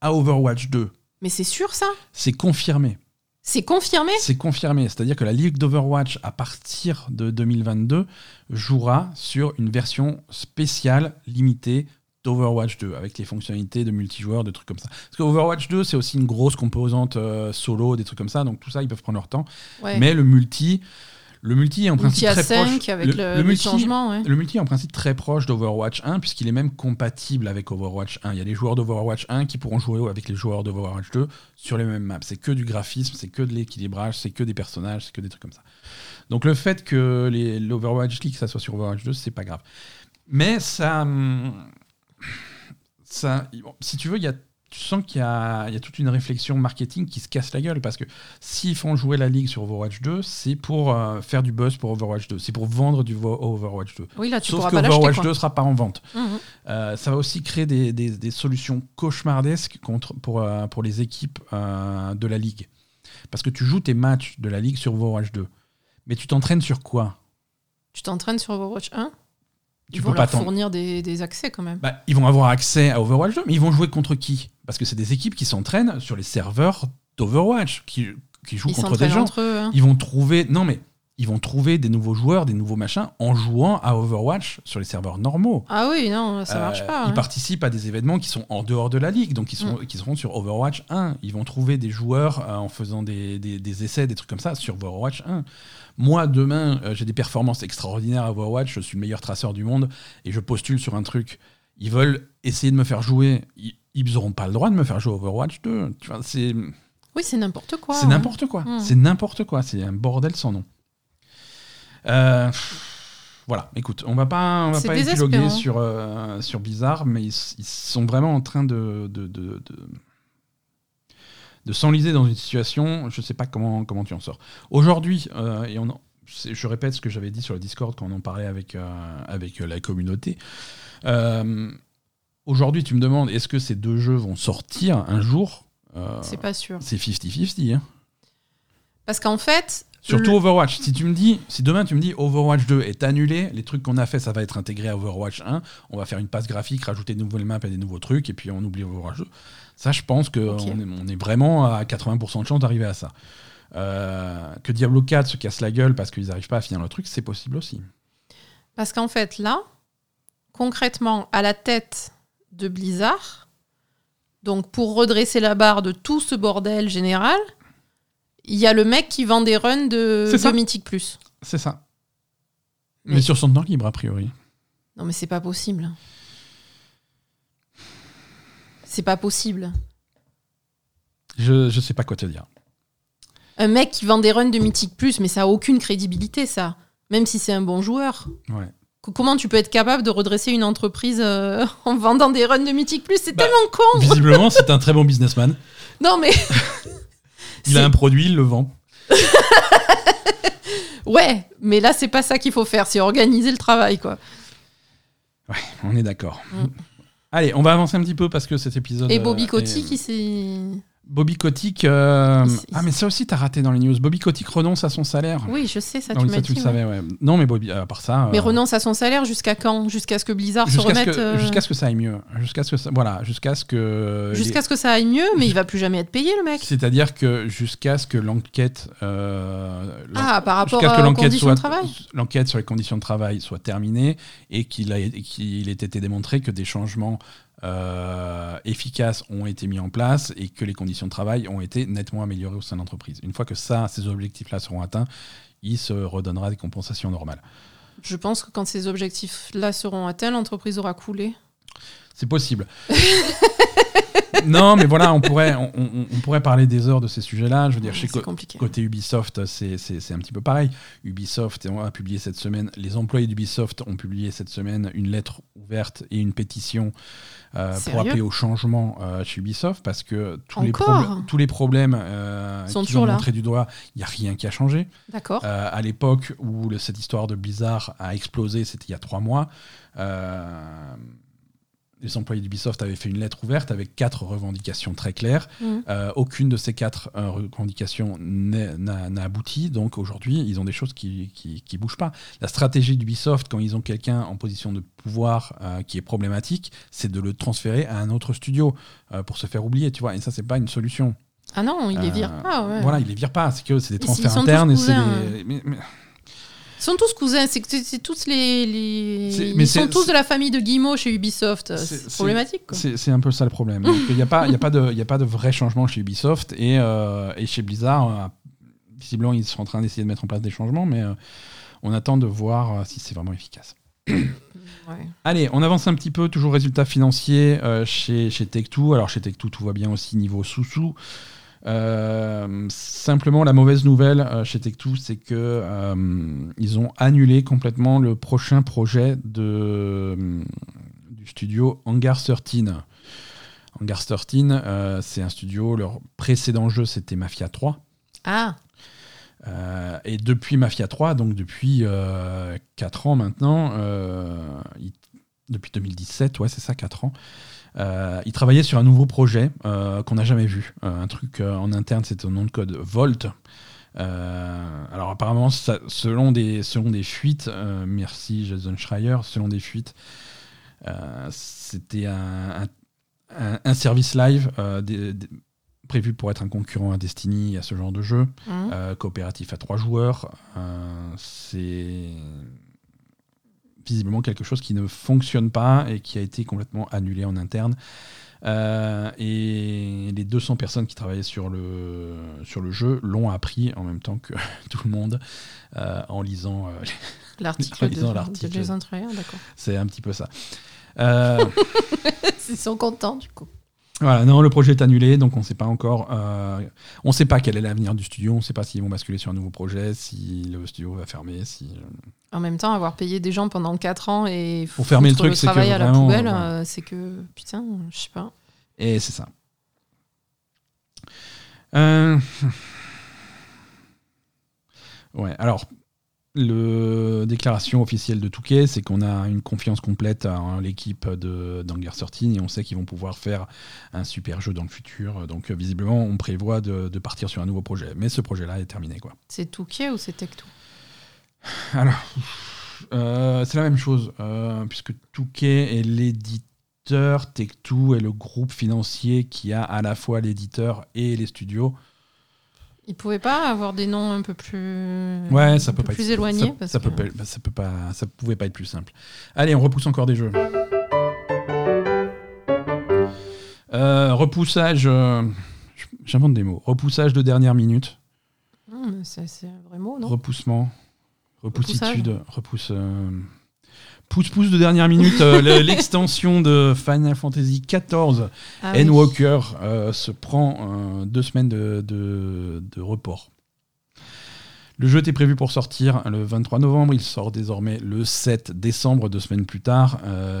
à Overwatch 2. Mais c'est sûr, ça? C'est confirmé. C'est confirmé? C'est confirmé. C'est-à-dire que la Ligue d'Overwatch, à partir de 2022, jouera sur une version spéciale, limitée d'Overwatch 2, avec les fonctionnalités de multijoueur, de trucs comme ça. Parce que Overwatch 2, c'est aussi une grosse composante euh, solo, des trucs comme ça, donc tout ça, ils peuvent prendre leur temps. Ouais. Mais le multi, le multi est en principe très 5 proche. avec le, le multi, changement, ouais. le multi est en principe très proche d'Overwatch 1, puisqu'il est même compatible avec Overwatch 1. Il y a les joueurs d'Overwatch 1 qui pourront jouer avec les joueurs d'Overwatch 2 sur les mêmes maps. C'est que du graphisme, c'est que de l'équilibrage, c'est que des personnages, c'est que des trucs comme ça. Donc le fait que l'Overwatch League, ça soit sur Overwatch 2, c'est pas grave. Mais ça. hum, ça bon, si tu veux, il y a. Tu sens qu'il y a, il y a toute une réflexion marketing qui se casse la gueule parce que s'ils font jouer la ligue sur Overwatch 2, c'est pour euh, faire du buzz pour Overwatch 2, c'est pour vendre du Overwatch 2. Oui, là, tu Sauf que pas Overwatch quoi. 2 sera pas en vente. Mhm. Euh, ça va aussi créer des, des- des solutions cauchemardesques contre, pour, euh, pour les équipes de la ligue. Parce que tu joues tes matchs de la ligue sur Overwatch 2. Mais tu t'entraînes sur quoi? Tu t'entraînes sur Overwatch 1 Tu Ils peux vont pas leur t'en- fournir des, des accès, quand même. Bah, Ils vont avoir accès à Overwatch 2, mais ils vont jouer contre qui? Parce que c'est des équipes qui s'entraînent sur les serveurs d'Overwatch, qui, qui jouent Ils contre des gens. entre eux. hein. Ils vont trouver. Non, mais ils vont trouver des nouveaux joueurs, des nouveaux machins, en jouant à Overwatch sur les serveurs normaux. Ah oui, non, ça Euh, marche pas. Ils hein. participent à des événements qui sont en dehors de la ligue, donc ils, sont, qui seront sur Overwatch 1. Ils vont trouver des joueurs euh, en faisant des, des- des essais, des trucs comme ça sur Overwatch 1. Moi, demain, euh, j'ai des performances extraordinaires à Overwatch, je suis le meilleur traceur du monde, et je postule sur un truc. Ils veulent essayer de me faire jouer. Ils- n'auront pas le droit de me faire jouer à Overwatch 2. Tu vois, c'est Oui, c'est n'importe quoi. c'est hein. n'importe quoi. Mm. C'est n'importe quoi. C'est un bordel sans nom. Euh, voilà, écoute, on va pas, on va pas épiloguer sur, euh, sur Blizzard, mais ils, ils sont vraiment en train de, de, de, de- de s'enliser dans une situation, je sais pas comment, comment tu en sors. Aujourd'hui, euh, et on en- c'est- je répète ce que j'avais dit sur le Discord quand on en parlait avec, euh, avec la communauté. Euh, Aujourd'hui, tu me demandes, est-ce que ces deux jeux vont sortir un jour? Euh, C'est pas sûr. C'est 50-50. hein. Parce qu'en fait, Surtout Overwatch. Si tu me dis, si demain tu me dis Overwatch 2 est annulé, les trucs qu'on a fait, ça va être intégré à Overwatch 1. On va faire une passe graphique, rajouter de nouvelles maps et des nouveaux trucs, et puis on oublie Overwatch 2. Ça, je pense qu'on est, on est vraiment à 80% de chance d'arriver à ça. Euh, que Diablo 4 se casse la gueule parce qu'ils n'arrivent pas à finir le truc, c'est possible aussi. Parce qu'en fait, là, concrètement, à la tête de Blizzard, donc pour redresser la barre de tout ce bordel général, il y a le mec qui vend des runs de, de Mythic Plus. C'est ça. Mais, Mais- sur son temps libre, a priori. Non, mais c'est pas possible. C'est pas possible. Je, je sais pas quoi te dire. Un mec qui vend des runs de Mythic Plus, mais ça a aucune crédibilité, ça. Même si c'est un bon joueur. Ouais. Co- Comment tu peux être capable de redresser une entreprise euh, en vendant des runs de Mythic Plus? C'est Bah, tellement con Visiblement, c'est un très bon businessman. Non, mais. Il a un produit, il le vend. Ouais, mais là, c'est pas ça qu'il faut faire, c'est organiser le travail, quoi. On est d'accord. Mm. Allez, on va avancer un petit peu parce que cet épisode. Et Bobby euh, Kotick, est- il s'est. Bobby Kotick. euh, Ah, mais ça aussi, t'as raté dans les news. Bobby Kotick renonce à son salaire. Oui, je sais, ça, Non, tu mais m'as ça, tu dit. le savais, ouais. Non, mais Bobby, à part ça. Mais euh, renonce à son salaire jusqu'à quand? Jusqu'à ce que Blizzard se remette. euh, jusqu'à ce que ça aille mieux. Jusqu'à ce que ça, voilà, jusqu'à ce que. jusqu'à ce que ça aille mieux, mais il va plus jamais être payé, le mec. C'est-à-dire que jusqu'à ce que l'enquête. l'en- Ah, par rapport jusqu'à ce que aux l'enquête conditions soit de travail l'enquête sur les conditions de travail soit terminée et qu'il a et qu'il ait été démontré que des changements euh, efficaces ont été mis en place et que les conditions de travail ont été nettement améliorées au sein de l'entreprise. Une fois que ça, ces objectifs-là seront atteints, il se redonnera des compensations normales. Je pense que quand ces objectifs-là seront atteints, l'entreprise aura coulé. C'est possible. non, mais voilà, on pourrait, on, on- on pourrait parler des heures de ces sujets-là. Je veux dire, chez. Côté Ubisoft, c'est un petit peu pareil. Ubisoft a publié cette semaine, les employés d'Ubisoft ont publié cette semaine une lettre ouverte et une pétition euh, pour appeler au changement euh, chez Ubisoft parce que tous, les, tous les problèmes euh, Sont ont montrés du doigt, il n'y a rien qui a changé. D'accord. Euh, à l'époque où le- cette histoire de Blizzard a explosé, c'était il y a trois mois. Les employés d'Ubisoft avaient fait une lettre ouverte avec quatre revendications très claires. Mhm. Euh, aucune de ces quatre euh, revendications n'a abouti. Donc aujourd'hui, ils ont des choses qui, qui, qui bougent pas. La stratégie d'Ubisoft, quand ils ont quelqu'un en position de pouvoir euh, qui est problématique, c'est de le transférer à un autre studio pour se faire oublier. Tu vois, et ça, c'est pas une solution. Ah non, il les vire Euh, pas. ouais. Voilà, ils les virent pas. C'est que c'est des transferts internes et c'est cousins, des. mais- mais- Ils sont tous cousins, c'est que c'est- c'est tous les. mais Ils sont tous de la famille de Guillemot chez Ubisoft. C'est- problématique. C'est un peu ça le problème. Il n'y a, pas- y a, pas de- il y a pas de vrai changement chez Ubisoft et, euh, et chez Blizzard. euh, visiblement, ils sont en train d'essayer de mettre en place des changements, mais euh, on attend de voir euh, si c'est vraiment efficace. Ouais. Allez, on avance un petit peu. Toujours résultats financiers euh, chez, chez Tech2. Alors chez Tech2, tout va bien aussi niveau sous-sous. Euh, simplement, la mauvaise nouvelle euh, chez Tech2, c'est que euh, ils ont annulé complètement le prochain projet de, du studio Hangar 13. Hangar 13, euh, c'est un studio. Leur précédent jeu, c'était Mafia 3. Ah, et depuis Mafia 3, donc depuis 4 ans maintenant, il- depuis 2017, ouais, c'est ça, 4 ans, euh, il travaillait sur un nouveau projet euh, qu'on n'a jamais vu. Euh, un truc en interne, c'était au nom de code Volt. Alors apparemment, ça- selon, des, selon des fuites, merci Jason Schreier, selon des fuites, c'était un, un- un- un service live des- des- prévu pour être un concurrent à Destiny et à ce genre de jeu. Euh, coopératif à trois joueurs. Euh, c'est visiblement quelque chose qui ne fonctionne pas et qui a été complètement annulé en interne. Euh, et les 200 personnes qui travaillaient sur le, sur le jeu l'ont appris en même temps que tout le monde euh, en lisant. euh, l'article de. Jason Schreier, d'accord. c'est un petit peu ça. Ils sont contents, du coup. Voilà, non, le projet est annulé, donc on ne sait pas encore. euh, on ne sait pas quel est l'avenir du studio, on ne sait pas s'ils vont basculer sur un nouveau projet, si le studio va fermer, si. En même temps, avoir payé des gens pendant 4 ans et Pour fermer le que travail à la vraiment, poubelle, euh, c'est que, putain, je sais pas. Et c'est ça. Euh, Ouais, alors le déclaration officielle de Touquet, c'est qu'on a une confiance complète en l'équipe de d'Anger 13 et on sait qu'ils vont pouvoir faire un super jeu dans le futur. Donc visiblement, on prévoit de, partir sur un nouveau projet. Mais ce projet-là est terminé. quoi. C'est Touquet ou c'est Tech2 Alors, euh, c'est la même chose, euh, puisque Touquet est l'éditeur, Tech2 est le groupe financier qui a à la fois l'éditeur et les studios. Ils pouvaient pas avoir des noms un peu plus, ouais, ça peut pas plus éloignés. Ça, ça, peut pas, ça peut pas, ça pouvait pas être plus simple. Allez, on repousse encore des jeux. Euh, repoussage, j'invente des mots. Repoussage de dernière minute. C'est un vrai mot, non? Repoussement. Repoussitude, repousse. Euh, pouce-pouce de dernière minute, euh, l'extension de Final Fantasy XIV, ah Endwalker, euh, se prend deux semaines de, de, report. Le jeu était prévu pour sortir le 23 novembre, il sort désormais le 7 décembre, deux semaines plus tard.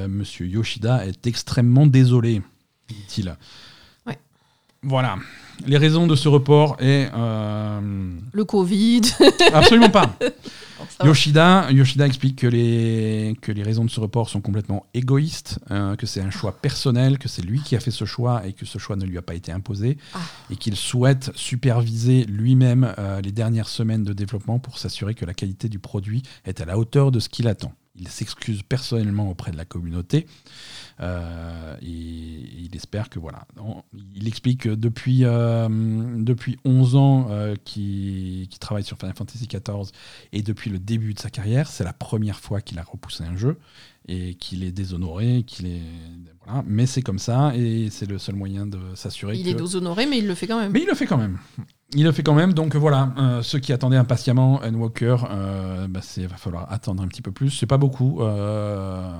Monsieur Yoshida est extrêmement désolé, dit-il. Ouais. Voilà. Les raisons de ce report est... Le Covid. Absolument pas. Yoshida, Yoshida explique que les, que les raisons de ce report sont complètement égoïstes, euh, que c'est un choix personnel, que c'est lui qui a fait ce choix et que ce choix ne lui a pas été imposé, ah. et qu'il souhaite superviser lui-même euh, les dernières semaines de développement pour s'assurer que la qualité du produit est à la hauteur de ce qu'il attend. Il s'excuse personnellement auprès de la communauté. Euh, et, il espère que voilà. Il explique que depuis, euh, depuis 11 ans euh, qu'il travaille sur Final Fantasy XIV et depuis le début de sa carrière, c'est la première fois qu'il a repoussé un jeu et qu'il est déshonoré, qu'il est voilà. Mais c'est comme ça et c'est le seul moyen de s'assurer. Il est déshonoré, mais il le fait quand même. Mais il le fait quand même. Il le fait quand même, donc voilà, ceux qui attendaient impatiemment Endwalker, euh, bah, il va falloir attendre un petit peu plus. C'est pas beaucoup. Euh,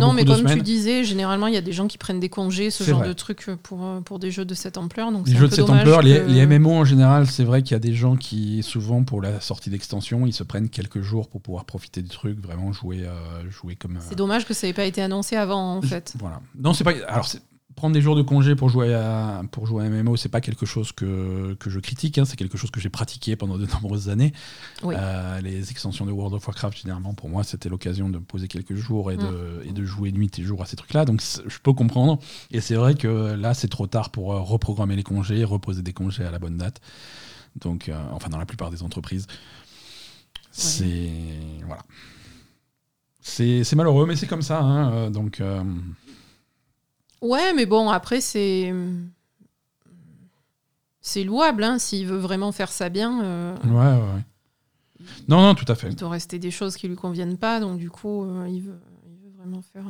non, mais comme tu disais, généralement, il y a des gens qui prennent des congés, ce genre de trucs pour, euh, pour des jeux de cette ampleur. Donc les jeux de cette ampleur, les, MMO en général, c'est vrai qu'il y a des gens qui, souvent, pour la sortie d'extension, ils se prennent quelques jours pour pouvoir profiter du truc, vraiment jouer, euh, jouer comme. C'est dommage que ça n'ait pas été annoncé avant, en fait. Voilà. Non, c'est pas. Alors, prendre des jours de congé pour jouer à, pour jouer à MMO, c'est pas quelque chose que, que je critique, hein. c'est quelque chose que j'ai pratiqué pendant de nombreuses années. Euh, les extensions de World of Warcraft, généralement, pour moi, c'était l'occasion de me poser quelques jours et, de, mm. et de jouer nuit et jour à ces trucs-là. Donc je peux comprendre. Et c'est vrai que là, c'est trop tard pour euh, reprogrammer les congés, reposer des congés à la bonne date. Donc, euh, enfin, dans la plupart des entreprises. C'est. Voilà. C'est malheureux, mais c'est comme ça. Hein. donc. Ouais, mais bon, après, c'est. C'est louable, hein, s'il veut vraiment faire ça bien. Euh, ouais, ouais, Non, non, tout à fait. Il doit rester des choses qui lui conviennent pas, donc du coup, euh, il, veut, il, veut, vraiment faire.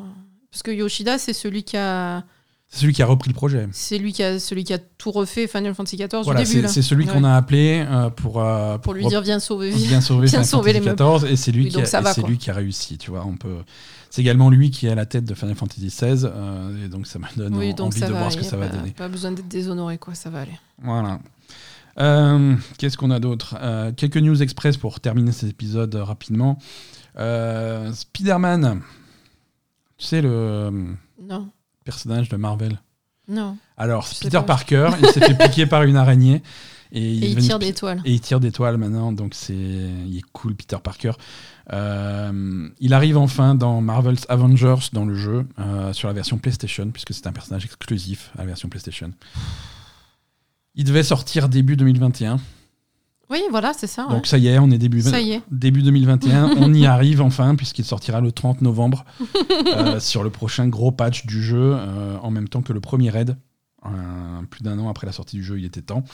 Parce que Yoshida, c'est celui qui a. C'est celui qui a repris le projet. C'est lui qui a, celui qui a tout refait Final Fantasy XIV voilà, du début. C'est celui qu'on a appelé euh, pour, pour, lui dire viens sauver, viens sauver, viens sauver les XIV et c'est lui, qui a, lui qui a réussi. Tu vois, on peut. C'est également lui qui est à la tête de Final Fantasy XVI, euh, et donc ça me donne envie de voir ce que ça va donner. Pas besoin d'être déshonoré, quoi, ça va aller. Voilà. Euh, qu'est-ce qu'on a d'autre? Euh, Quelques news express pour terminer cet épisode rapidement. Spider-Man, tu sais le non. personnage de Marvel? Non. Alors, Peter Parker, il s'est fait piquer par une araignée. Et, il, tire des toiles. Et il tire des toiles maintenant, donc c'est il est cool Peter Parker. Euh, il arrive enfin dans Marvel's Avengers dans le jeu euh, sur la version PlayStation puisque c'est un personnage exclusif à la version PlayStation. Il devait sortir début 2021. Oui, voilà, c'est ça. Donc ça y est, on est début, début 2021. on y arrive enfin, puisqu'il sortira le 30 novembre euh, sur le prochain gros patch du jeu, en même temps que le premier raid. plus d'un an après la sortie du jeu, il était temps.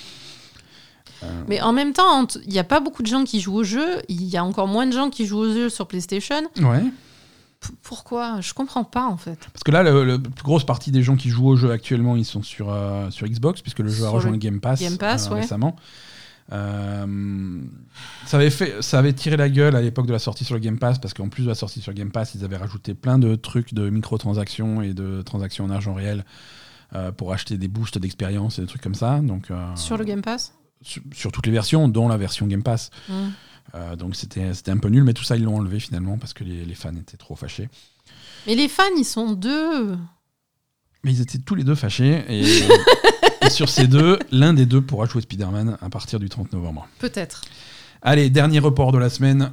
Euh, Mais en même temps, il n'y a pas beaucoup de gens qui jouent au jeu. Il y a encore moins de gens qui jouent au jeu sur PlayStation. Ouais. pourquoi? Je comprends pas en fait. Parce que là, la plus grosse partie des gens qui jouent au jeu actuellement, ils sont sur, euh, sur Xbox, puisque le jeu a rejoint le Game Pass, Game Pass euh, récemment. ça, avait fait, ça avait tiré la gueule à l'époque de la sortie sur le Game Pass, parce qu'en plus de la sortie sur le Game Pass, ils avaient rajouté plein de trucs de microtransactions et de transactions en argent réel pour acheter des boosts d'expérience et des trucs comme ça. Donc, sur le Game Pass? Sur, toutes les versions, dont la version Game Pass. Mm. Euh, donc c'était un peu nul, mais tout ça, ils l'ont enlevé finalement parce que les, fans étaient trop fâchés. Mais les fans, ils sont deux. Mais ils étaient tous les deux fâchés. Et, sur ces deux, l'un des deux pourra jouer Spider-Man à partir du 30 novembre. Peut-être. Allez, dernier report de la semaine.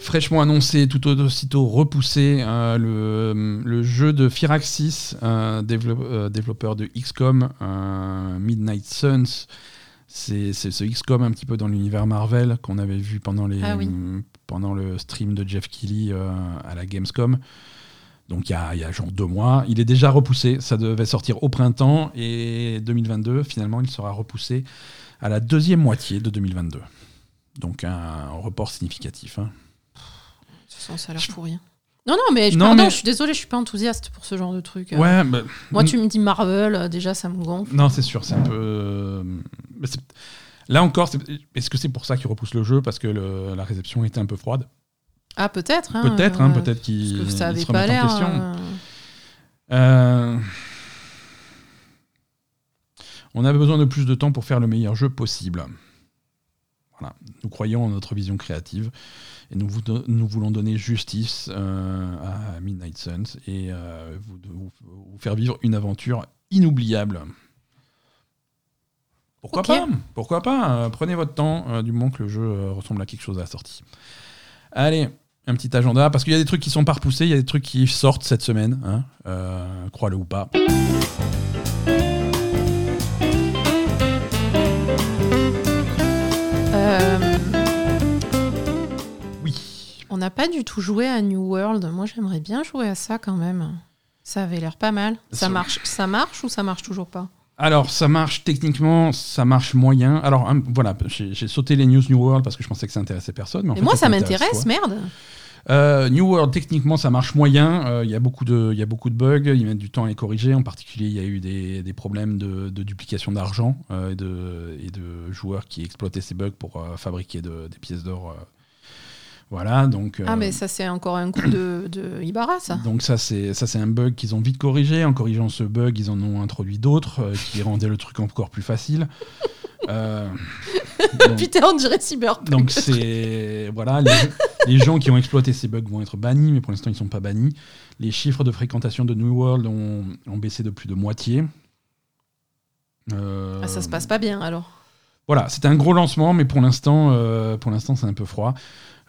Fraîchement annoncé, tout aussitôt repoussé, euh, le, le, jeu de Firaxis, euh, développeur de XCOM, Midnight Suns. C'est ce XCOM un petit peu dans l'univers Marvel qu'on avait vu pendant, les, ah pendant le stream de Jeff Keighley à la Gamescom. Donc il y, a, il y a genre deux mois. Il est déjà repoussé. Ça devait sortir au printemps et 2022. Finalement, il sera repoussé à la deuxième moitié de 2022. Donc un report significatif. Hein ça a l'air pour rien. Non, non, mais, je, pardon, je suis désolé, je suis pas enthousiaste pour ce genre de truc. Ouais, bah, Moi, tu me dis Marvel, euh, déjà, ça me gonfle. Non, c'est sûr, c'est un peu. Euh, là encore, est-ce que c'est pour ça qu'il repousse le jeu Parce que la réception était un peu froide? Ah, peut-être. Hein, peut-être, hein, peut-être qu'il ça avait pas l'air. Euh. On avait besoin de plus de temps pour faire le meilleur jeu possible. Voilà. Nous croyons en notre vision créative. Et nous, nous voulons donner justice euh, à Midnight Suns et euh, vous, faire vivre une aventure inoubliable. Pourquoi pas? Pourquoi pas? Euh, Prenez votre temps, du moment que le jeu ressemble à quelque chose à la sortie. Allez, un petit agenda, parce qu'il y a des trucs qui sont pas repoussés, il y a des trucs qui sortent cette semaine, hein, crois-le ou pas. On n'a pas du tout joué à New World. Moi, j'aimerais bien jouer à ça quand même. Ça avait l'air pas mal. Ça marche, ça marche ou ça marche toujours pas? Alors, ça marche techniquement, ça marche moyen. Alors, hein, voilà, j'ai sauté les news New World parce que je pensais que ça intéressait personne. Mais Et moi, ça, m'intéresse, merde. Euh, New World, techniquement, ça marche moyen. Euh, il y, a beaucoup de, y a beaucoup de bugs. Ils mettent du temps à les corriger. En particulier, il y a eu des, des problèmes de, de duplication d'argent euh, et, de, et de joueurs qui exploitaient ces bugs pour fabriquer des pièces d'or voilà, donc. Ah, mais ça, c'est encore un coup de, de Ibarra, ça. Donc, ça, c'est un bug qu'ils ont vite corrigé. En corrigeant ce bug, ils en ont introduit d'autres qui rendaient le truc encore plus facile. Euh, Putain, on dirait Cyberpunk. Donc, c'est. Voilà, les, gens qui ont exploité ces bugs vont être bannis, mais pour l'instant, ils ne sont pas bannis. Les chiffres de fréquentation de New World ont, ont baissé de plus de moitié. Euh, ah, ça se passe pas bien alors. Voilà, c'était un gros lancement, mais pour l'instant, pour l'instant, c'est un peu froid.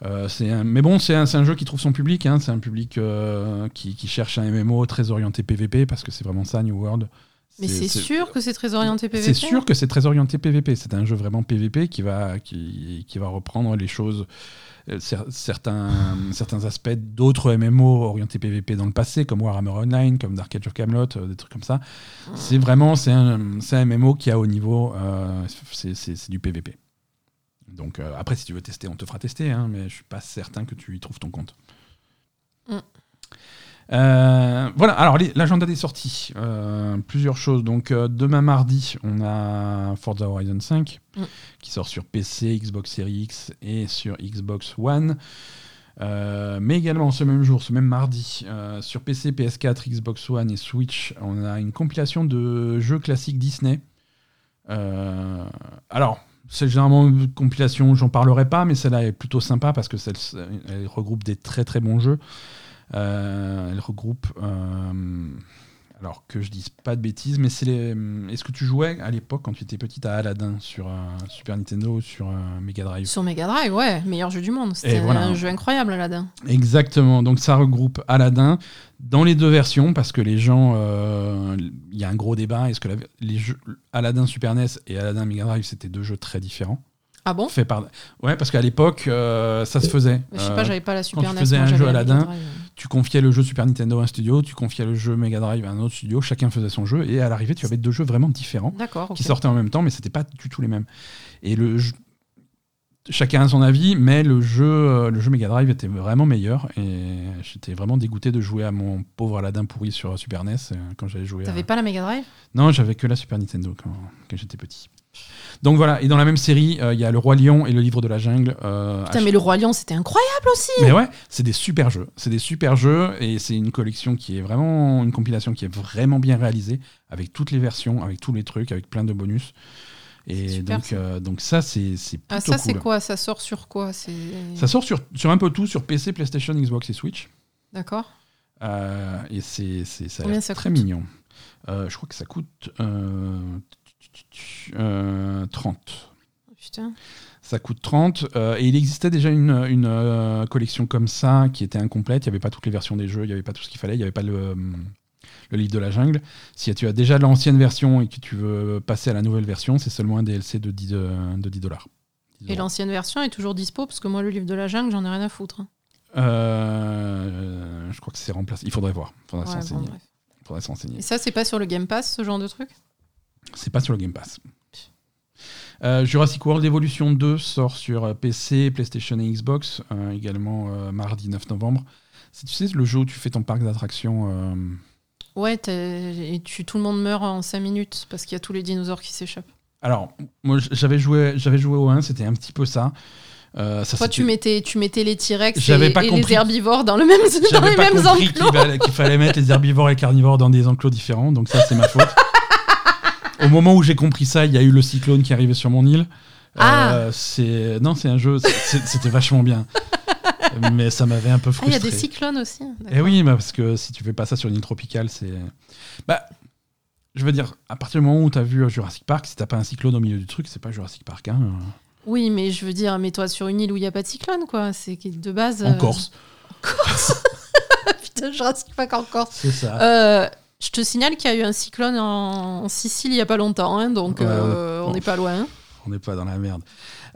Euh, un... Mais bon, c'est un, un, jeu qui trouve son public. Hein. C'est un public euh, qui, qui, cherche un MMO très orienté PVP parce que c'est vraiment ça, New World. Mais c'est sûr que c'est très orienté PVP. C'est sûr que c'est très orienté PVP. C'est un jeu vraiment PVP qui va, qui, qui va reprendre les choses, euh, certains, certains aspects d'autres MMO orientés PVP dans le passé, comme Warhammer Online, comme Dark Age of Camelot, des trucs comme ça. C'est vraiment c'est un, un, MMO qui a au niveau, c'est du PVP. Donc euh, après, si tu veux tester, on te fera tester, hein, mais je suis pas certain que tu y trouves ton compte. Mm. Euh, voilà, alors l'agenda des sorties. Euh, plusieurs choses. Donc demain mardi, on a Forza Horizon 5 mm. qui sort sur PC, Xbox Series X et sur Xbox One. mais également ce même jour, ce même mardi, sur PC, PS4, Xbox One et Switch, on a une compilation de jeux classiques Disney. alors, c'est généralement une compilation, j'en parlerai pas, mais celle-là est plutôt sympa parce que elle regroupe des très très bons jeux. Euh, elle regroupe euh, alors que je dise pas de bêtises, mais c'est les. Est-ce que tu jouais à l'époque quand tu étais petite à Aladdin sur Super Nintendo ou sur Mega Drive? Sur Mega Drive, ouais, meilleur jeu du monde. C'était un jeu incroyable, Aladdin. Exactement. Donc ça regroupe Aladdin dans les deux versions parce que les gens, euh, il y a un gros débat. Est-ce que les jeux Aladdin Super NES et Aladdin Mega Drive c'était deux jeux très différents? Ah bon? Fait par... Ouais, parce qu'à l'époque, euh, ça se faisait. Je sais pas, j'avais pas la Super Quand tu faisais un jeu Aladdin, tu confiais le jeu Super Nintendo à un studio, tu confiais le jeu Mega Drive à un autre studio, chacun faisait son jeu, et à l'arrivée, tu avais deux jeux vraiment différents qui sortaient en même temps, mais c'était pas du tout les mêmes. Et le chacun a son avis, mais le jeu, euh, le jeu Mega Drive était vraiment meilleur, et j'étais vraiment dégoûté de jouer à mon pauvre Aladdin pourri sur Super NES euh, quand j'avais joué. T'avais pas la Mega Drive? Non, j'avais que la Super Nintendo quand, quand j'étais petit. Donc voilà, et dans la même série, euh, il y a Le Roi Lion et Le Livre de la Jungle. Euh, Putain, mais Le Roi Lion, c'était incroyable aussi Mais ouais, c'est des super jeux. C'est des super jeux, et c'est une collection qui est vraiment, une compilation qui est vraiment bien réalisée, avec toutes les versions, avec tous les trucs, avec plein de bonus. Et donc, ça. Euh, donc ça, c'est plutôt Ah, ça, c'est quoi? Ça sort sur quoi? Ça sort sur, sur un peu tout, sur PC, PlayStation, Xbox et Switch. D'accord. et c'est ça a très mignon. je crois que ça coûte euh, 30. Putain. Ça coûte 30. euh, et il existait déjà une, une, euh, collection comme ça qui était incomplète. Il n'y avait pas toutes les versions des jeux, il n'y avait pas tout ce qu'il fallait, il n'y avait pas le, hum, le livre de la jungle. Si tu as déjà l'ancienne version et que tu veux passer à la nouvelle version, c'est seulement un DLC de 10, de, de 10 dollars. Et l'ancienne version est toujours dispo parce que moi, le livre de la jungle, j'en ai rien à foutre. hein. Euh, je crois que c'est remplacé. Il faudrait voir. Il faudrait Ouais, bon. Il faudrait s'en renseigner. Et ça, c'est pas sur le Game Pass, ce genre de truc? C'est pas sur le Game Pass. Euh, Jurassic World Evolution 2 sort sur euh, PC, PlayStation et Xbox, euh, également euh, mardi 9 novembre. C'est tu sais le jeu où tu fais ton parc d'attractions. Ouais, et tu, tout le monde meurt en 5 minutes parce qu'il y a tous les dinosaures qui s'échappent. Alors, moi j'avais joué, j'avais joué au 1, c'était un petit peu ça. Euh, ça Toi, tu mettais, tu mettais les T-Rex et, les herbivores dans, le même, dans les pas mêmes compris enclos. qu'il qu'il fallait mettre les herbivores et les carnivores dans des enclos différents, donc ça c'est ma faute. Au moment où j'ai compris ça, il y a eu le cyclone qui arrivait sur mon île. Ah. Euh, c'est non, c'est un jeu, c'était vachement bien, mais ça m'avait un peu Ah, il y frustré. a des cyclones aussi. Eh d'accord. oui, bah, parce que si tu fais pas ça sur une île tropicale, c'est. Bah, je veux dire, à partir du moment où tu as vu Jurassic Park, si t'as pas un cyclone au milieu du truc, c'est pas Jurassic Park. Hein. Oui, mais je veux dire, mets-toi sur une île où il n'y a pas de cyclone, quoi. C'est de base. En euh, Corse, Corse Putain, Jurassic Park en Corse. c'est ça. Euh, je te signale qu'il y a eu un cyclone en, en Sicile il y a pas longtemps, hein, donc Ouais, euh, on- n'est pas loin. On n'est pas dans la merde.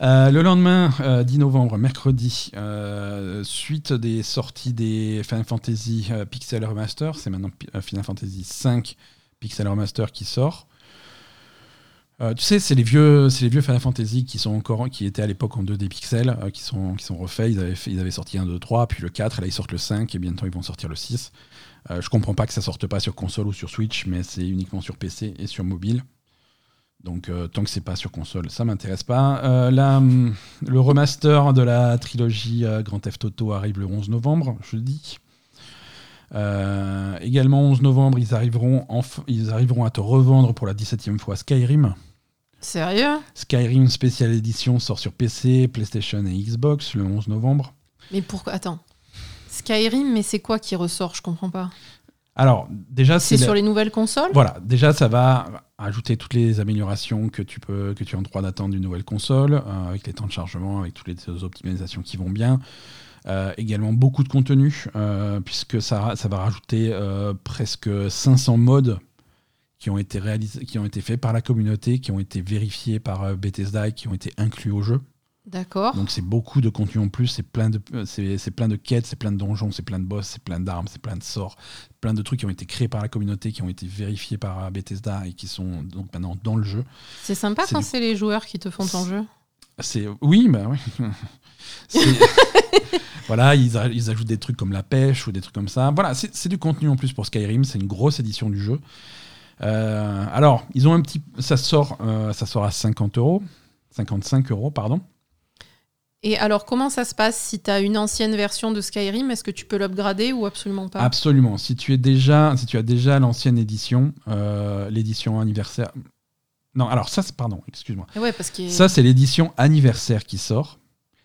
Euh, le lendemain, euh, 10 novembre, mercredi, euh, suite des sorties des Final Fantasy euh, Pixel Remaster, c'est maintenant euh, Final Fantasy 5 Pixel Remaster qui sort. Euh, tu sais, c'est les vieux, c'est les vieux Final Fantasy qui sont encore, qui étaient à l'époque en 2D pixels, euh, qui sont, qui sont refaits. Ils avaient, fait- ils avaient sorti un 2, 3, puis le 4, et là ils sortent le 5, et bientôt ils vont sortir le 6. Euh, je comprends pas que ça sorte pas sur console ou sur Switch, mais c'est uniquement sur PC et sur mobile. Donc euh, tant que c'est pas sur console, ça m'intéresse pas. Euh, là, hum, le remaster de la trilogie Grand Theft Auto arrive le 11 novembre, jeudi. Euh, également 11 novembre, ils arriveront, ils arriveront à te revendre pour la 17e fois Skyrim. Sérieux? Skyrim Special Edition sort sur PC, PlayStation et Xbox le 11 novembre. Mais pourquoi Attends. Skyrim, mais c'est quoi qui ressort? Je comprends pas. Alors déjà C'est sur la- les nouvelles consoles? Voilà, déjà ça va ajouter toutes les améliorations que tu peux que tu as en droit d'attendre d'une nouvelle console, euh, avec les temps de chargement, avec toutes les optimisations qui vont bien. Euh, également beaucoup de contenu, euh, puisque ça, ça va rajouter presque 500 modes qui ont été réalisés, qui ont été faits par la communauté, qui ont été vérifiés par Bethesda et qui ont été inclus au jeu. D'accord. Donc c'est beaucoup de contenu en plus, c'est plein de c'est c'est plein de quêtes, c'est plein de donjons, c'est plein de boss, c'est plein d'armes, c'est plein de sorts, plein de trucs qui ont été créés par la communauté, qui ont été vérifiés par euh, Bethesda et qui sont donc maintenant dans le jeu. C'est sympa quand du- c'est les joueurs qui te font ton jeu. C'est oui, bah oui. Voilà, ils, a- ils ajoutent des trucs comme la pêche ou des trucs comme ça. Voilà, c'est c'est du contenu en plus pour Skyrim. C'est une grosse édition du jeu. Euh, alors, ils ont un petit, ça sort, euh, ça sort à 50 euros, 55 euros, pardon. Et alors, comment ça se passe si tu as une ancienne version de Skyrim? Est-ce que tu peux l'upgrader ou absolument pas? Absolument. Si tu es déjà, si tu as déjà l'ancienne édition, euh, l'édition anniversaire. Non, alors ça, c'est pardon, excuse-moi. Eh Ouais, parce que. Ça, c'est l'édition anniversaire qui sort.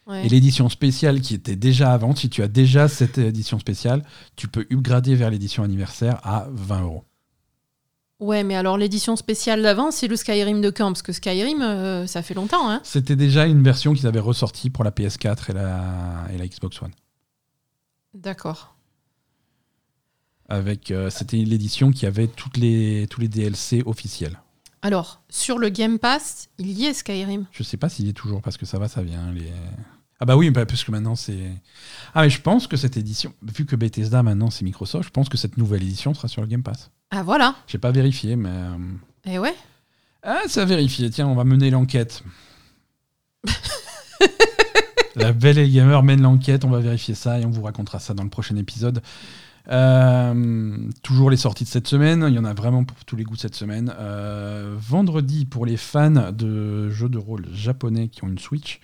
Ouais. Et l'édition spéciale qui était déjà avant, si tu as déjà cette édition spéciale, tu peux upgrader vers l'édition anniversaire à 20 euros. Ouais, mais alors l'édition spéciale d'avant, c'est le Skyrim de quand Parce que Skyrim, euh, ça fait longtemps, hein C'était déjà une version qu'ils avaient ressortie pour la PS4 et la, et la Xbox One. D'accord. Avec, euh, c'était l'édition qui avait toutes les, tous les DLC officiels. Alors, sur le Game Pass, il y est Skyrim. Je sais pas s'il y est toujours parce que ça va, ça vient. Les... Ah bah oui, bah, parce que maintenant c'est. Ah mais je pense que cette édition, vu que Bethesda maintenant c'est Microsoft, je pense que cette nouvelle édition sera sur le Game Pass. Ah voilà. J'ai pas vérifié, mais. euh, Et ouais. Ah, ça a vérifié. Tiens, on va mener l'enquête. La belle et gamer mène l'enquête. On va vérifier ça et on vous racontera ça dans le prochain épisode. Euh, toujours les sorties de cette semaine. Il y en a vraiment pour tous les goûts cette semaine. Euh, vendredi, pour les fans de jeux de rôle japonais qui ont une Switch,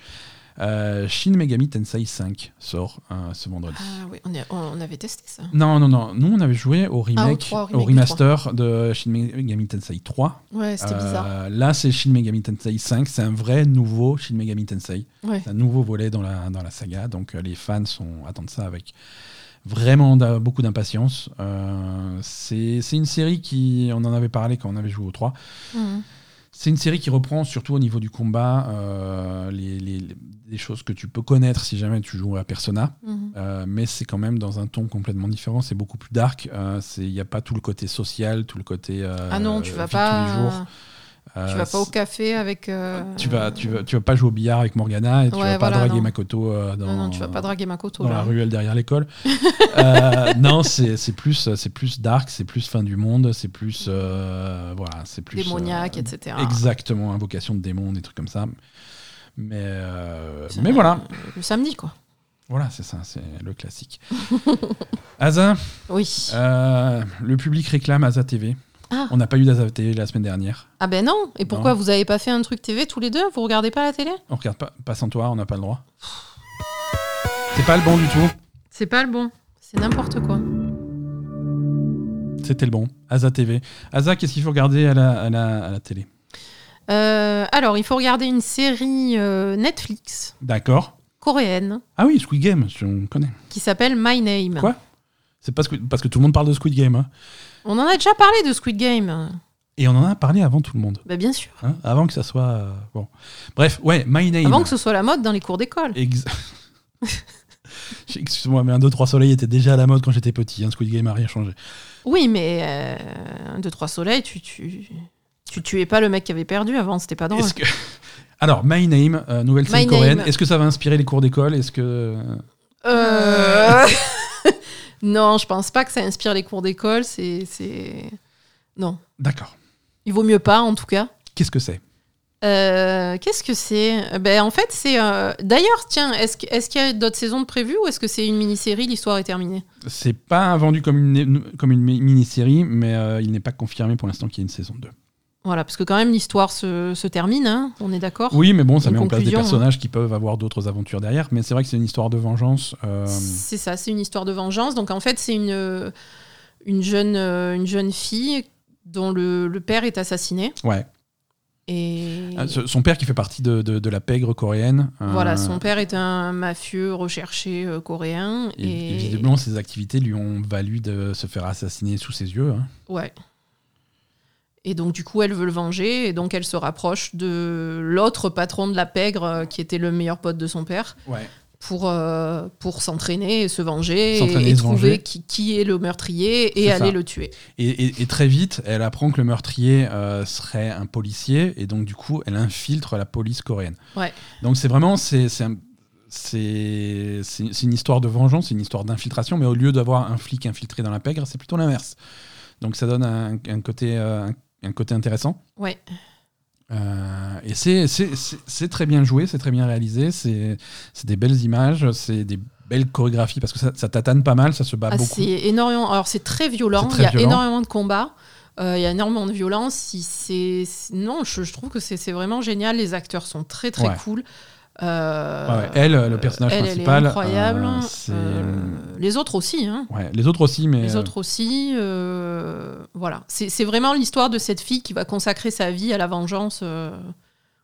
euh, Shin Megami Tensei 5 sort euh, ce vendredi. Ah oui, on, est- on avait testé ça. Non, non, non. Nous, on avait joué au remake, au remake au remaster de Shin Megami Tensei 3. Ouais, c'était Euh, bizarre. Là, c'est Shin Megami Tensei 5. C'est un vrai nouveau Shin Megami Tensei. Ouais. C'est un nouveau volet dans la, dans la saga. Donc, euh, les fans sont, attendent ça avec vraiment beaucoup d'impatience. C'est une série qui, on en avait parlé quand on avait joué au 3. Mhm. C'est une série qui reprend surtout au niveau du combat euh, les, les- les choses que tu peux connaître si jamais tu joues à Persona, Mhm. Euh, mais c'est quand même dans un ton complètement différent. C'est beaucoup plus dark. Euh, Il n'y a pas tout le côté social, tout le côté. ah non, tu vas de tous les pas. jours. Euh, Tu vas pas au café avec. euh, tu vas, tu vas, tu vas pas jouer au billard avec Morgana et tu Ouais, vas pas voilà, draguer non. Makoto euh, dans, Non, non, tu vas pas draguer Makoto. dans là. la ruelle derrière l'école. Non, c'est plus, c'est plus dark, c'est plus fin du monde, c'est plus, voilà, c'est plus Démoniaque, etc. Exactement, invocation de démons, des trucs comme ça. Mais, euh, mais voilà, Le samedi, quoi. voilà, c'est ça, c'est le classique. Asa, Oui. euh, le public réclame Asa TV. Ah. On n'a pas eu d'Asa TV la semaine dernière. Ah ben non. Et pourquoi Non. vous avez pas fait un truc TV tous les deux? Vous regardez pas la télé? On regarde pas, pas sans toi, on n'a pas le droit. C'est pas le bon du tout. C'est pas le bon. C'est n'importe quoi. C'était le bon. Asa TV. Asa, qu'est-ce qu'il faut regarder à la, à la, à la télé? Euh, alors, il faut regarder une série euh, Netflix D'accord. coréenne Ah oui, Squid Game, je connais. qui s'appelle My Name. Quoi? C'est parce que, parce que tout le monde parle de Squid Game. hein. On en a déjà parlé de Squid Game. Et on en a parlé avant tout le monde. Bah, bien sûr. hein, avant que ça soit. euh, bon. Bref, ouais, My Name. Avant que ce soit la mode dans les cours d'école. Ex- Excuse-moi, mais un 2-3 soleil était déjà à la mode quand j'étais petit. hein, Squid Game a rien changé. Oui, mais euh, un, deux, trois soleils, tu, tu, tu tuais pas le mec qui avait perdu avant, c'était pas drôle. Est-ce que... Alors, My Name, euh, nouvelle série coréenne. Name. Est-ce que ça va inspirer les cours d'école? Est-ce que. Euh, non, je pense pas que ça inspire les cours d'école. C'est, c'est... Non. D'accord. Il vaut mieux pas, en tout cas. Qu'est-ce que c'est? Euh, qu'est-ce que c'est? Ben, En fait, c'est. euh, D'ailleurs, tiens, est-ce, est-ce qu'il y a d'autres saisons de prévues ou est-ce que c'est une mini-série L'histoire est terminée? C'est pas vendu comme une, comme une mi- mini-série, mais euh, il n'est pas confirmé pour l'instant qu'il y ait une saison 2. Voilà, parce que quand même, l'histoire se, se termine, hein, on est d'accord Oui, mais bon, ça Une met en place des hein. personnages qui peuvent avoir d'autres aventures derrière. Mais c'est vrai que c'est une histoire de vengeance. euh, C'est ça, c'est une histoire de vengeance. Donc en fait, c'est une, une, jeune, euh, une jeune fille dont le, le père est assassiné. ouais. Et Ah, Son père qui fait partie de, de- de la pègre coréenne. euh, voilà, son père est un mafieux recherché euh, coréen. Et, Et, et visiblement, ses activités lui ont valu de se faire assassiner sous ses yeux. hein. Ouais. Et donc, du coup, elle veut le venger. Et donc, elle se rapproche de l'autre patron de la pègre, euh, qui était le meilleur pote de son père, pour, euh, pour s'entraîner et se venger S'entraîner et, et se venger. trouver qui, qui est le meurtrier et aller ça. le tuer. Et, et- et très vite, elle apprend que le meurtrier euh, serait un policier. Et donc, du coup, elle infiltre la police coréenne. Ouais. Donc, c'est vraiment. C'est c'est un- une histoire de vengeance, c'est une histoire d'infiltration. Mais au lieu d'avoir un flic infiltré dans la pègre, c'est plutôt l'inverse. Donc, ça donne un, un côté, un- un côté intéressant. Ouais. Euh, et c'est- très bien joué, c'est très bien réalisé, c'est des belles images, c'est des belles chorégraphies parce que ça, ça tatane pas mal, ça se bat Ah, beaucoup. c'est énormément. Alors, c'est très violent. Il y a violent. énormément de combats. euh, il y a énormément de violence. Si non, je, je trouve que c'est c'est vraiment génial. Les acteurs sont très très Ouais. cool. Euh, Ouais. Elle, le personnage elle, principal, elle est incroyable. euh, Euh, les autres aussi. Hein. Ouais, les autres aussi, mais Les euh, autres aussi. euh, voilà. C'est vraiment l'histoire de cette fille qui va consacrer sa vie à la vengeance, euh,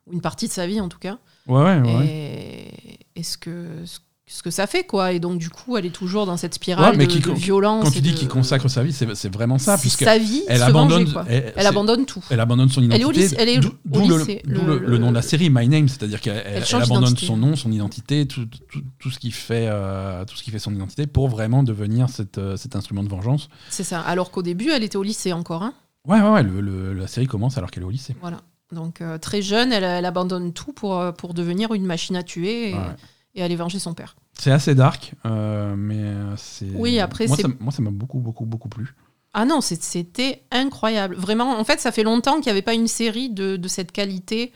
ou une partie de sa vie en tout cas. ouais, ouais, ouais. Et, et ce, que, ce que ça fait, quoi? Et donc, du coup, elle est toujours dans cette spirale Ouais, mais de, qui- de violence. Quand tu dis de- qu'il consacre sa vie, c'est vraiment ça, puisque sa vie, elle abandonne, venger, elle, abandonne tout. elle abandonne son identité. elle est d'où- le, lycée, d'où le- le- le nom de la série, My Name, c'est-à-dire qu'elle elle- elle change abandonne son nom, son identité, tout, tout- tout ce qui fait, euh, tout ce qui fait son identité pour vraiment devenir cette, euh, cet instrument de vengeance. C'est ça. Alors qu'au début, elle était au lycée encore. Hein. Ouais, ouais, ouais, la série commence alors qu'elle est au lycée. Voilà. Donc, euh, très jeune, elle, elle abandonne tout pour, pour devenir une machine à tuer et, Ouais. Et aller venger son père. C'est assez dark, euh, mais euh, c'est. Oui, après, moi, ça, moi, ça m'a beaucoup, beaucoup, beaucoup plu. Ah non, c'était incroyable. Vraiment, en fait, ça fait longtemps qu'il n'y avait pas une série de, de cette qualité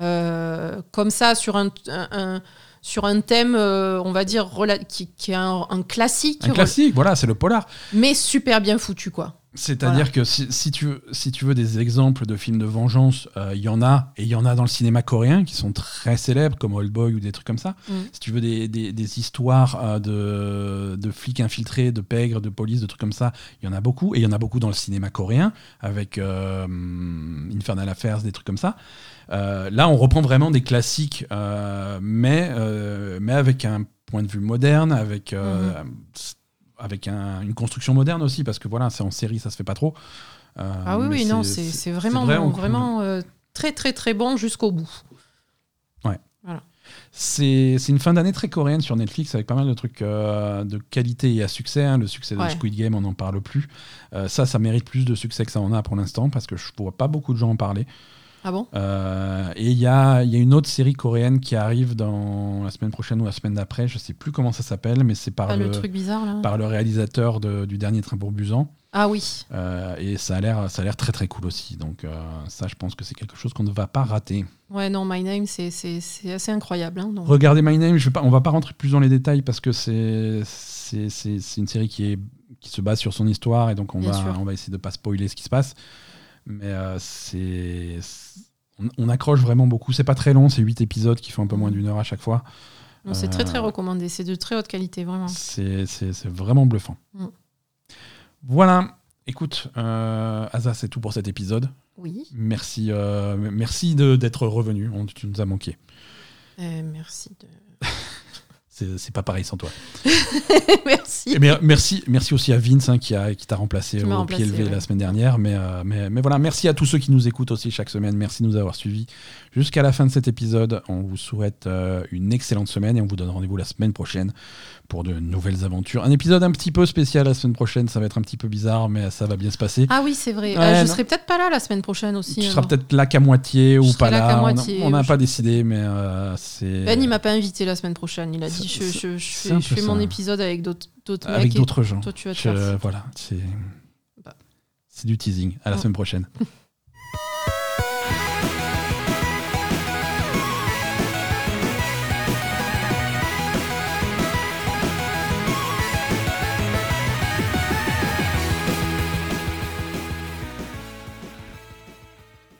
euh, comme ça sur un, un- un- sur un thème, euh, on va dire, qui, qui est un, un classique, Un classique, voilà, c'est le polar. mais super bien foutu, quoi. C'est-à-dire que si, si tu veux, si tu veux des exemples de films de vengeance, euh, il y en a, et il y en a dans le cinéma coréen qui sont très célèbres, comme Old Boy ou des trucs comme ça. Mm. Si tu veux des, des- des histoires euh, de, de flics infiltrés, de pègres, de police, de trucs comme ça, il y en a beaucoup. Et il y en a beaucoup dans le cinéma coréen, avec euh, Infernal Affairs, des trucs comme ça. Euh, là, on reprend vraiment des classiques, euh, mais, euh, mais avec un point de vue moderne, avec, euh, avec un- une construction moderne aussi, parce que voilà, c'est en série, ça se fait pas trop. Euh, Ah oui, oui, non, c'est- vraiment, vraiment vraiment, euh, très très très bon jusqu'au bout. C'est une fin d'année très coréenne sur Netflix avec pas mal de trucs euh, de qualité et à succès. hein. Le succès de Ouais. Squid Game, on n'en parle plus. Ça, ça mérite plus de succès que ça en a pour l'instant parce que je vois pas beaucoup de gens en parler. Ah bon? Euh, et il y a, y a une autre série coréenne qui arrive dans la semaine prochaine ou la semaine d'après. Je sais plus comment ça s'appelle, mais c'est par, Ah, le, le truc bizarre là. par le réalisateur de- du dernier Train pour Busan. Ah oui. Euh, et ça a l'air ça a l'air très très cool aussi. Donc euh, ça, je pense que c'est quelque chose qu'on ne va pas rater. Ouais, non, My Name, c'est c'est- c'est assez incroyable. hein, donc. Regardez My Name, je vais pas, on va pas rentrer plus dans les détails parce que c'est c'est- c'est- c'est une série qui, est, qui se base sur son histoire et donc on Bien va, sûr. on va essayer de pas spoiler ce qui se passe. Mais euh, c'est on, on accroche vraiment beaucoup. C'est pas très long, c'est 8 épisodes qui font un peu moins d'une heure à chaque fois. C'est très très Euh, recommandé. C'est de très haute qualité, vraiment. C'est c'est- c'est vraiment bluffant. Mm. Voilà. Écoute, euh, Asa, c'est tout pour cet épisode. Oui. Merci, euh, merci de- d'être revenu. On- Tu nous as manqué. Merci. De... C'est pas pareil sans toi. merci. Merci, merci aussi à Vince hein, qui t'a remplacé Qui au remplacé, pied levé ouais. la semaine dernière. Mais, euh, mais, mais voilà, merci à tous ceux qui nous écoutent aussi chaque semaine. Merci de nous avoir suivis jusqu'à la fin de cet épisode. On vous souhaite euh, une excellente semaine et on vous donne rendez-vous la semaine prochaine pour de nouvelles aventures. Un épisode un petit peu spécial la semaine prochaine. Ça va être un petit peu bizarre, mais ça va bien se passer. Ah oui, c'est vrai. Ouais, Euh, je serai peut-être pas là la semaine prochaine aussi. tu hein, seras non. peut-être là qu'à moitié ou pas là moitié, on n'a je- pas décidé, mais euh, c'est. Ben, il m'a pas invité la semaine prochaine. Il a dit je, je, je fais, je fais mon épisode avec d'autres avec d'autres gens. Toi, tu vas te faire. voilà, c'est Bah. du teasing. À la Mm. semaine prochaine.